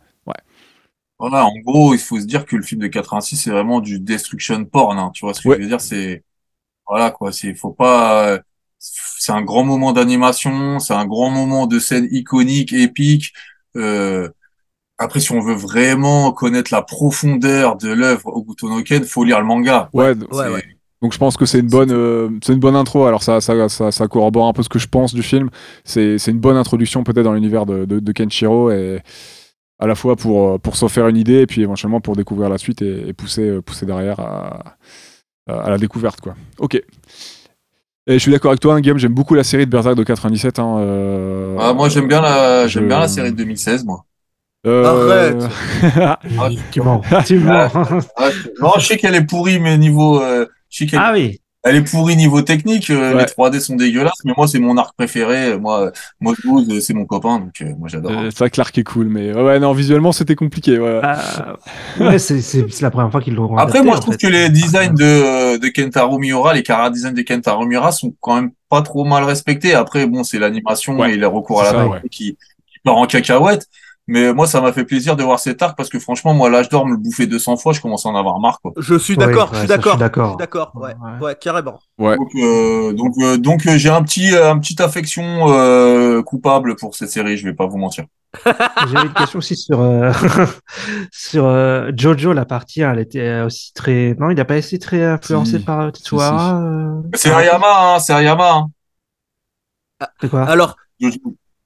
Voilà, en gros, il faut se dire que le film de 86, c'est vraiment du destruction porn, hein, tu vois ce que Ouais. je veux dire, c'est, voilà, quoi, c'est, faut pas, c'est un grand moment d'animation, c'est un grand moment de scène iconique, épique, euh, après, si on veut vraiment connaître la profondeur de l'œuvre Okuto no Ken, faut lire le manga. Ouais, Ouais, C'est- ouais. Donc je pense que c'est une bonne, euh, c'est une bonne intro. Alors ça, ça, ça, ça corrobore un peu ce que je pense du film. C'est, c'est une bonne introduction peut-être dans l'univers de, de, de Kenshiro et à la fois pour, euh, pour s'en faire une idée et puis éventuellement pour découvrir la suite et, et pousser, pousser derrière à, à la découverte quoi. Ok. Et je suis d'accord avec toi, hein, Guillaume. J'aime beaucoup la série de Berserk de 97. Hein, euh, Ah, moi, j'aime bien la, j'aime je- bien la série de 2016, moi. euh, Tu mens. Tu mens. Ah, je- non, je sais qu'elle est pourrie, mais niveau, euh, je sais qu'elle ah oui. Elle est pourrie niveau technique. euh, Ouais. Les 3D sont dégueulasses, mais moi, c'est mon arc préféré. Moi, euh, c'est mon copain, donc euh, moi, j'adore. Euh, c'est vrai que l'arc est cool, mais ouais, non, visuellement, c'était compliqué. Ouais. Ah, ouais, c'est c'est- c'est la première fois qu'ils l'ont Après, moi, je trouve fait. que les designs de, de Kentaro Miura, les cara design de Kentaro Miura sont quand même pas trop mal respectés. Après, bon, c'est l'animation Ouais, et le recours à la ça, qui, qui part en cacahuète. Mais moi, ça m'a fait plaisir de voir cet arc parce que franchement, moi, l'âge d'or me le bouffer 200 fois, je commence à en avoir marre, quoi. Je suis Oui, d'accord, ouais, je suis ça, je suis d'accord. d'accord. Je suis d'accord, ouais, Ouais. ouais, carrément. Ouais. Donc, euh, donc, euh, donc, euh, j'ai un petit, euh, un petite affection euh, coupable pour cette série. Je vais pas vous mentir. J'avais une question aussi sur, euh, sur euh, Jojo, la partie, elle était aussi très. Non, il n'a pas été très influencé Si. par Tetsuhara. euh, C'est Ayama, hein, c'est Ayama. Hein. C'est quoi? Alors, Jojo.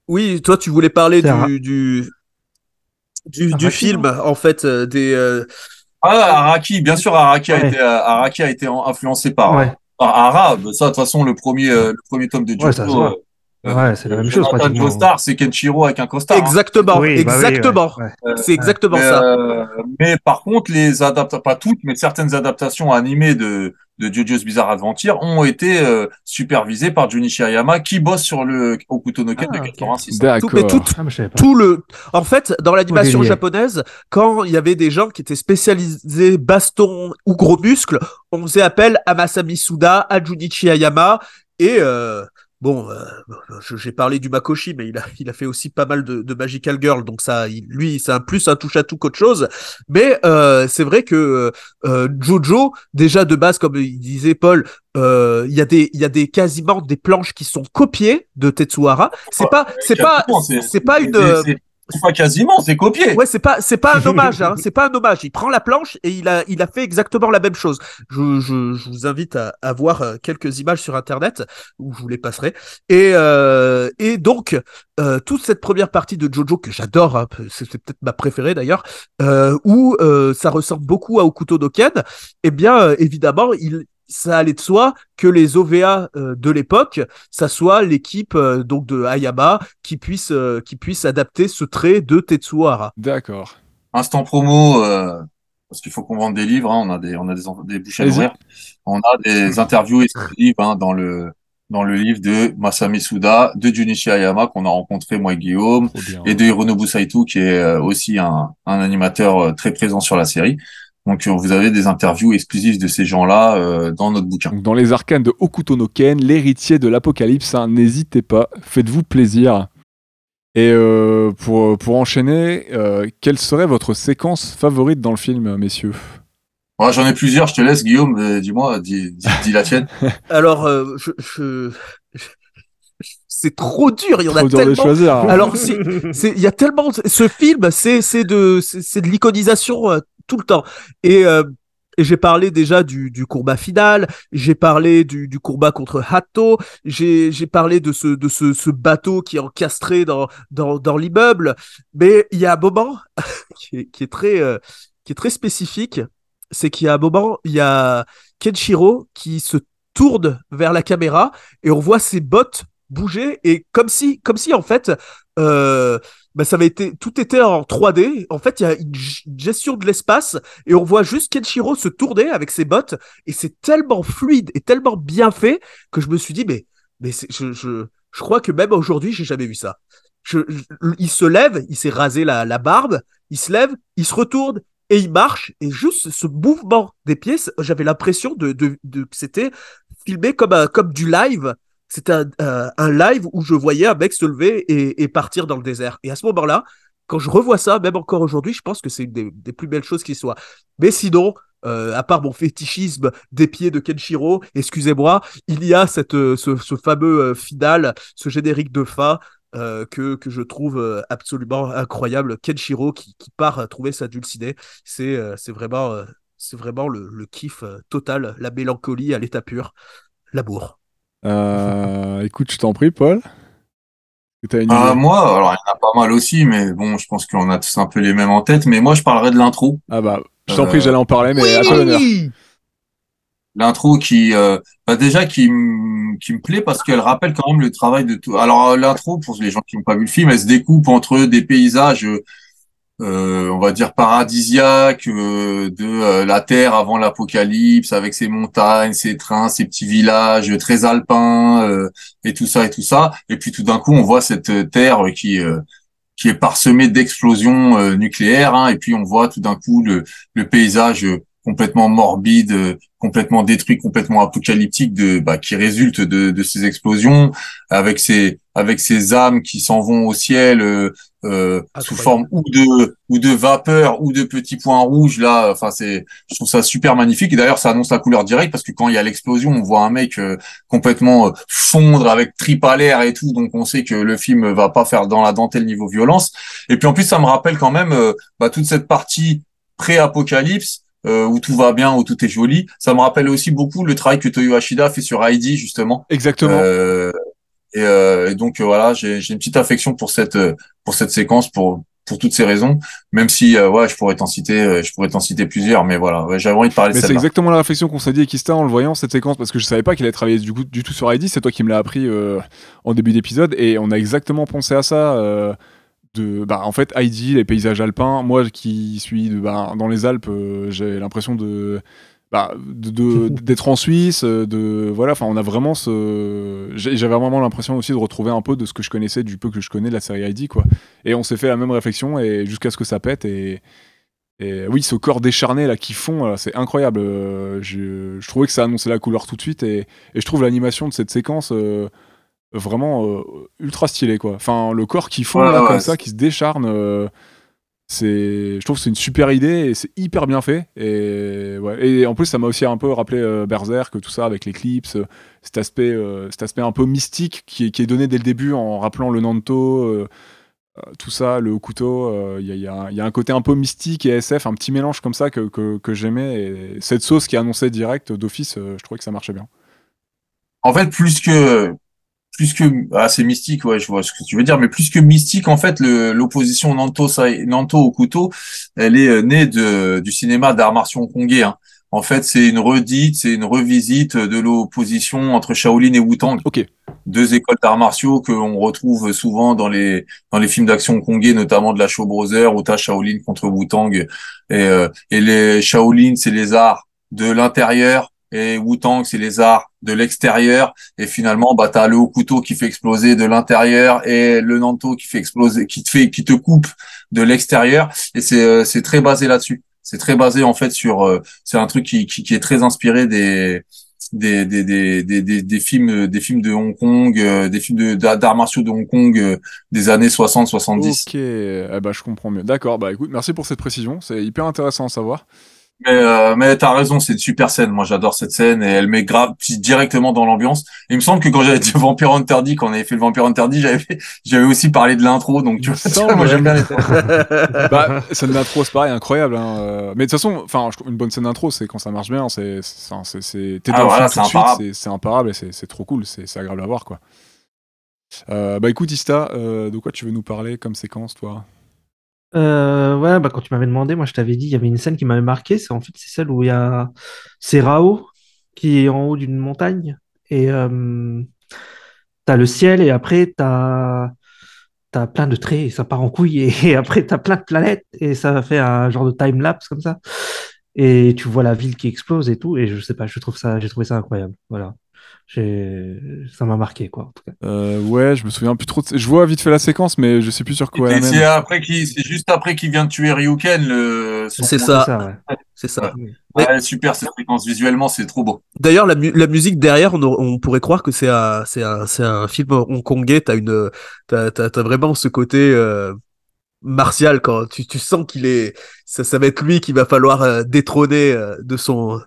oui, toi, tu voulais parler du, du, du film, en fait, euh, des, euh, Ah, Araki, bien sûr, Araki a été, euh, Araki a été en- influencé par, Ouais. par Arabe. Ça, de toute façon, le premier, euh, le premier tome de Jojo. Ouais, voit. euh, Ouais, c'est la même chose, pratiquement. Joestar, c'est Kenshiro avec un costard. hein. exactement, bah oui, exactement. ouais, ouais. C'est exactement mais, ça. euh, mais par contre, les adaptations, pas toutes, mais certaines adaptations animées de, de JoJo's Bizarre Adventure ont été euh, supervisées par Junichi Ayama, qui bosse sur le Okuto no Ken Ah, de ok. 86. Tout, D'accord. mais tout, Ah, pas. tout le en fait dans l'animation japonaise quand il y avait des gens qui étaient spécialisés baston ou gros muscles on faisait appel à Masami Suda à Junichi Ayama et euh, bon euh, je- j'ai parlé du Makoshi mais il a il a fait aussi pas mal de, de Magical Girl donc ça il- lui c'est un plus un touche à tout qu'autre chose. Mais euh, c'est vrai que euh, Jojo déjà de base comme il disait Paul euh, il y a des il y a des quasiment des planches qui sont copiées de Tetsuhara. C'est pas c'est pas c'est pas une pas quasiment, c'est copié. Ouais, c'est pas c'est pas un hommage, hein, c'est pas un hommage. Il prend la planche et il a il a fait exactement la même chose. Je, je, je vous invite à, à voir euh, quelques images sur internet où je vous les passerai. Et euh, et donc euh, toute cette première partie de Jojo que j'adore, hein, c'est c'est peut-être ma préférée d'ailleurs, euh, où euh, ça ressemble beaucoup à Okuto no Ken. Eh bien euh, évidemment il ça allait de soi que les OVA euh, de l'époque, ça soit l'équipe euh, donc de Hayama qui puisse euh, qui puisse adapter ce trait de Tetsuhara. D'accord. Instant promo, euh, parce qu'il faut qu'on vende des livres, hein, on a des, on a des, des bouches à nourrir. On a des interviews exclusives hein, dans le dans le livre de Masami Suda, de Junichi Ayama qu'on a rencontré moi et Guillaume, bien. et de Hironobu Saito qui est euh, aussi un, un animateur euh, très présent sur la série. Donc euh, vous avez des interviews exclusives de ces gens-là euh, dans notre bouquin. Donc, dans les arcanes de Okuto no Ken, l'héritier de l'apocalypse, hein, n'hésitez pas, faites-vous plaisir. Et euh, pour, pour enchaîner, euh, quelle serait votre séquence favorite dans le film, messieurs? Moi j'en ai plusieurs, je te laisse Guillaume, euh, dis-moi, dis, dis, dis la tienne. Alors euh, je, je... c'est trop dur, il y en a dur de tellement. choisir. Alors c'est c'est il y a tellement ce film c'est c'est de c'est de l'iconisation tout le temps. Et euh, et j'ai parlé déjà du, du combat final, j'ai parlé du, du combat contre Hatto, j'ai parlé de ce de ce, bateau qui est encastré dans dans, dans l'immeuble, mais il y a un moment qui est, qui est très euh, qui est très spécifique, c'est qu'il y a un moment il y a Kenshiro qui se tourne vers la caméra et on voit ses bottes bouger et comme si comme si en fait euh, bah, ça avait été tout était en 3D en fait il y a une gestion de l'espace et on voit juste Kenshiro se tourner avec ses bottes et c'est tellement fluide et tellement bien fait que je me suis dit mais mais je, je je crois que même aujourd'hui j'ai jamais vu ça. Il se lève il s'est rasé la, la barbe il se lève il se retourne et il marche et juste ce mouvement des pieds j'avais l'impression de, de, de que c'était filmé comme un, comme du live c'était un, un- live où je voyais un mec se lever et, partir dans le désert. Et à ce moment-là, quand je revois ça, même encore aujourd'hui, je pense que c'est une des, plus belles choses qui soient. Mais sinon, euh, à part mon fétichisme des pieds de Kenshiro, excusez-moi, il y a cette, euh, ce, fameux euh, final, ce générique de fin euh, que, que je trouve euh, absolument incroyable. Kenshiro qui, qui part euh, trouver sa dulcinée, c'est euh, vraiment, euh, vraiment le, le kiff euh, total, la mélancolie à l'état pur, l'amour. Euh, écoute, je t'en prie, Paul. Une Euh, moi, alors il y en a pas mal aussi, mais bon, je pense qu'on a tous un peu les mêmes en tête. Mais moi, je parlerai de l'intro. Ah bah, je t'en Euh, prie, j'allais en parler, mais à toi l'honneur. L'intro qui, euh, bah déjà qui, qui me plaît parce qu'elle rappelle quand même le travail de tout. Alors euh, l'intro, pour les gens qui n'ont pas vu le film, elle se découpe entre des paysages euh, euh, on va dire paradisiaque euh, de euh, la terre avant l'apocalypse avec ses montagnes, ses trains, ses petits villages très alpins euh, et tout ça et tout ça. Et puis tout d'un coup, on voit cette terre qui qui est parsemée d'explosions nucléaires. Hein, et puis on voit tout d'un coup le, le paysage complètement morbide, complètement détruit, complètement apocalyptique de bah, qui résulte de, de ces explosions, avec ces avec ces âmes qui s'en vont au ciel euh, euh sous forme ou de ou de vapeur ou de petits points rouges là. Enfin c'est je trouve ça super magnifique et d'ailleurs ça annonce la couleur directe parce que quand il y a l'explosion on voit un mec euh, complètement euh, fondre avec trip à l'air et tout donc on sait que le film va pas faire dans la dentelle niveau violence et puis en plus ça me rappelle quand même bah, toute cette partie pré-apocalypse euh, où tout va bien, où tout est joli. Ça me rappelle aussi beaucoup le travail que Toyo Hashida fait sur Heidi justement. Exactement. Euh, et, euh, et, donc euh, voilà, j'ai une petite affection pour cette pour cette séquence pour pour toutes ces raisons. Même si ouais, je pourrais t'en citer, je pourrais t'en citer plusieurs, mais voilà, ouais, j'avais envie de parler mais C'est exactement la réflexion qu'on s'est dit avec Ista en le voyant cette séquence parce que je savais pas qu'il allait travailler du, coup, du tout sur Heidi. C'est toi qui me l'as appris en début d'épisode et on a exactement pensé à ça de bah, en fait Heidi les paysages alpins moi qui suis de, bah, dans les Alpes euh, j'ai l'impression de bah, d'être en Suisse euh, de voilà enfin on a vraiment ce j'avais vraiment l'impression aussi de retrouver un peu de ce que je connaissais du peu que je connais de la série Heidi quoi et on s'est fait la même réflexion et jusqu'à ce que ça pète et, et oui ce corps décharné là qui fond c'est incroyable euh, je, je, trouvais que ça annonçait la couleur tout de suite et, et je trouve l'animation de cette séquence vraiment euh, ultra stylé quoi. Enfin le corps qui fond là comme ça, qui se décharne. Euh, je trouve que c'est une super idée et c'est hyper bien fait. Et, en plus, ça m'a aussi un peu rappelé euh, Berserk, tout ça avec l'éclipse, cet aspect, cet aspect un peu mystique qui est, donné dès le début en rappelant le Nanto, tout ça, le couteau. Il y, a, un côté un peu mystique et SF, un petit mélange comme ça que, que, que j'aimais. Et cette sauce qui est annoncée direct d'office, je trouvais que ça marchait bien. En fait, plus que plus que ah, c'est mystique, ouais, je vois ce que tu veux dire, mais plus que mystique, en fait, l'opposition Nanto, Nanto au couteau, elle est euh, née de, du cinéma d'art martiaux hongkongais. Hein. En fait, c'est une redite, c'est une revisite de l'opposition entre Shaolin et Wu-Tang. Deux écoles d'arts martiaux que on retrouve souvent dans les dans les films d'action hongkongais, notamment de la Show Brothers, où t'as Shaolin contre Wu-Tang. Et, euh, et les Shaolin, c'est les arts de l'intérieur et Wu-Tang, c'est les arts de l'extérieur. Et finalement, bah, t'as le haut couteau qui fait exploser de l'intérieur et le Nanto qui fait exploser, qui te fait, qui te coupe de l'extérieur. Et c'est, euh, c'est très basé là-dessus. C'est très basé, en fait, sur, euh, c'est un truc qui, qui, qui, est très inspiré des, des, des, des, des, des films, des films de Hong Kong, euh, des films d'arts martiaux de Hong Kong des années 60-70. Ok, eh bah, je comprends mieux. D'accord, bah écoute, merci pour cette précision. C'est hyper intéressant à savoir. Mais, euh, mais t'as raison, c'est une super scène. Moi, j'adore cette scène et elle met grave directement dans l'ambiance. Il me semble que quand j'avais dit Vampire Interdit, quand on avait fait le Vampire Interdit, j'avais j'avais aussi parlé de l'intro. Donc tu vois, moi j'aime bien les bah, scène d'intro, c'est pareil, incroyable. Hein. Euh. Mais de toute façon, enfin, une bonne scène d'intro, c'est quand ça marche bien. C'est c'est t'es ah, voilà, c'est imparable. C'est imparable et c'est trop cool. C'est agréable à voir quoi. Euh, bah écoute Ista, euh, de quoi tu veux nous parler comme séquence toi? Euh, ouais, bah, quand tu m'avais demandé, moi je t'avais dit, il y avait une scène qui m'avait marqué, c'est en fait c'est celle où il y a c'est Rao qui est en haut d'une montagne et euh, t'as le ciel et après t'as as plein de traits et ça part en couille et, et après t'as plein de planètes et ça fait un genre de time lapse comme ça. Et tu vois la ville qui explose et tout et je sais pas, je trouve ça, j'ai trouvé ça incroyable, voilà ça m'a marqué quoi en tout cas. Euh, ouais, je me souviens plus trop. De... Je vois vite fait la séquence, mais je sais plus sur quoi. C'est après qui, c'est juste après qu'il vient de tuer Ryuken. Le... C'est ça. C'est ça. Ouais. super cette séquence visuellement, c'est trop beau. D'ailleurs, la, la, musique derrière, on, on pourrait croire que c'est un, c'est un, c'est un film hongkongais. T'as une, as vraiment ce côté. Euh martial quand tu, tu sens qu'il est ça, ça va être lui qui va falloir euh, détrôner euh, de son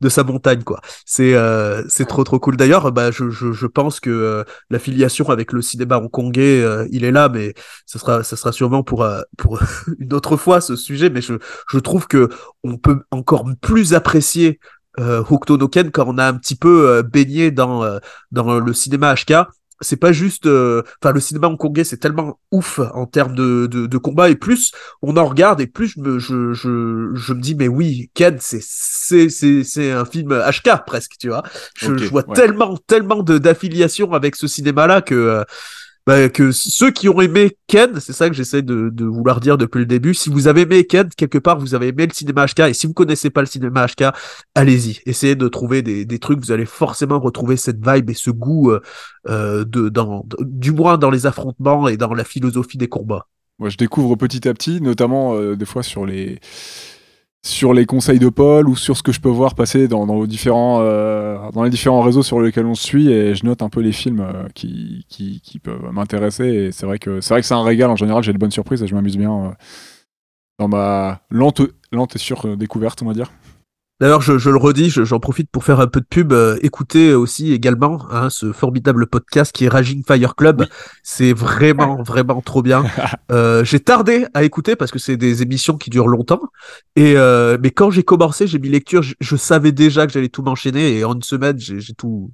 de sa montagne quoi. C'est euh, c'est trop trop cool. D'ailleurs, bah je, je, je pense que euh, l'affiliation avec le cinéma hongkongais, euh, il est là, mais ce sera ça sera sûrement pour euh, pour une autre fois ce sujet. Mais je je trouve que on peut encore plus apprécier euh, Hokuto no Ken quand on a un petit peu baigné dans dans le cinéma HK c'est pas juste euh, enfin le cinéma hongkongais c'est tellement ouf en termes de, de, de, combat. Et plus on en regarde et plus je me je, je, je me dis mais oui Ken c'est c'est c'est c'est un film HK presque tu vois. Je, je vois tellement tellement de d'affiliation avec ce cinéma là que euh, bah, que ceux qui ont aimé Ken, c'est ça que j'essaie de, vouloir dire depuis le début, si vous avez aimé Ken, quelque part vous avez aimé le cinéma HK, et si vous connaissez pas le cinéma HK, allez-y, essayez de trouver des, des trucs, vous allez forcément retrouver cette vibe et ce goût euh, euh, de, dans, du moins dans les affrontements et dans la philosophie des combats. Moi, je découvre petit à petit, notamment euh, des fois sur les sur les conseils de Paul ou sur ce que je peux voir passer dans, euh, les différents réseaux sur lesquels on suit et je note un peu les films euh, qui, peuvent m'intéresser et c'est vrai que c'est vrai que un régal en général j'ai de bonnes surprises et je m'amuse bien euh, dans ma lente, lente et sûre découverte on va dire. D'ailleurs, je, je, le redis, j'en profite pour faire un peu de pub. Euh, écoutez aussi également hein, ce formidable podcast qui est Raging Fire Club. Oui. C'est vraiment, vraiment trop bien. Euh, j'ai tardé à écouter parce que c'est des émissions qui durent longtemps. Et euh, mais quand j'ai commencé, j'ai mis lecture, je, je savais déjà que j'allais tout m'enchaîner et en une semaine, j'ai tout,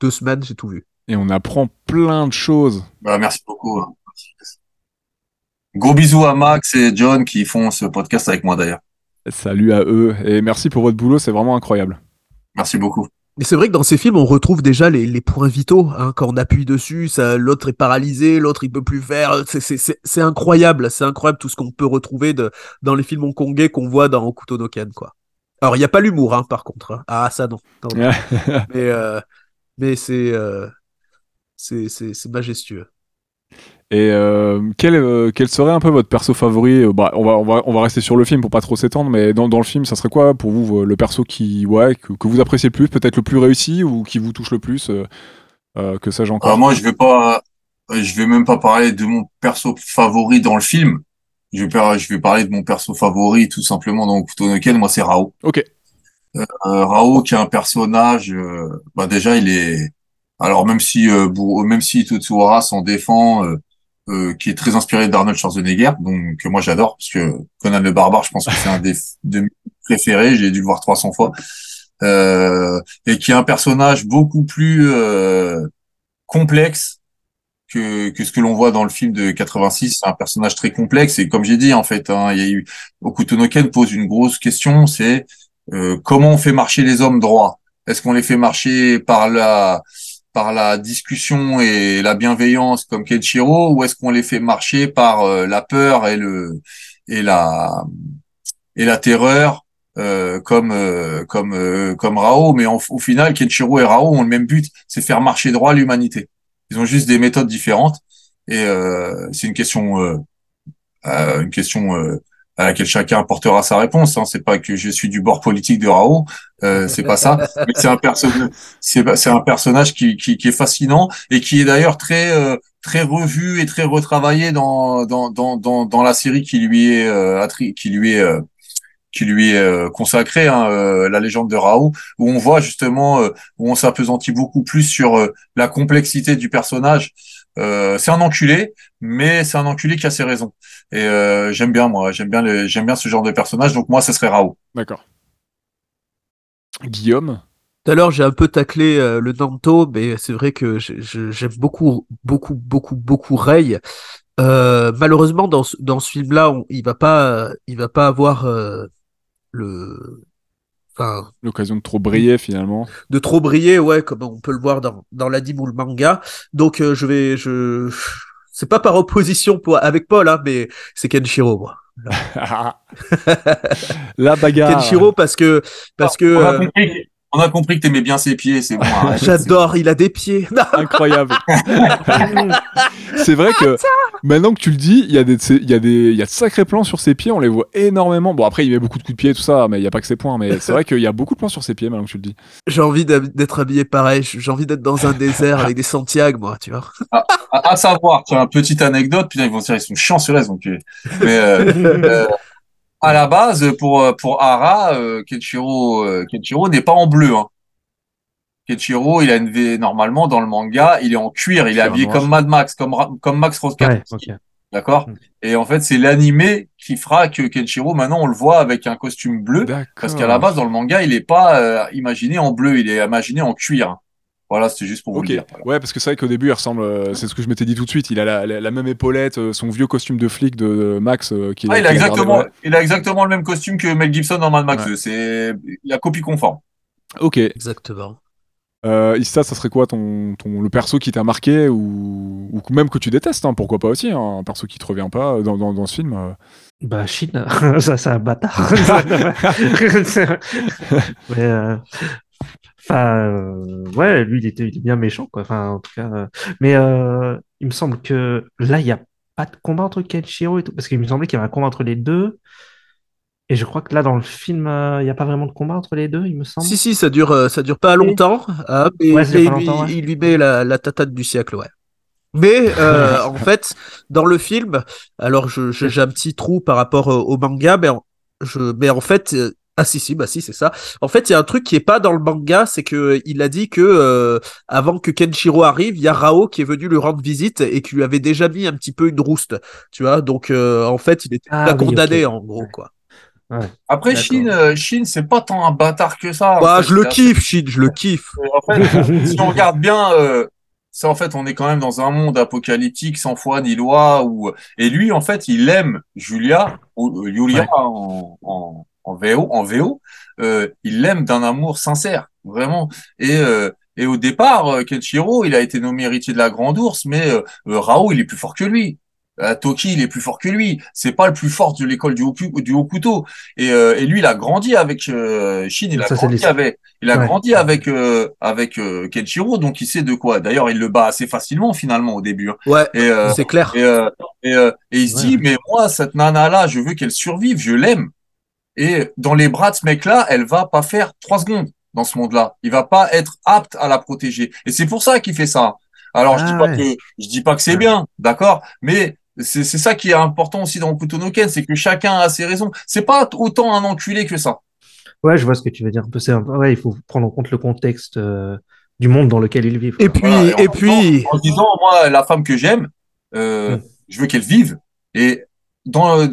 deux semaines, j'ai tout vu. Et on apprend plein de choses. Bah, merci beaucoup. Hein. Gros bisous à Max et John qui font ce podcast avec moi d'ailleurs. Salut à eux et merci pour votre boulot, c'est vraiment incroyable. Merci beaucoup. Mais c'est vrai que dans ces films, on retrouve déjà les, les points vitaux. Hein, quand on appuie dessus, ça, l'autre est paralysé, l'autre il peut plus faire. C'est incroyable, c'est incroyable tout ce qu'on peut retrouver de, dans les films hongkongais qu'on voit dans Okuto no Ken, quoi. Alors il n'y a pas l'humour, hein, par contre. Hein. Ah ça non. non, non. mais euh, mais c'est euh, c'est majestueux. Et euh, quel, euh, quel serait un peu votre perso favori? Bah, on, va, on, va, on va rester sur le film pour pas trop s'étendre, mais dans, dans le film, ça serait quoi pour vous le perso qui, ouais, que, que vous appréciez le plus, peut-être le plus réussi ou qui vous touche le plus euh, Que sais-je encore? Alors Moi, je vais pas, je vais même pas parler de mon perso favori dans le film. Je vais, je vais parler de mon perso favori tout simplement dans Kutonoken. Moi, c'est Rao. Ok. Rao, qui est un personnage, bah déjà, il est. Alors même si, même si Totsuhara s'en défend. Euh, qui est très inspiré d'Arnold Schwarzenegger, donc que moi j'adore parce que Conan le barbare, je pense que c'est un des de mes préférés, j'ai dû le voir 300 fois, euh, et qui est un personnage beaucoup plus euh, complexe que, que ce que l'on voit dans le film de 86. C'est un personnage très complexe et comme j'ai dit en fait, hein, il y a eu Okutonoken pose une grosse question, c'est euh, comment on fait marcher les hommes droits? Est-ce qu'on les fait marcher par la par la discussion et la bienveillance comme Kenshiro ou est-ce qu'on les fait marcher par euh, la peur et le et la et la terreur euh, comme euh, comme euh, comme Rao? Mais au final Kenshiro et Rao ont le même but c'est faire marcher droit l'humanité. Ils ont juste des méthodes différentes. Et euh, c'est une question une question à laquelle chacun apportera sa réponse. Hein. C'est pas que je suis du bord politique de Rao, euh, c'est pas ça. Mais c'est un personnage, c'est un personnage qui, qui, qui, est fascinant et qui est d'ailleurs très euh, très revu et très retravaillé dans dans dans dans, dans la série qui lui est euh, qui lui est euh, qui lui est euh, consacré, hein, euh, la légende de Raoult, où on voit justement euh, où on s'apesantit beaucoup plus sur la complexité du personnage. C'est un enculé, mais c'est un enculé qui a ses raisons. Et j'aime bien moi, j'aime bien les, j'aime bien ce genre de personnage. Donc moi, ce serait Raoult. D'accord. Guillaume? Tout à l'heure, j'ai un peu taclé euh, le Nanto, mais c'est vrai que j'aime beaucoup, beaucoup, beaucoup, beaucoup Ray. Euh, malheureusement, dans, ce, dans ce film-là, il va pas, il va pas avoir euh, le, enfin, l'occasion de trop briller finalement. De trop briller, ouais, comme on peut le voir dans dans l'anime ou le manga. Donc, euh, je vais, je, c'est pas par opposition pour avec Paul, hein, mais c'est Kenshiro, moi. La bagarre. Kenshiro parce que parce que. On a compris, on a compris que t'aimais bien ses pieds, c'est bon. J'adore, il a des pieds. Incroyable. c'est vrai que maintenant que tu le dis, il y a des, il y a des, il y a de sacrés plans sur ses pieds, on les voit énormément. Bon après, il met beaucoup de coups de pied, tout ça, mais il y a pas que ses points. Mais c'est vrai qu'il y a beaucoup de plans sur ses pieds maintenant que tu le dis. J'ai envie d'être habillé pareil. J'ai envie d'être dans un désert avec des Santiago, moi, tu vois. À, à, à savoir, tu as une petite anecdote. Putain, ils vont dire ils sont chiants sur les donc. Mais euh, euh, à la base, pour pour Ara, euh, Kenshiro, euh, Kenshiro n'est pas en bleu. Hein. Kenshiro, il a une v... normalement dans le manga, il est en cuir, il est habillé comme Mad Max, comme comme Max Roscat. Ouais, okay. D'accord? Mm. Et en fait, c'est l'animé qui fera que Kenshiro maintenant on le voit avec un costume bleu, parce qu'à la base dans le manga, il est pas euh, imaginé en bleu, il est imaginé en cuir. Voilà, c'était juste pour vous okay. le dire. Voilà. Ouais, parce que c'est vrai qu'au début, il ressemble. Euh, c'est ce que je m'étais dit tout de suite. Il a la, la, la même épaulette, euh, son vieux costume de flic de, Max. Euh, qui ah, il a exactement, gardé, ouais. il a exactement le même costume que Mel Gibson dans Mad Max. Ouais. C'est la copie conforme. Ok. Exactement. Euh, Issa, ça serait quoi ton, ton, le perso qui t'a marqué ou, ou même que tu détestes hein, Pourquoi pas aussi, hein, un perso qui te revient pas dans, dans, dans ce film euh. Bah, Shin, ça, c'est un bâtard. Mais, euh, Enfin, euh, ouais, lui, il était, il était bien méchant, quoi. Enfin, en tout cas. euh, Mais euh, il me semble que là, il n'y a pas de combat entre Kenshiro et tout. Parce qu'il me semblait qu'il y avait un combat entre les deux. Et je crois que là, dans le film, euh, il n'y a pas vraiment de combat entre les deux, il me semble. Si, si, ça dure, euh, ça dure pas longtemps, hein, Ouais, pas il, lui, longtemps, ouais. il lui met la, la tatate du siècle, ouais. Mais euh, en fait, dans le film, alors je, je- j'ai un petit trou par rapport au manga, mais en, je, mais en fait, ah si si, bah si c'est ça. En fait, il y a un truc qui est pas dans le manga, c'est que euh, il a dit que euh, avant que Kenshiro arrive, il y a Rao qui est venu lui rendre visite et qui lui avait déjà mis un petit peu une rouste, tu vois. Donc euh, en fait, il était Ah oui, condamné en gros quoi. Après. Shin, euh, Shin, c'est pas tant un bâtard que ça. Bah, fait. je le kiffe, Shin, je le kiffe. En fait, si on regarde bien, euh, ça en fait, on est quand même dans un monde apocalyptique sans foi ni loi. Où... Et lui, en fait, il aime Julia, ou euh, Julia Ouais. en, en, en VO, en VO. Euh, il l'aime d'un amour sincère, vraiment. Et, euh, et au départ, euh, Kenshiro, il a été nommé héritier de la Grande Ourse, mais euh, Rao, il est plus fort que lui. Toki, il est plus fort que lui. C'est pas le plus fort de l'école du haut, pu- du haut couteau. Et, euh, et lui, il a grandi avec euh, Shin, il a Ça, grandi avec, il a Ouais. grandi avec euh, avec euh, Kenshiro, donc il sait de quoi. D'ailleurs, il le bat assez facilement finalement au début. hein. Ouais, Et, euh, c'est clair. et, euh, et, euh, et il se Ouais. dit, mais moi, cette nana-là, je veux qu'elle survive, je l'aime. Et dans les bras de ce mec-là, elle va pas faire trois secondes dans ce monde-là. Il va pas être apte à la protéger. Et c'est pour ça qu'il fait ça. Alors, je Ah dis pas ouais. que, je dis pas que c'est Ouais. bien, d'accord? Mais c'est, c'est ça qui est important aussi dans Okuto no Ken, c'est que chacun a ses raisons. C'est pas autant un enculé que ça. Ouais, je vois ce que tu veux dire. Un peu, c'est un peu- ouais, il faut prendre en compte le contexte euh, du monde dans lequel ils vivent. Et puis, Voilà, et en puis, en disant, moi, la femme que j'aime, euh, Mm. je veux qu'elle vive. Et dans, euh,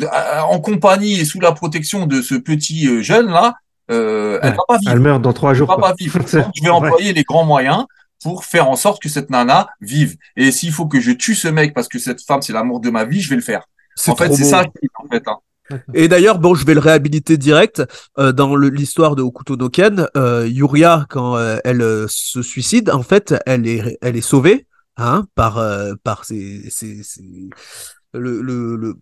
en compagnie et sous la protection de ce petit euh, jeune là, euh, elle Ouais. va pas vivre. Elle meurt dans trois Elle jours. va quoi. pas vivre. Donc, je vais employer les grands moyens pour faire en sorte que cette nana vive. Et s'il faut que je tue ce mec parce que cette femme c'est l'amour de ma vie, je vais le faire. c'est En fait, trop c'est beau. ça qui en fait. hein. Et d'ailleurs, bon, je vais le réhabiliter direct euh, dans l'histoire de Okuto no Ken. Euh, Yuria, quand euh, elle euh, se suicide, en fait, elle est, elle est sauvée hein, par, euh, par ses, ses- ses- le, le, le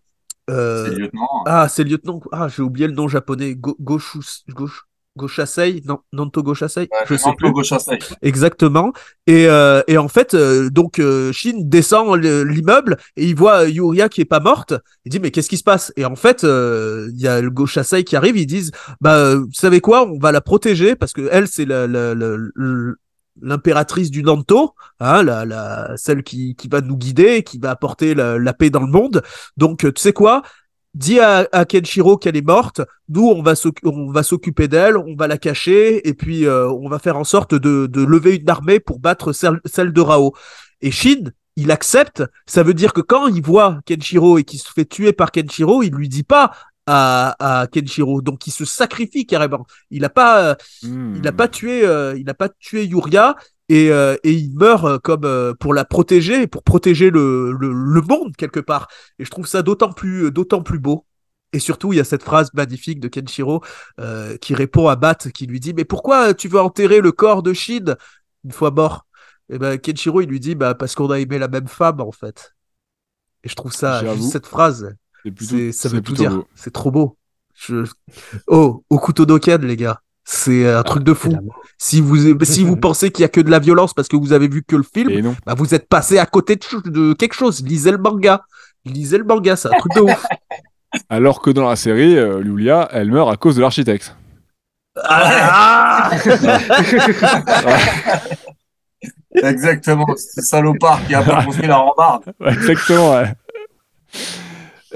euh, C'est le lieutenant. hein. ah, c'est le lieutenant. Ah, j'ai oublié le nom japonais. Go, Goshus- Gosh- Goshasei, non, Nanto Goshasei, Ouais, je sais Nanto plus. Goshasei. Exactement. Et, euh, et en fait, euh, donc euh, Shin descend le- l'immeuble et il voit euh, Yuria qui est pas morte. Il dit mais qu'est-ce qui se passe? Et en fait, euh, il y a le Goshasei qui arrive. Ils disent bah vous savez quoi? On va la protéger parce que elle c'est la- la- la- l'impératrice du Nanto, hein, la, la, celle qui, qui va nous guider, qui va apporter la, la paix dans le monde. Donc euh, tu sais quoi? Dis à, à Kenshiro qu'elle est morte. Nous, on va on va s'occuper d'elle, on va la cacher, et puis euh, on va faire en sorte de, de lever une armée pour battre celle, celle de Rao. Et Shin, il accepte. Ça veut dire que quand il voit Kenshiro et qu'il se fait tuer par Kenshiro, il lui dit pas à, à Kenshiro. Donc il se sacrifie carrément. Il a pas, euh, Hmm. il n'a pas tué, euh, il n'a pas tué Yuria et, euh, et il meurt euh, comme euh, pour la protéger et pour protéger le, le, le monde quelque part. Et je trouve ça d'autant plus, d'autant plus beau. Et surtout, il y a cette phrase magnifique de Kenshiro euh, qui répond à Bat, qui lui dit Mais pourquoi tu veux enterrer le corps de Shin une fois mort? Et ben Kenshiro, il lui dit bah, Parce qu'on a aimé la même femme, en fait. Et je trouve ça, juste cette phrase, plutôt- ça veut tout dire. C'est trop beau. Je... Oh, au couteau d'Oken, les gars. C'est un truc de fou. Si vous, si vous pensez qu'il y a que de la violence parce que vous avez vu que le film, bah vous êtes passé à côté de, quelque chose. Lisez le manga. Lisez le manga, c'est un truc de ouf. Alors que dans la série, euh, Lulia, elle meurt à cause de l'architecte. Ah Exactement. C'est ce salopard qui a pas construit la rambarde. Exactement, ouais.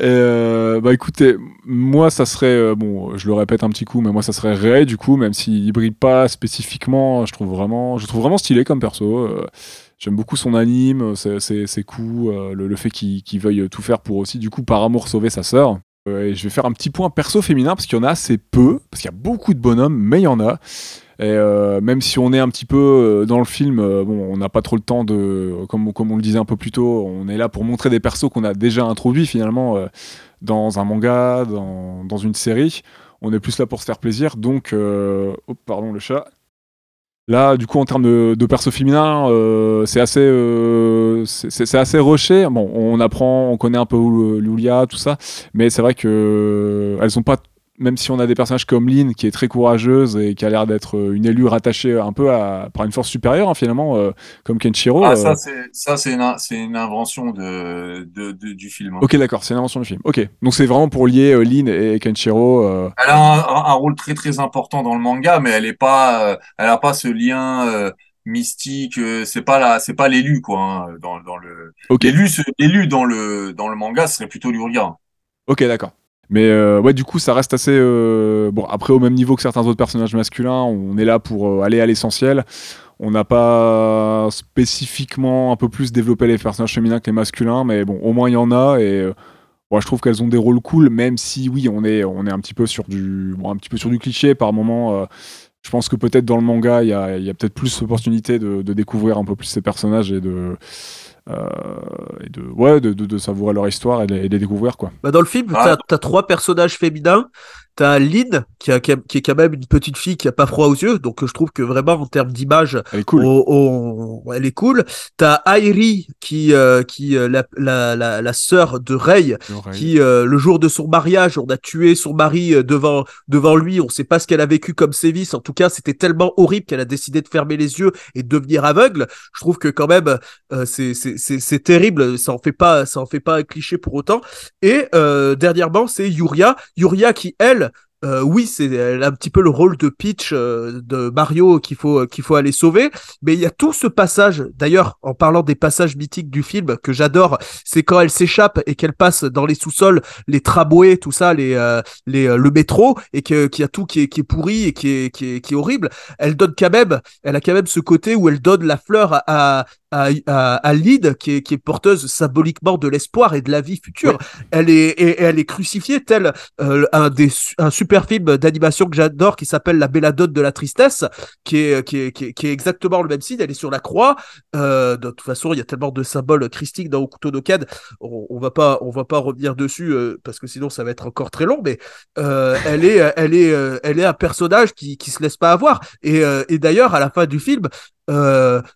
Euh, bah écoutez, moi ça serait, euh, bon, je le répète un petit coup, mais moi ça serait Ray du coup, même s'il brille pas spécifiquement, je trouve vraiment, je trouve vraiment stylé comme perso. euh, J'aime beaucoup son anime, ses, ses- coups, le, fait qu'il veuille tout faire pour aussi, du coup, par amour sauver sa sœur. Et je vais faire un petit point perso féminin parce qu'il y en a assez peu, parce qu'il y a beaucoup de bonhommes, mais il y en a. Et euh, même si on est un petit peu euh, dans le film, euh, bon, on n'a pas trop le temps de, comme, comme on le disait un peu plus tôt, on est là pour montrer des persos qu'on a déjà introduits finalement dans un manga, dans, dans une série. On est plus là pour se faire plaisir. Donc, oh, pardon le chat. Là, du coup, en termes de, de perso féminin, c'est assez, c'est assez rushé. Bon, on apprend, on connaît un peu Lulia, tout ça, mais c'est vrai que elles pas, même si on a des personnages comme Lynn, qui est très courageuse et qui a l'air d'être euh, une élue rattachée un peu à, par une force supérieure, hein, finalement, euh, comme Kenshiro. Ah, euh, ça, c'est, ça, c'est une, une invention de, de, de- du film. hein. Ok, d'accord, c'est une invention du film. Ok, donc c'est vraiment pour lier euh, Lynn et Kenshiro. euh, Elle a un, rôle très très important dans le manga, mais elle est pas, euh, elle a pas ce lien euh, mystique. euh, c'est pas la, c'est pas l'élu quoi. hein, dans, dans le, Ok. l'élu, dans le dans le manga ce serait plutôt Luria. Ok, d'accord. Mais euh, ouais, du coup, ça reste assez. euh, Bon, après, au même niveau que certains autres personnages masculins, on est là pour euh, aller à l'essentiel. On n'a pas spécifiquement un peu plus développé les personnages féminins que les masculins, mais bon, au moins il y en a et. bon, je trouve qu'elles ont des rôles cool, même si oui, on est, on est un petit peu sur du, bon, un petit peu sur du cliché par moment. je pense que peut-être dans le manga, il y a, y a peut-être plus l'opportunité de, découvrir un peu plus ces personnages et de, et de, ouais, de, de, de savourer leur histoire et de, les- et de les découvrir quoi. Bah, dans le film, Ah, t'as t'as trois personnages féminins. T'as Lynn, qui, a, qui, est quand même une petite fille qui a pas froid aux yeux, donc je trouve que vraiment en termes d'image, Elle est cool. on- on- elle est cool. T'as Airi, qui, euh, qui euh, la, la, la, la sœur de Rei, qui euh, le jour de son mariage, on a tué son mari euh, devant devant lui. On sait pas ce qu'elle a vécu comme sévice. En tout cas, c'était tellement horrible qu'elle a décidé de fermer les yeux et de devenir aveugle. Je trouve que quand même, euh, c'est c'est c'est c'est terrible. Ça en fait pas ça en fait pas un cliché pour autant. Et euh, dernièrement, c'est Yuria, Yuria qui elle euh, oui, c'est un petit peu le rôle de Peach euh, de Mario qu'il faut qu'il faut aller sauver, mais il y a tout ce passage. D'ailleurs, en parlant des passages mythiques du film que j'adore, c'est quand elle s'échappe et qu'elle passe dans les sous-sols, les tramways, tout ça, les euh, les euh, le métro et qu'il y a tout qui est qui est pourri et qui est qui est horrible. Elle donne quand même, elle a quand même ce côté où elle donne la fleur à à, à, à Lyd, qui est qui est porteuse symboliquement de l'espoir et de la vie future. Elle est et, elle est crucifiée tel euh, un des un super film d'animation que j'adore qui s'appelle La Belladone de la tristesse, qui est qui est qui est, qui est exactement le même signe. Elle est sur la croix. Euh, de toute façon, il y a tellement de symboles christiques dans Okuto no Ken. On, on va pas on va pas revenir dessus euh, parce que sinon ça va être encore très long. Mais elle est elle est elle est un personnage qui qui se laisse pas avoir. Et et d'ailleurs à la fin du film,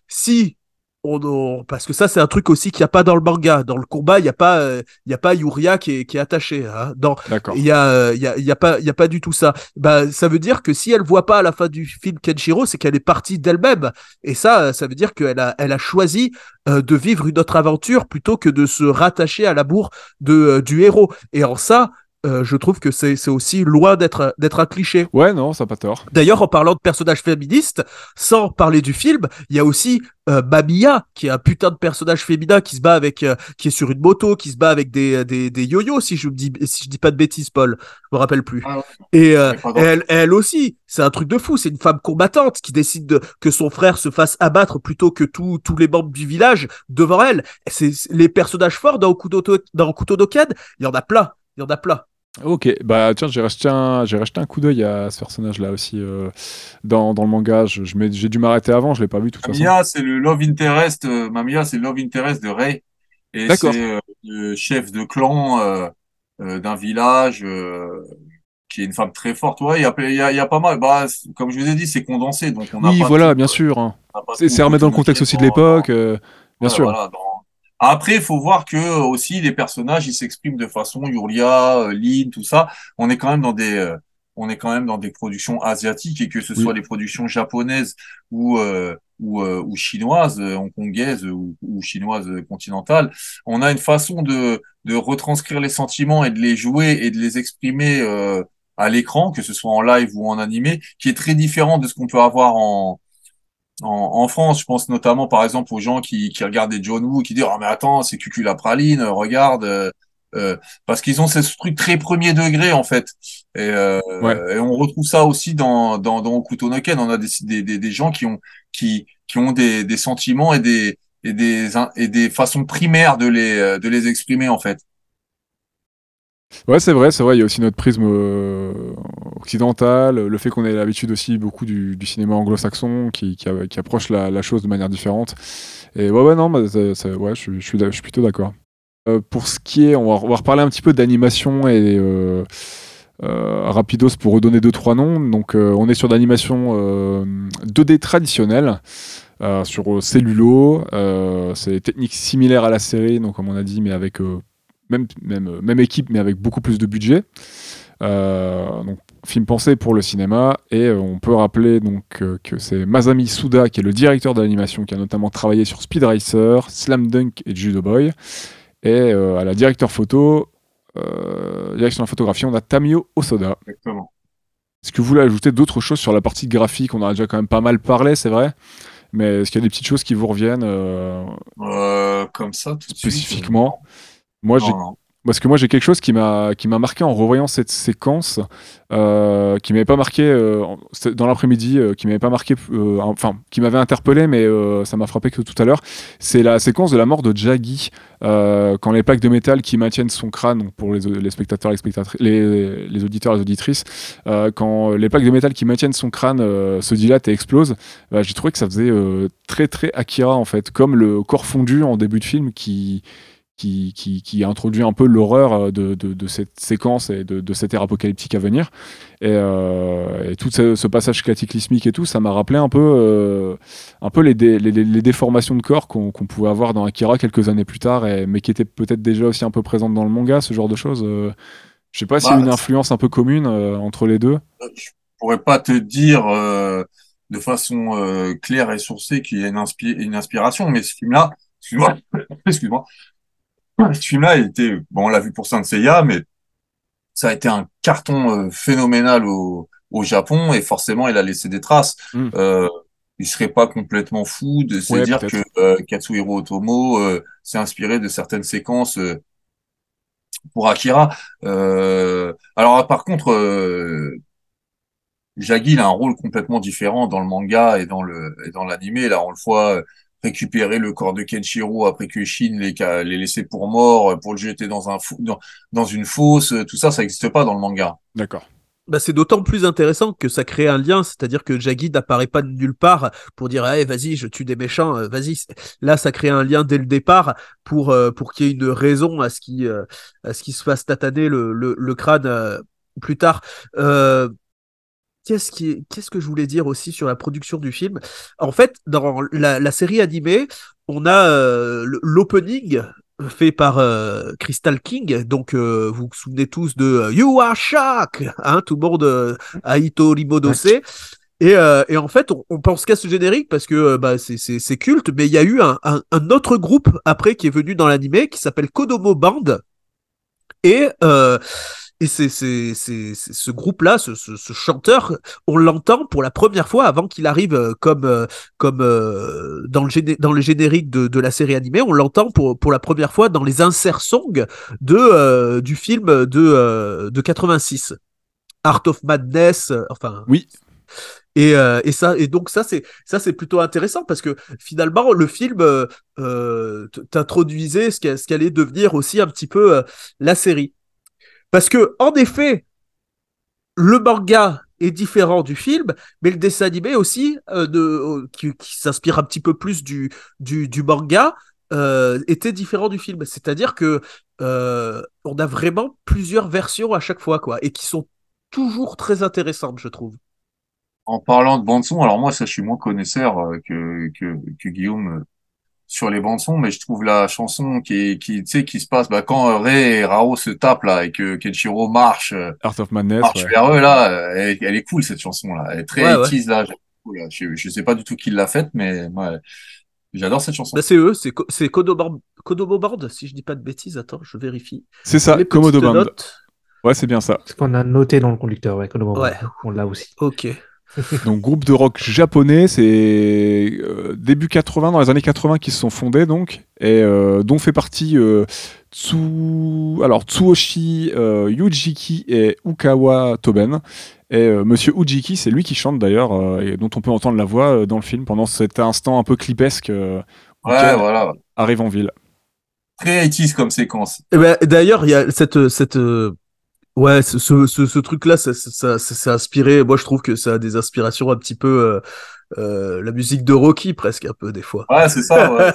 si on, on- parce que ça c'est un truc aussi qu'il n'y a pas dans le manga. Dans le combat, il n'y a pas euh, il y a pas Yuria qui est qui est attaché. Hein. Dans il y a, euh, il y a, il y a pas, il y a pas du tout ça. Bah, ça veut dire que si elle voit pas à la fin du film Kenshiro, c'est qu'elle est partie d'elle-même. Et ça, euh, ça veut dire qu'elle a, elle a choisi euh, de vivre une autre aventure plutôt que de se rattacher à l'amour de du héros. Et en ça, euh, je trouve que c'est, c'est aussi loin d'être, d'être un cliché. Ouais, non, ça n'a pas tort. D'ailleurs, en parlant de personnages féministes, sans parler du film, il y a aussi euh, Mamiya, qui est un putain de personnage féminin qui se bat avec, euh, qui est sur une moto, qui se bat avec des, des, des yo-yo, si je me dis, si je dis pas de bêtises, Paul. Je me rappelle plus. Ah. Et euh, elle, elle aussi, c'est un truc de fou. C'est une femme combattante qui décide de, que son frère se fasse abattre plutôt que tous tous les membres du village devant elle. C'est les personnages forts dans Okuto, dans no Ken, il y en a plein. Il y en a plein. Ok, bah tiens, j'ai racheté un, j'ai racheté un coup d'œil à ce personnage-là aussi euh, dans, dans le manga. Je, je j'ai dû m'arrêter avant, je l'ai pas vu de toute façon. Mamiya, c'est le love interest. euh, Mamiya, c'est le love interest de Rei. Et D'accord. c'est euh, le chef de clan euh, d'un village qui est une femme très forte. Ouais, il y a, y a, y a pas mal. Bah, comme je vous ai dit, c'est condensé, donc on n'a Oui, pas voilà, tout, bien sûr. hein. C'est tout c'est remettre dans le contexte aussi de l'époque, bien sûr. voilà, dans- Après, il faut voir que aussi les personnages, ils s'expriment de façon Yuria, euh, Lin, tout ça. On est quand même dans des, euh, on est quand même dans des productions asiatiques et que ce Oui. soit les productions japonaises ou euh, ou, euh, ou chinoises, euh, hongkongaises ou, ou chinoises continentales, on a une façon de de retranscrire les sentiments et de les jouer et de les exprimer euh, à l'écran, que ce soit en live ou en animé, qui est très différent de ce qu'on peut avoir en en, en France, je pense notamment par exemple aux gens qui, qui regardent des John Woo qui disent oh mais attends c'est Cucu la praline euh, regarde euh, euh, parce qu'ils ont ce truc très premier degré en fait. Et, euh, Ouais. et on retrouve ça aussi dans dans dans Okuto no Ken on a des, des, des, des gens qui ont qui qui ont des, des sentiments et des et des et des façons primaires de les de les exprimer en fait Ouais, c'est vrai, c'est vrai. Il y a aussi notre prisme euh, occidental, le fait qu'on ait l'habitude aussi beaucoup du, cinéma anglo-saxon qui, qui approche la, chose de manière différente. Et ouais, ouais, non, bah, ouais, je, suis- plutôt d'accord. Euh, pour ce qui est, on va, reparler un petit peu d'animation et euh, euh, rapidos pour redonner deux trois noms. Donc euh, on est sur d'animation euh, 2D traditionnelle euh, sur cellulo. Euh, c'est des techniques similaires à la série, donc comme on a dit, mais avec euh, même, même, euh, même équipe, mais avec beaucoup plus de budget. Euh, donc film pensé pour le cinéma et euh, on peut rappeler donc que c'est Masami Suda qui est le directeur de l'animation qui a notamment travaillé sur Speed Racer, Slam Dunk et Judo Boy et à la directeur photo euh, direction de la photographie on a Tamio Osoda Exactement. est-ce que vous voulez ajouter d'autres choses sur la partie graphique? On en a déjà quand même pas mal parlé c'est vrai mais est-ce qu'il y a des petites choses qui vous reviennent euh, Euh, comme ça, tout de suite. Moi j'ai parce que moi j'ai quelque chose qui m'a qui m'a marqué en revoyant cette séquence, euh, qui m'avait pas marqué euh, dans l'après-midi, euh, qui m'avait pas marqué, enfin qui m'avait interpellé, mais ça m'a frappé que tout à l'heure. C'est la séquence de la mort de Jaggy quand les plaques de métal qui maintiennent son crâne, donc pour les, les spectateurs, les les, les auditeurs, les auditrices, quand les plaques de métal qui maintiennent son crâne se dilatent et explosent, bah, j'ai trouvé que ça faisait très très Akira en fait, comme le corps fondu en début de film qui qui, qui, qui introduit un peu l'horreur euh, de, de, de cette séquence et de, de cette ère apocalyptique à venir. Et, euh, et tout ce, ce passage cataclysmique et tout, ça m'a rappelé un peu, euh, un peu les, dé- les, les- les déformations de corps qu'on pouvait avoir dans Akira quelques années plus tard, et, mais qui étaient peut-être déjà aussi un peu présentes dans le manga, ce genre de choses. euh. je sais pas s'il y a Bah, une influence un peu commune entre les deux. je pourrais pas te dire de façon claire et sourcée qu'il y a une, inspi- une inspiration, mais ce film-là, excuse-moi, excuse-moi, ce film-là, il était, bon, on l'a vu pour Saint Seiya, mais ça a été un carton euh, phénoménal au, au Japon et forcément, il a laissé des traces. Mm. Euh, il serait pas complètement fou de se Ouais, dire que euh, Katsuhiro Otomo euh, s'est inspiré de certaines séquences pour Akira. Euh, alors, par contre, Jaggy, il a un rôle complètement différent dans le manga et dans le et dans l'animé. Là, on le voit récupérer le corps de Kenshiro après que Shin l'ait ca- l'ait laissé pour mort, euh, pour le jeter dans un fou- dans, dans une fosse. euh, Tout ça, ça n'existe pas dans le manga. D'accord. Bah, c'est d'autant plus intéressant que ça crée un lien, c'est-à-dire que Jaggy n'apparaît pas de nulle part pour dire hey, vas-y, je tue des méchants, euh, vas-y. Là, ça crée un lien dès le départ pour, pour qu'il y ait une raison à ce qu'il à ce qu'il se fasse tataner le, le, le crâne plus tard. Euh, Qu'est-ce qui, qu'est-ce que je voulais dire aussi sur la production du film? En fait, dans la, la série animée, on a euh, l'opening fait par euh, Crystal King. Donc, euh, vous vous souvenez tous de euh, You Are Shock, hein, tout le monde euh, Aito Rimodose. Et, euh, et en fait, on, on pense qu'à ce générique parce que bah, c'est- c'est c'est culte, mais il y a eu un, un, un autre groupe après qui est venu dans l'animé qui s'appelle Kodomo Band. Et, euh, et c'est ce groupe-là, ce, ce, ce chanteur, on l'entend pour la première fois avant qu'il arrive euh, comme, euh, comme euh, dans, le dans le générique de, de la série animée. On l'entend pour, pour la première fois dans les insert songs de, euh, du film de, euh, de 86. Art of Madness, enfin. Oui. Et, euh, et ça et donc ça c'est ça c'est plutôt intéressant parce que finalement le film euh, t'introduisait ce qu'allait devenir aussi un petit peu euh, la série parce que en effet le manga est différent du film mais le dessin animé aussi euh, euh, qui, s'inspire un petit peu plus du du, manga euh, était différent du film. C'est-à-dire que on a vraiment plusieurs versions à chaque fois quoi et qui sont toujours très intéressantes je trouve. En parlant de bande son, alors moi, ça, je suis moins connaisseur que que, Guillaume sur les bandes son, mais je trouve la chanson qui est, qui tu sais qui se passe bah, quand euh, Rei et Rao se tapent là et que Kenshiro marche euh, Art of Madness. marche ouais. vers eux là, euh, elle, elle est cool cette chanson là, elle est très Ouais, ouais. 80s, là. Je, je sais pas du tout qui l'a faite, mais j'adore cette chanson. Bah, c'est eux, c'est c'est Band, si je dis pas de bêtises. Attends, je vérifie. C'est ça, Komodo notes. Ouais, c'est bien ça. Ce qu'on a noté dans le conducteur, ouais, Kodomo, Ouais. on l'a aussi. Ok. Donc groupe de rock japonais, c'est euh, début 80, dans les années 80 qui se sont fondés donc, et euh, dont fait partie euh, Tsu... Alors, Tsuoshi euh, Yujiki et Ukawa Toben. Et euh, Monsieur Ujiki, c'est lui qui chante d'ailleurs, euh, et dont on peut entendre la voix euh, dans le film pendant cet instant un peu clipesque euh, où Ouais, Ken voilà, arrive en ville. très 80s comme séquence. Eh ben, D'ailleurs, il y a cette cette euh, ouais ce ce, ce, ce truc-là, ça, ça, ça, ça s'est inspiré. Moi, je trouve que ça a des inspirations un petit peu euh, euh, la musique de Rocky presque un peu des fois. Ouais, c'est ça. Ouais.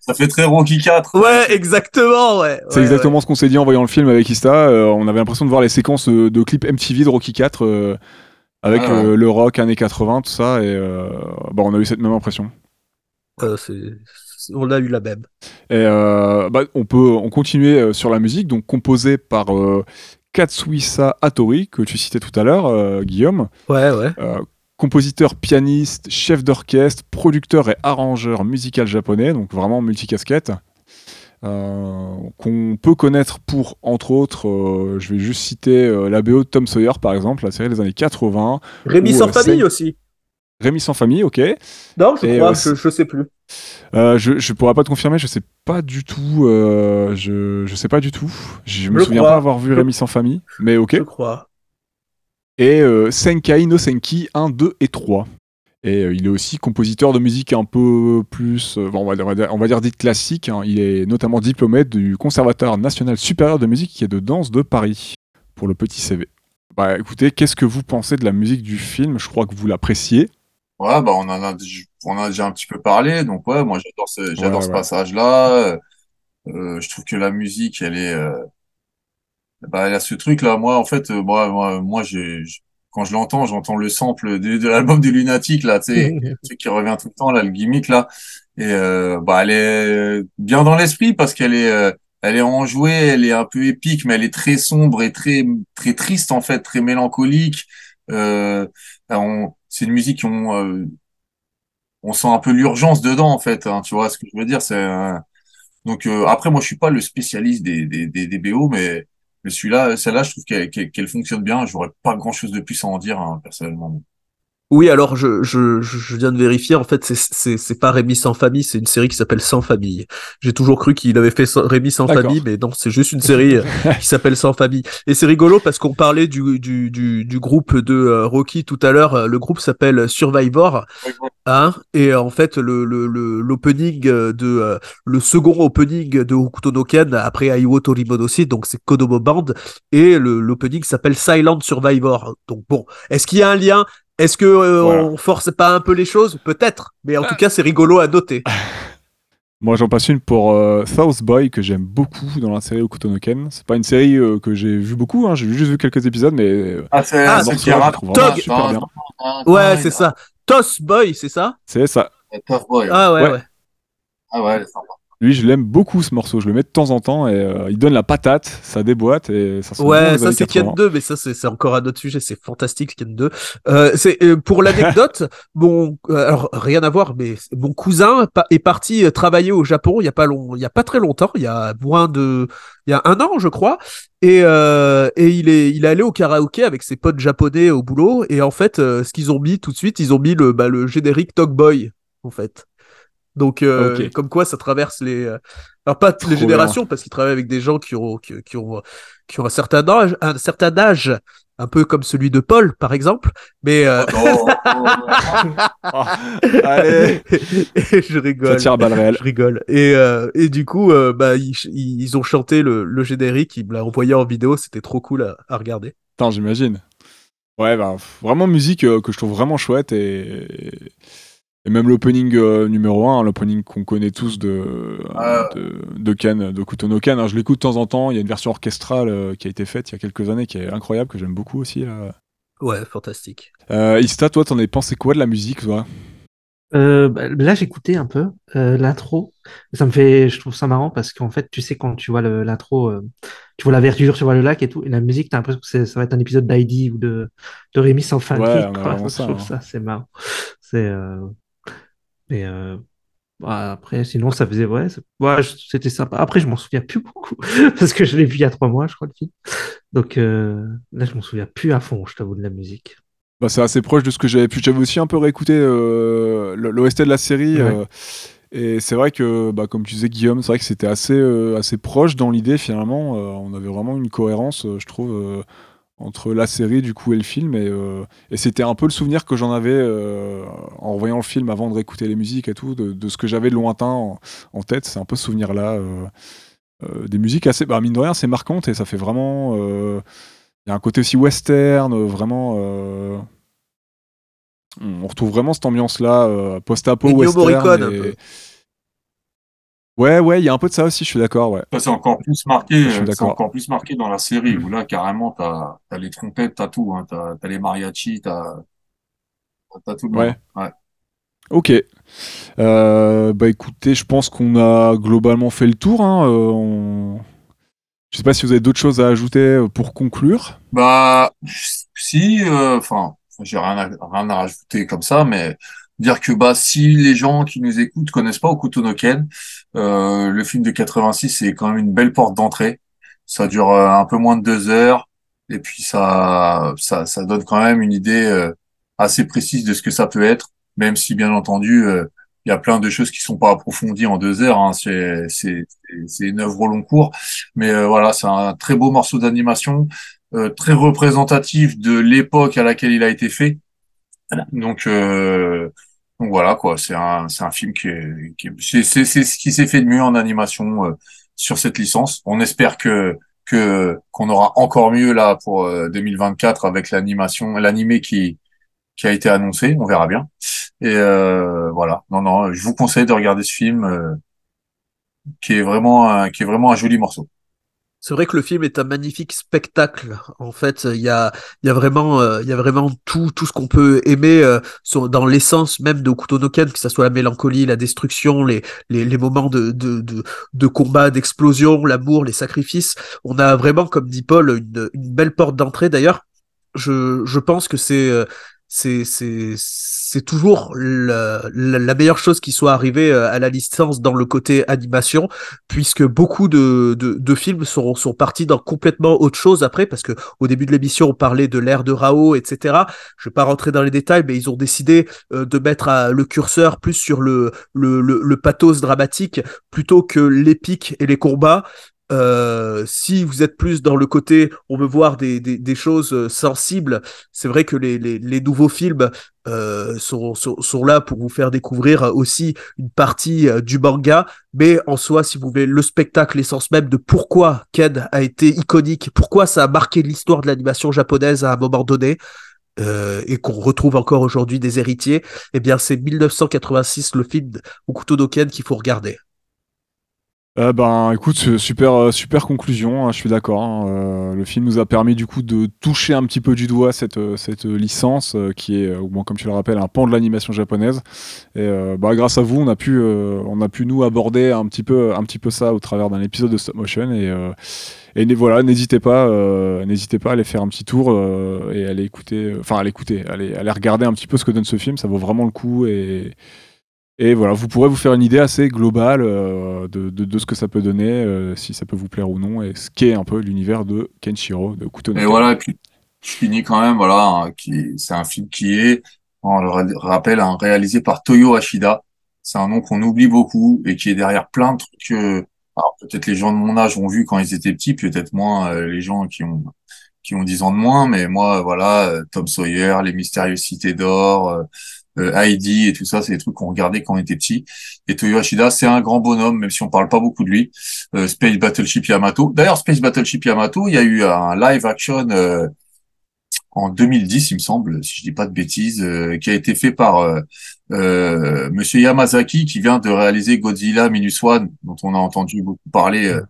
ça fait très Rocky 4. Ouais, exactement, ouais. C'est Ouais, exactement ce qu'on s'est dit en voyant le film avec Ista. Euh, on avait l'impression de voir les séquences euh, de clips MTV de Rocky 4 euh, avec Ah ouais. euh, le rock années 80, tout ça. Et euh, bah, on a eu cette même impression. c'est- on a eu la même. Et euh, bah, on peut on continuer euh, sur la musique, donc composée par euh, Katsuhisa Hattori, que tu citais tout à l'heure, Guillaume. Ouais, ouais. Compositeur, pianiste, chef d'orchestre, producteur et arrangeur musical japonais, donc vraiment multicasquette. Euh, qu'on peut connaître pour, entre autres, euh, je vais juste citer euh, la BO de Tom Sawyer par exemple, la série des années 80, Rémi Ou, sans famille c'est- aussi. Rémi sans famille, ok. Non, je Et, crois, euh, je, je sais plus. Euh, je, je pourrais pas te confirmer, je sais pas du tout, euh, je, je sais pas du tout. Je me Je souviens crois. pas avoir vu Rémi sans famille, mais ok. Je crois. et Senkai no Senki 1, 2 et 3. Et euh, il est aussi compositeur de musique un peu plus, euh, bon, on, va, on va dire- on va dire dite classique. hein. Il est notamment diplômé du Conservatoire national supérieur de musique et de danse de Paris, pour le petit CV. Bah écoutez, qu'est-ce que vous pensez de la musique du film? Je crois que vous l'appréciez. Ouais, bah on en a, on a déjà un petit peu parlé, donc ouais, moi j'adore ce, j'adore Ouais, ce ouais. passage-là. Euh, je trouve que la musique, elle est, euh, bah elle a ce truc-là. Moi, en fait, euh, moi, moi, moi, j'ai, quand je l'entends, j'entends le sample de, de l'album des Lunatiques là, tu sais, le truc qui revient tout le temps là, le gimmick là. Et euh, bah elle est bien dans l'esprit parce qu'elle est, euh, elle est enjouée, elle est un peu épique, mais elle est très sombre et très, très triste en fait, très mélancolique. Euh, on, c'est une musique qui on, euh, on sent un peu l'urgence dedans en fait. hein, tu vois ce que je veux dire C'est donc euh, après moi je suis pas le spécialiste des des des, des BO, mais mais celui-là, celle-là, je trouve qu'elle fonctionne bien. J'aurais pas grand-chose de plus à en dire hein, personnellement. Oui, alors je, je, je viens de vérifier. En fait, c'est- c'est c'est pas Rémi sans famille, c'est une série qui s'appelle Sans famille. J'ai toujours cru qu'il avait fait Rémi sans famille, mais non, c'est juste une série euh, qui s'appelle Sans famille. Et c'est rigolo parce qu'on parlait du, du, du, du groupe de euh, Rocky tout à l'heure. Le groupe s'appelle Survivor. Hein et euh, en fait, le le le- l'opening euh, de le second opening de Hokuto no Ken après Aiwo Torimonoshi, donc c'est Kodomo Band, et le l'opening s'appelle Silent Survivor. Donc bon, est-ce qu'il y a un lien Est-ce que euh, Voilà. on force pas un peu les choses? Peut-être, mais en tout cas, c'est rigolo à noter. Moi, j'en passe une pour euh, South Boy que j'aime beaucoup dans la série Okuto no Ken. C'est pas une série euh, que j'ai vu beaucoup, hein, j'ai juste vu quelques épisodes, mais euh, Ah, c'est Ah, Tog. super bien. Ouais, c'est ça. Toss Boy, c'est ça? C'est ça. Tough Boy. Ah ouais, Ouais. ouais. Ah ouais, elle est sympa. Lui, je l'aime beaucoup ce morceau. Je le mets de temps en temps et euh, il donne la patate, ça déboîte et ça Ouais, ça c'est 80. Ken 2, mais ça c'est encore un autre sujet, c'est fantastique Ken 2. Euh, c'est euh, pour l'anecdote, euh, alors rien à voir, mais mon cousin est parti travailler au Japon il y a pas long, il y a pas très longtemps, il y a moins de, il y a un an je crois, et euh, et il est il est allé au karaoké avec ses potes japonais au boulot, et en fait euh, ce qu'ils ont mis tout de suite, ils ont mis le bah, le générique Talk Boy en fait. Donc euh, comme quoi ça traverse les euh, alors pas toutes les générations parce qu'il travaille avec des gens qui ont qui, qui ont qui ont un certain âge, un certain âge, un peu comme celui de Paul, par exemple. Mais euh, Oh, oh, Allez, et je ça rigole. tire à balles réelles. Je rigole. Et, euh, et du coup, euh, bah, ils, ils ont chanté le, le générique, ils me l'ont envoyé en vidéo, c'était trop cool à, à regarder. Putain, j'imagine. Ouais, bah, vraiment musique euh, que je trouve vraiment chouette et, et même l'opening euh, numéro 1, l'opening qu'on connaît tous de, Ah. de, de Ken, de Kutono Ken. hein, je l'écoute de temps en temps. Il y a une version orchestrale euh, qui a été faite il y a quelques années qui est incroyable, que j'aime beaucoup aussi. là. Ouais, fantastique. Euh, Ista, toi, t'en as pensé quoi de la musique, toi? Euh, bah, là, j'écoutais un peu euh, l'intro. Ça me fait, je trouve ça marrant parce qu'en fait, tu sais, quand tu vois l'intro, euh, tu vois la verdure, tu vois le lac et tout, et la musique, t'as l'impression que ça va être un épisode d'Heidi ou de, de Rémi sans fin Ouais, on a ça, trouve hein. ça, c'est marrant. C'est, mais euh, bah, après, sinon, ça faisait, ouais, c'est- ouais, c'était sympa. Après, je m'en souviens plus beaucoup parce que je l'ai vu il y a trois mois, je crois, le film. Donc euh, là, je m'en souviens plus à fond, je t'avoue, de la musique. bah, C'est assez proche de ce que j'avais pu. J'avais aussi un peu réécouté euh, le- l'OST de la série. Ouais. euh, et c'est vrai que, bah, comme tu disais, Guillaume, c'est vrai que c'était assez, euh, assez proche dans l'idée, finalement. Euh, on avait vraiment une cohérence, euh, je trouve, entre la série, du coup, et le film. Et, euh, et c'était un peu le souvenir que j'en avais euh, en revoyant le film avant de réécouter les musiques et tout, de, de ce que j'avais de lointain en, en tête. C'est un peu ce souvenir-là. euh, euh, des musiques assez, bah, mine de rien, c'est marquante et ça fait vraiment. Il y a un côté aussi western, vraiment. on retrouve vraiment cette ambiance-là, euh, post-apo western. Et-. Ouais, ouais, il y a un peu de ça aussi, je suis d'accord, ouais. Ça, c'est encore plus marqué, euh, c'est encore plus marqué dans la série, où là, carrément, t'as, t'as les trompettes, t'as tout, hein, t'as, t'as les mariachis, t'as, t'as tout le Ouais. monde. Ouais. Ok. Euh, bah écoutez, je pense qu'on a globalement fait le tour. Hein. euh, on- Je sais pas si vous avez d'autres choses à ajouter euh, pour conclure. Bah, si, euh, enfin, j'ai rien rien à rajouter comme ça, mais dire que bah si les gens qui nous écoutent connaissent pas Okuto no Ken, euh, le film de 86 c'est quand même une belle porte d'entrée. Ça dure euh, un peu moins de deux heures et puis ça, ça, ça donne quand même une idée euh, assez précise de ce que ça peut être, même si bien entendu euh, il y a plein de choses qui sont pas approfondies en deux heures. Hein. C'est, c'est, c'est une œuvre au long cours, mais voilà, c'est un très beau morceau d'animation très représentatif de l'époque à laquelle il a été fait. Donc, euh, donc voilà quoi, c'est un c'est un film qui est, qui est- c'est c'est c'est ce qui s'est fait de mieux en animation euh, sur cette licence. On espère que que qu'on aura encore mieux là pour euh, 2024 avec l'animation l'animé qui qui a été annoncé. On verra bien. Et euh, voilà. Non non, je vous conseille de regarder ce film euh, qui est vraiment qui est vraiment un joli morceau. C'est vrai que le film est un magnifique spectacle. En fait, il y a, y a vraiment, euh, y a vraiment tout, tout ce qu'on peut aimer euh, dans l'essence même de Okuto no Ken, que ce soit la mélancolie, la destruction, les, les, les moments de, de, de, de combat, d'explosion, l'amour, les sacrifices. On a vraiment, comme dit Paul, une, une belle porte d'entrée. D'ailleurs, je, je pense que c'est, euh, c'est, c'est, toujours la, la, meilleure chose qui soit arrivée euh, à la licence dans le côté animation puisque beaucoup de, de, de films sont, sont partis dans complètement autre chose après, parce que au début de l'émission, on parlait de l'ère de Rao, etc. Je vais pas rentrer dans les détails, mais ils ont décidé euh, de mettre euh, le curseur plus sur le, le, le, le pathos dramatique plutôt que l'épique et les combats. Euh, si vous êtes plus dans le côté, on veut voir des, choses euh, sensibles, c'est vrai que les, nouveaux films euh, sont, là pour vous faire découvrir aussi une partie du manga, mais en soi, si vous voulez, le spectacle, l'essence même de pourquoi Ken a été iconique, pourquoi ça a marqué l'histoire de l'animation japonaise à un moment donné, et qu'on retrouve encore aujourd'hui des héritiers, eh bien c'est 1986, le film Okuto no Ken qu'il faut regarder. Euh, ben, écoute, c'est super, euh, super conclusion. hein, je suis d'accord. hein, euh, le film nous a permis du coup de toucher un petit peu du doigt cette, euh, cette licence euh, qui est, euh, bon, comme tu le rappelles, un pan de l'animation japonaise. Et euh, bah, grâce à vous, on a pu, euh, on a pu nous aborder un petit peu, un petit peu ça au travers d'un épisode de stop motion. Et, euh, et voilà, n'hésitez pas, euh, n'hésitez pas à aller faire un petit tour euh, et à aller écouter, euh, enfin à l'écouter, aller, aller regarder un petit peu ce que donne ce film. Ça vaut vraiment le coup et et voilà, vous pourrez vous faire une idée assez globale euh, de, de, de ce que ça peut donner, euh, si ça peut vous plaire ou non, et ce qu'est un peu l'univers de Kenshiro, de Kuto no Et voilà, et puis je finis quand même, voilà, hein, qui, c'est un film qui est, on le ra- rappelle, hein, réalisé par Toyo Ashida. C'est un nom qu'on oublie beaucoup et qui est derrière plein de trucs. euh, alors peut-être les gens de mon âge ont vu quand ils étaient petits, peut-être moins euh, les gens qui ont qui ont 10 ans de moins, mais moi, voilà, euh, Tom Sawyer, Les Mystérieuses Cités d'Or, euh, Heidi et tout ça, c'est des trucs qu'on regardait quand on était petit. Et Toyo Ashida, c'est un grand bonhomme, même si on parle pas beaucoup de lui. Euh, Space Battleship Yamato. D'ailleurs, Space Battleship Yamato, il y a eu un live action euh, en 2010, il me semble, si je dis pas de bêtises, euh, qui a été fait par euh, euh, Monsieur Yamazaki, qui vient de réaliser Godzilla Minus One, dont on a entendu beaucoup parler euh,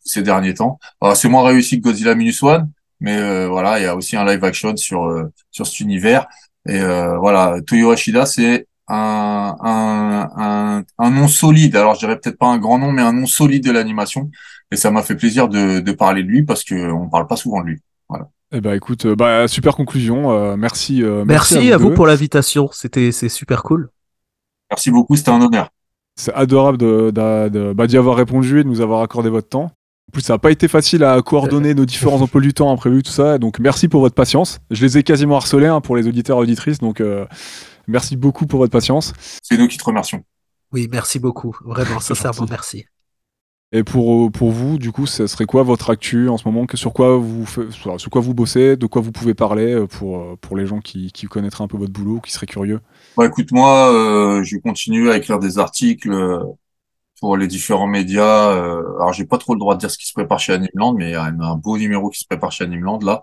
ces derniers temps. C'est moins réussi que Godzilla Minus One, mais euh, voilà, il y a aussi un live action sur euh, sur cet univers. Et euh, voilà, Toyo Ashida, c'est un, un, un, un nom solide. Alors, je dirais peut-être pas un grand nom, mais un nom solide de l'animation. Et ça m'a fait plaisir de, de parler de lui parce que on parle pas souvent de lui. Voilà. Eh ben écoute, euh, bah, super conclusion. euh, merci, euh, Merci, à vous pour l'invitation, c'était c'est super cool. Merci beaucoup, c'était un honneur. C'est adorable de, de- de- bah, d'y avoir répondu et de nous avoir accordé votre temps. En plus, ça n'a pas été facile à coordonner nos différents emplois du temps imprévus, tout ça. Donc, merci pour votre patience. Je les ai quasiment harcelés hein, pour les auditeurs et auditrices. Donc, euh, merci beaucoup pour votre patience. C'est nous qui te remercions. Oui, merci beaucoup, vraiment, sincèrement, gentil. merci. Et pour, pour vous, du coup, ce serait quoi votre actu en ce moment? Que, sur, quoi vous, sur quoi vous bossez? De quoi vous pouvez parler euh, pour, euh, pour les gens qui, qui connaîtraient un peu votre boulot, qui seraient curieux? Bah, écoute, moi, euh, je continue à écrire des articles euh, pour les différents médias. euh, alors, j'ai pas trop le droit de dire ce qui se prépare chez Animeland, mais il y a un beau numéro qui se prépare chez Animeland là.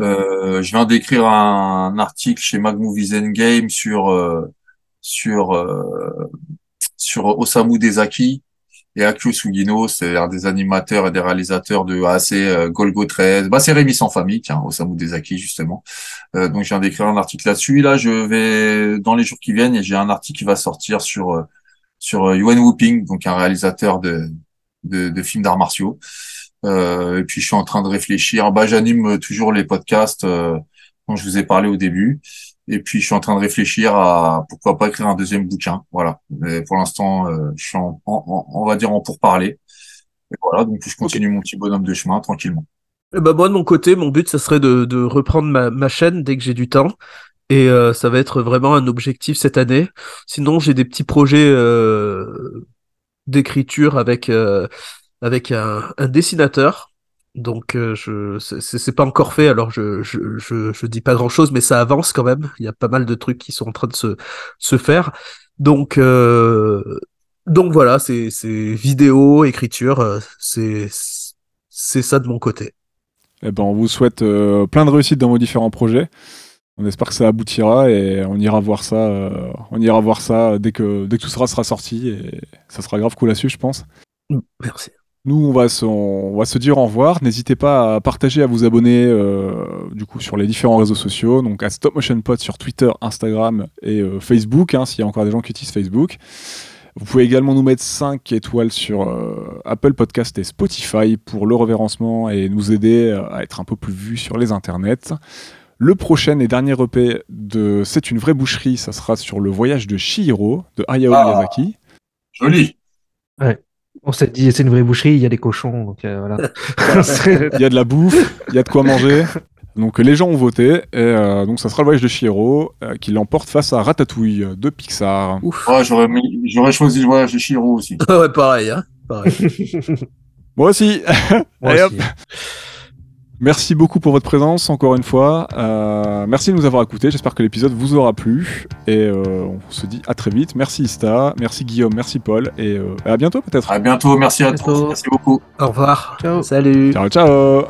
Euh, je viens d'écrire un, article chez Mag Movies and Games sur euh, sur euh, sur Osamu Dezaki, et Akio Sugino, c'est un des animateurs et des réalisateurs de AC euh, Golgo 13. Bah, c'est Rémi sans famille, tiens, Osamu Dezaki, justement. Euh, donc, je viens d'écrire un article là-dessus. Là, je vais, dans les jours qui viennent, et j'ai un article qui va sortir sur, euh, sur euh, Yuan Whooping, donc un réalisateur de, de, films d'arts martiaux. Euh, et puis, je suis en train de réfléchir. Bah, j'anime toujours les podcasts euh, dont je vous ai parlé au début. Et puis, je suis en train de réfléchir à pourquoi pas écrire un deuxième bouquin. Voilà. Mais pour l'instant, euh, je suis en, on va dire en pourparler. Et voilà. Donc, je continue mon petit bonhomme de chemin tranquillement. Eh ben, moi, de mon côté, mon but, ça serait de, de reprendre ma, ma chaîne dès que j'ai du temps. Et euh, ça va être vraiment un objectif cette année. Sinon, j'ai des petits projets euh, d'écriture avec, euh, avec un, un dessinateur. Donc, euh, je c'est- pas encore fait, alors je, je, je, je dis pas grand-chose, mais ça avance quand même. Il y a pas mal de trucs qui sont en train de se, se faire. Donc, euh, donc voilà, c'est vidéo, écriture, euh, c'est ça de mon côté. Eh ben, on vous souhaite plein de réussite dans vos différents projets. On espère que ça aboutira et on ira voir ça. euh, on ira voir ça dès que dès que tout sera sera sorti et ça sera grave cool à suivre, je pense. Merci. Nous, on va se, on va se dire au revoir. N'hésitez pas à partager, à vous abonner euh, du coup sur les différents réseaux sociaux, donc à Stop Motion Pod sur Twitter, Instagram et euh, Facebook, hein, s'il y a encore des gens qui utilisent Facebook. Vous pouvez également nous mettre 5 étoiles sur euh, Apple Podcast et Spotify pour le référencement et nous aider à être un peu plus vus sur les internets. Le prochain et dernier EP de C'est une vraie boucherie, ça sera sur le voyage de Shihiro de Hayao Ah. Miyazaki. Joli. On s'est dit, c'est une vraie boucherie, il y a des cochons, donc euh, voilà. Il y a de la bouffe, il y a de quoi manger. Donc les gens ont voté, et euh, donc ça sera le voyage de Shihiro euh, qui l'emporte face à Ratatouille de Pixar. Ouf. Ouais, j'aurais mis, j'aurais choisi le voyage de Shiro aussi. ouais, pareil, hein. Pareil. Moi aussi Moi Allez, aussi. Merci beaucoup pour votre présence encore une fois. Euh, merci de nous avoir écoutés, j'espère que l'épisode vous aura plu. Et euh, on se dit à très vite. Merci Ista, merci Guillaume, merci Paul, et euh, à bientôt peut-être. À bientôt. Merci à Bientôt. tous. Merci beaucoup. Au revoir. Ciao. Salut. Ciao ciao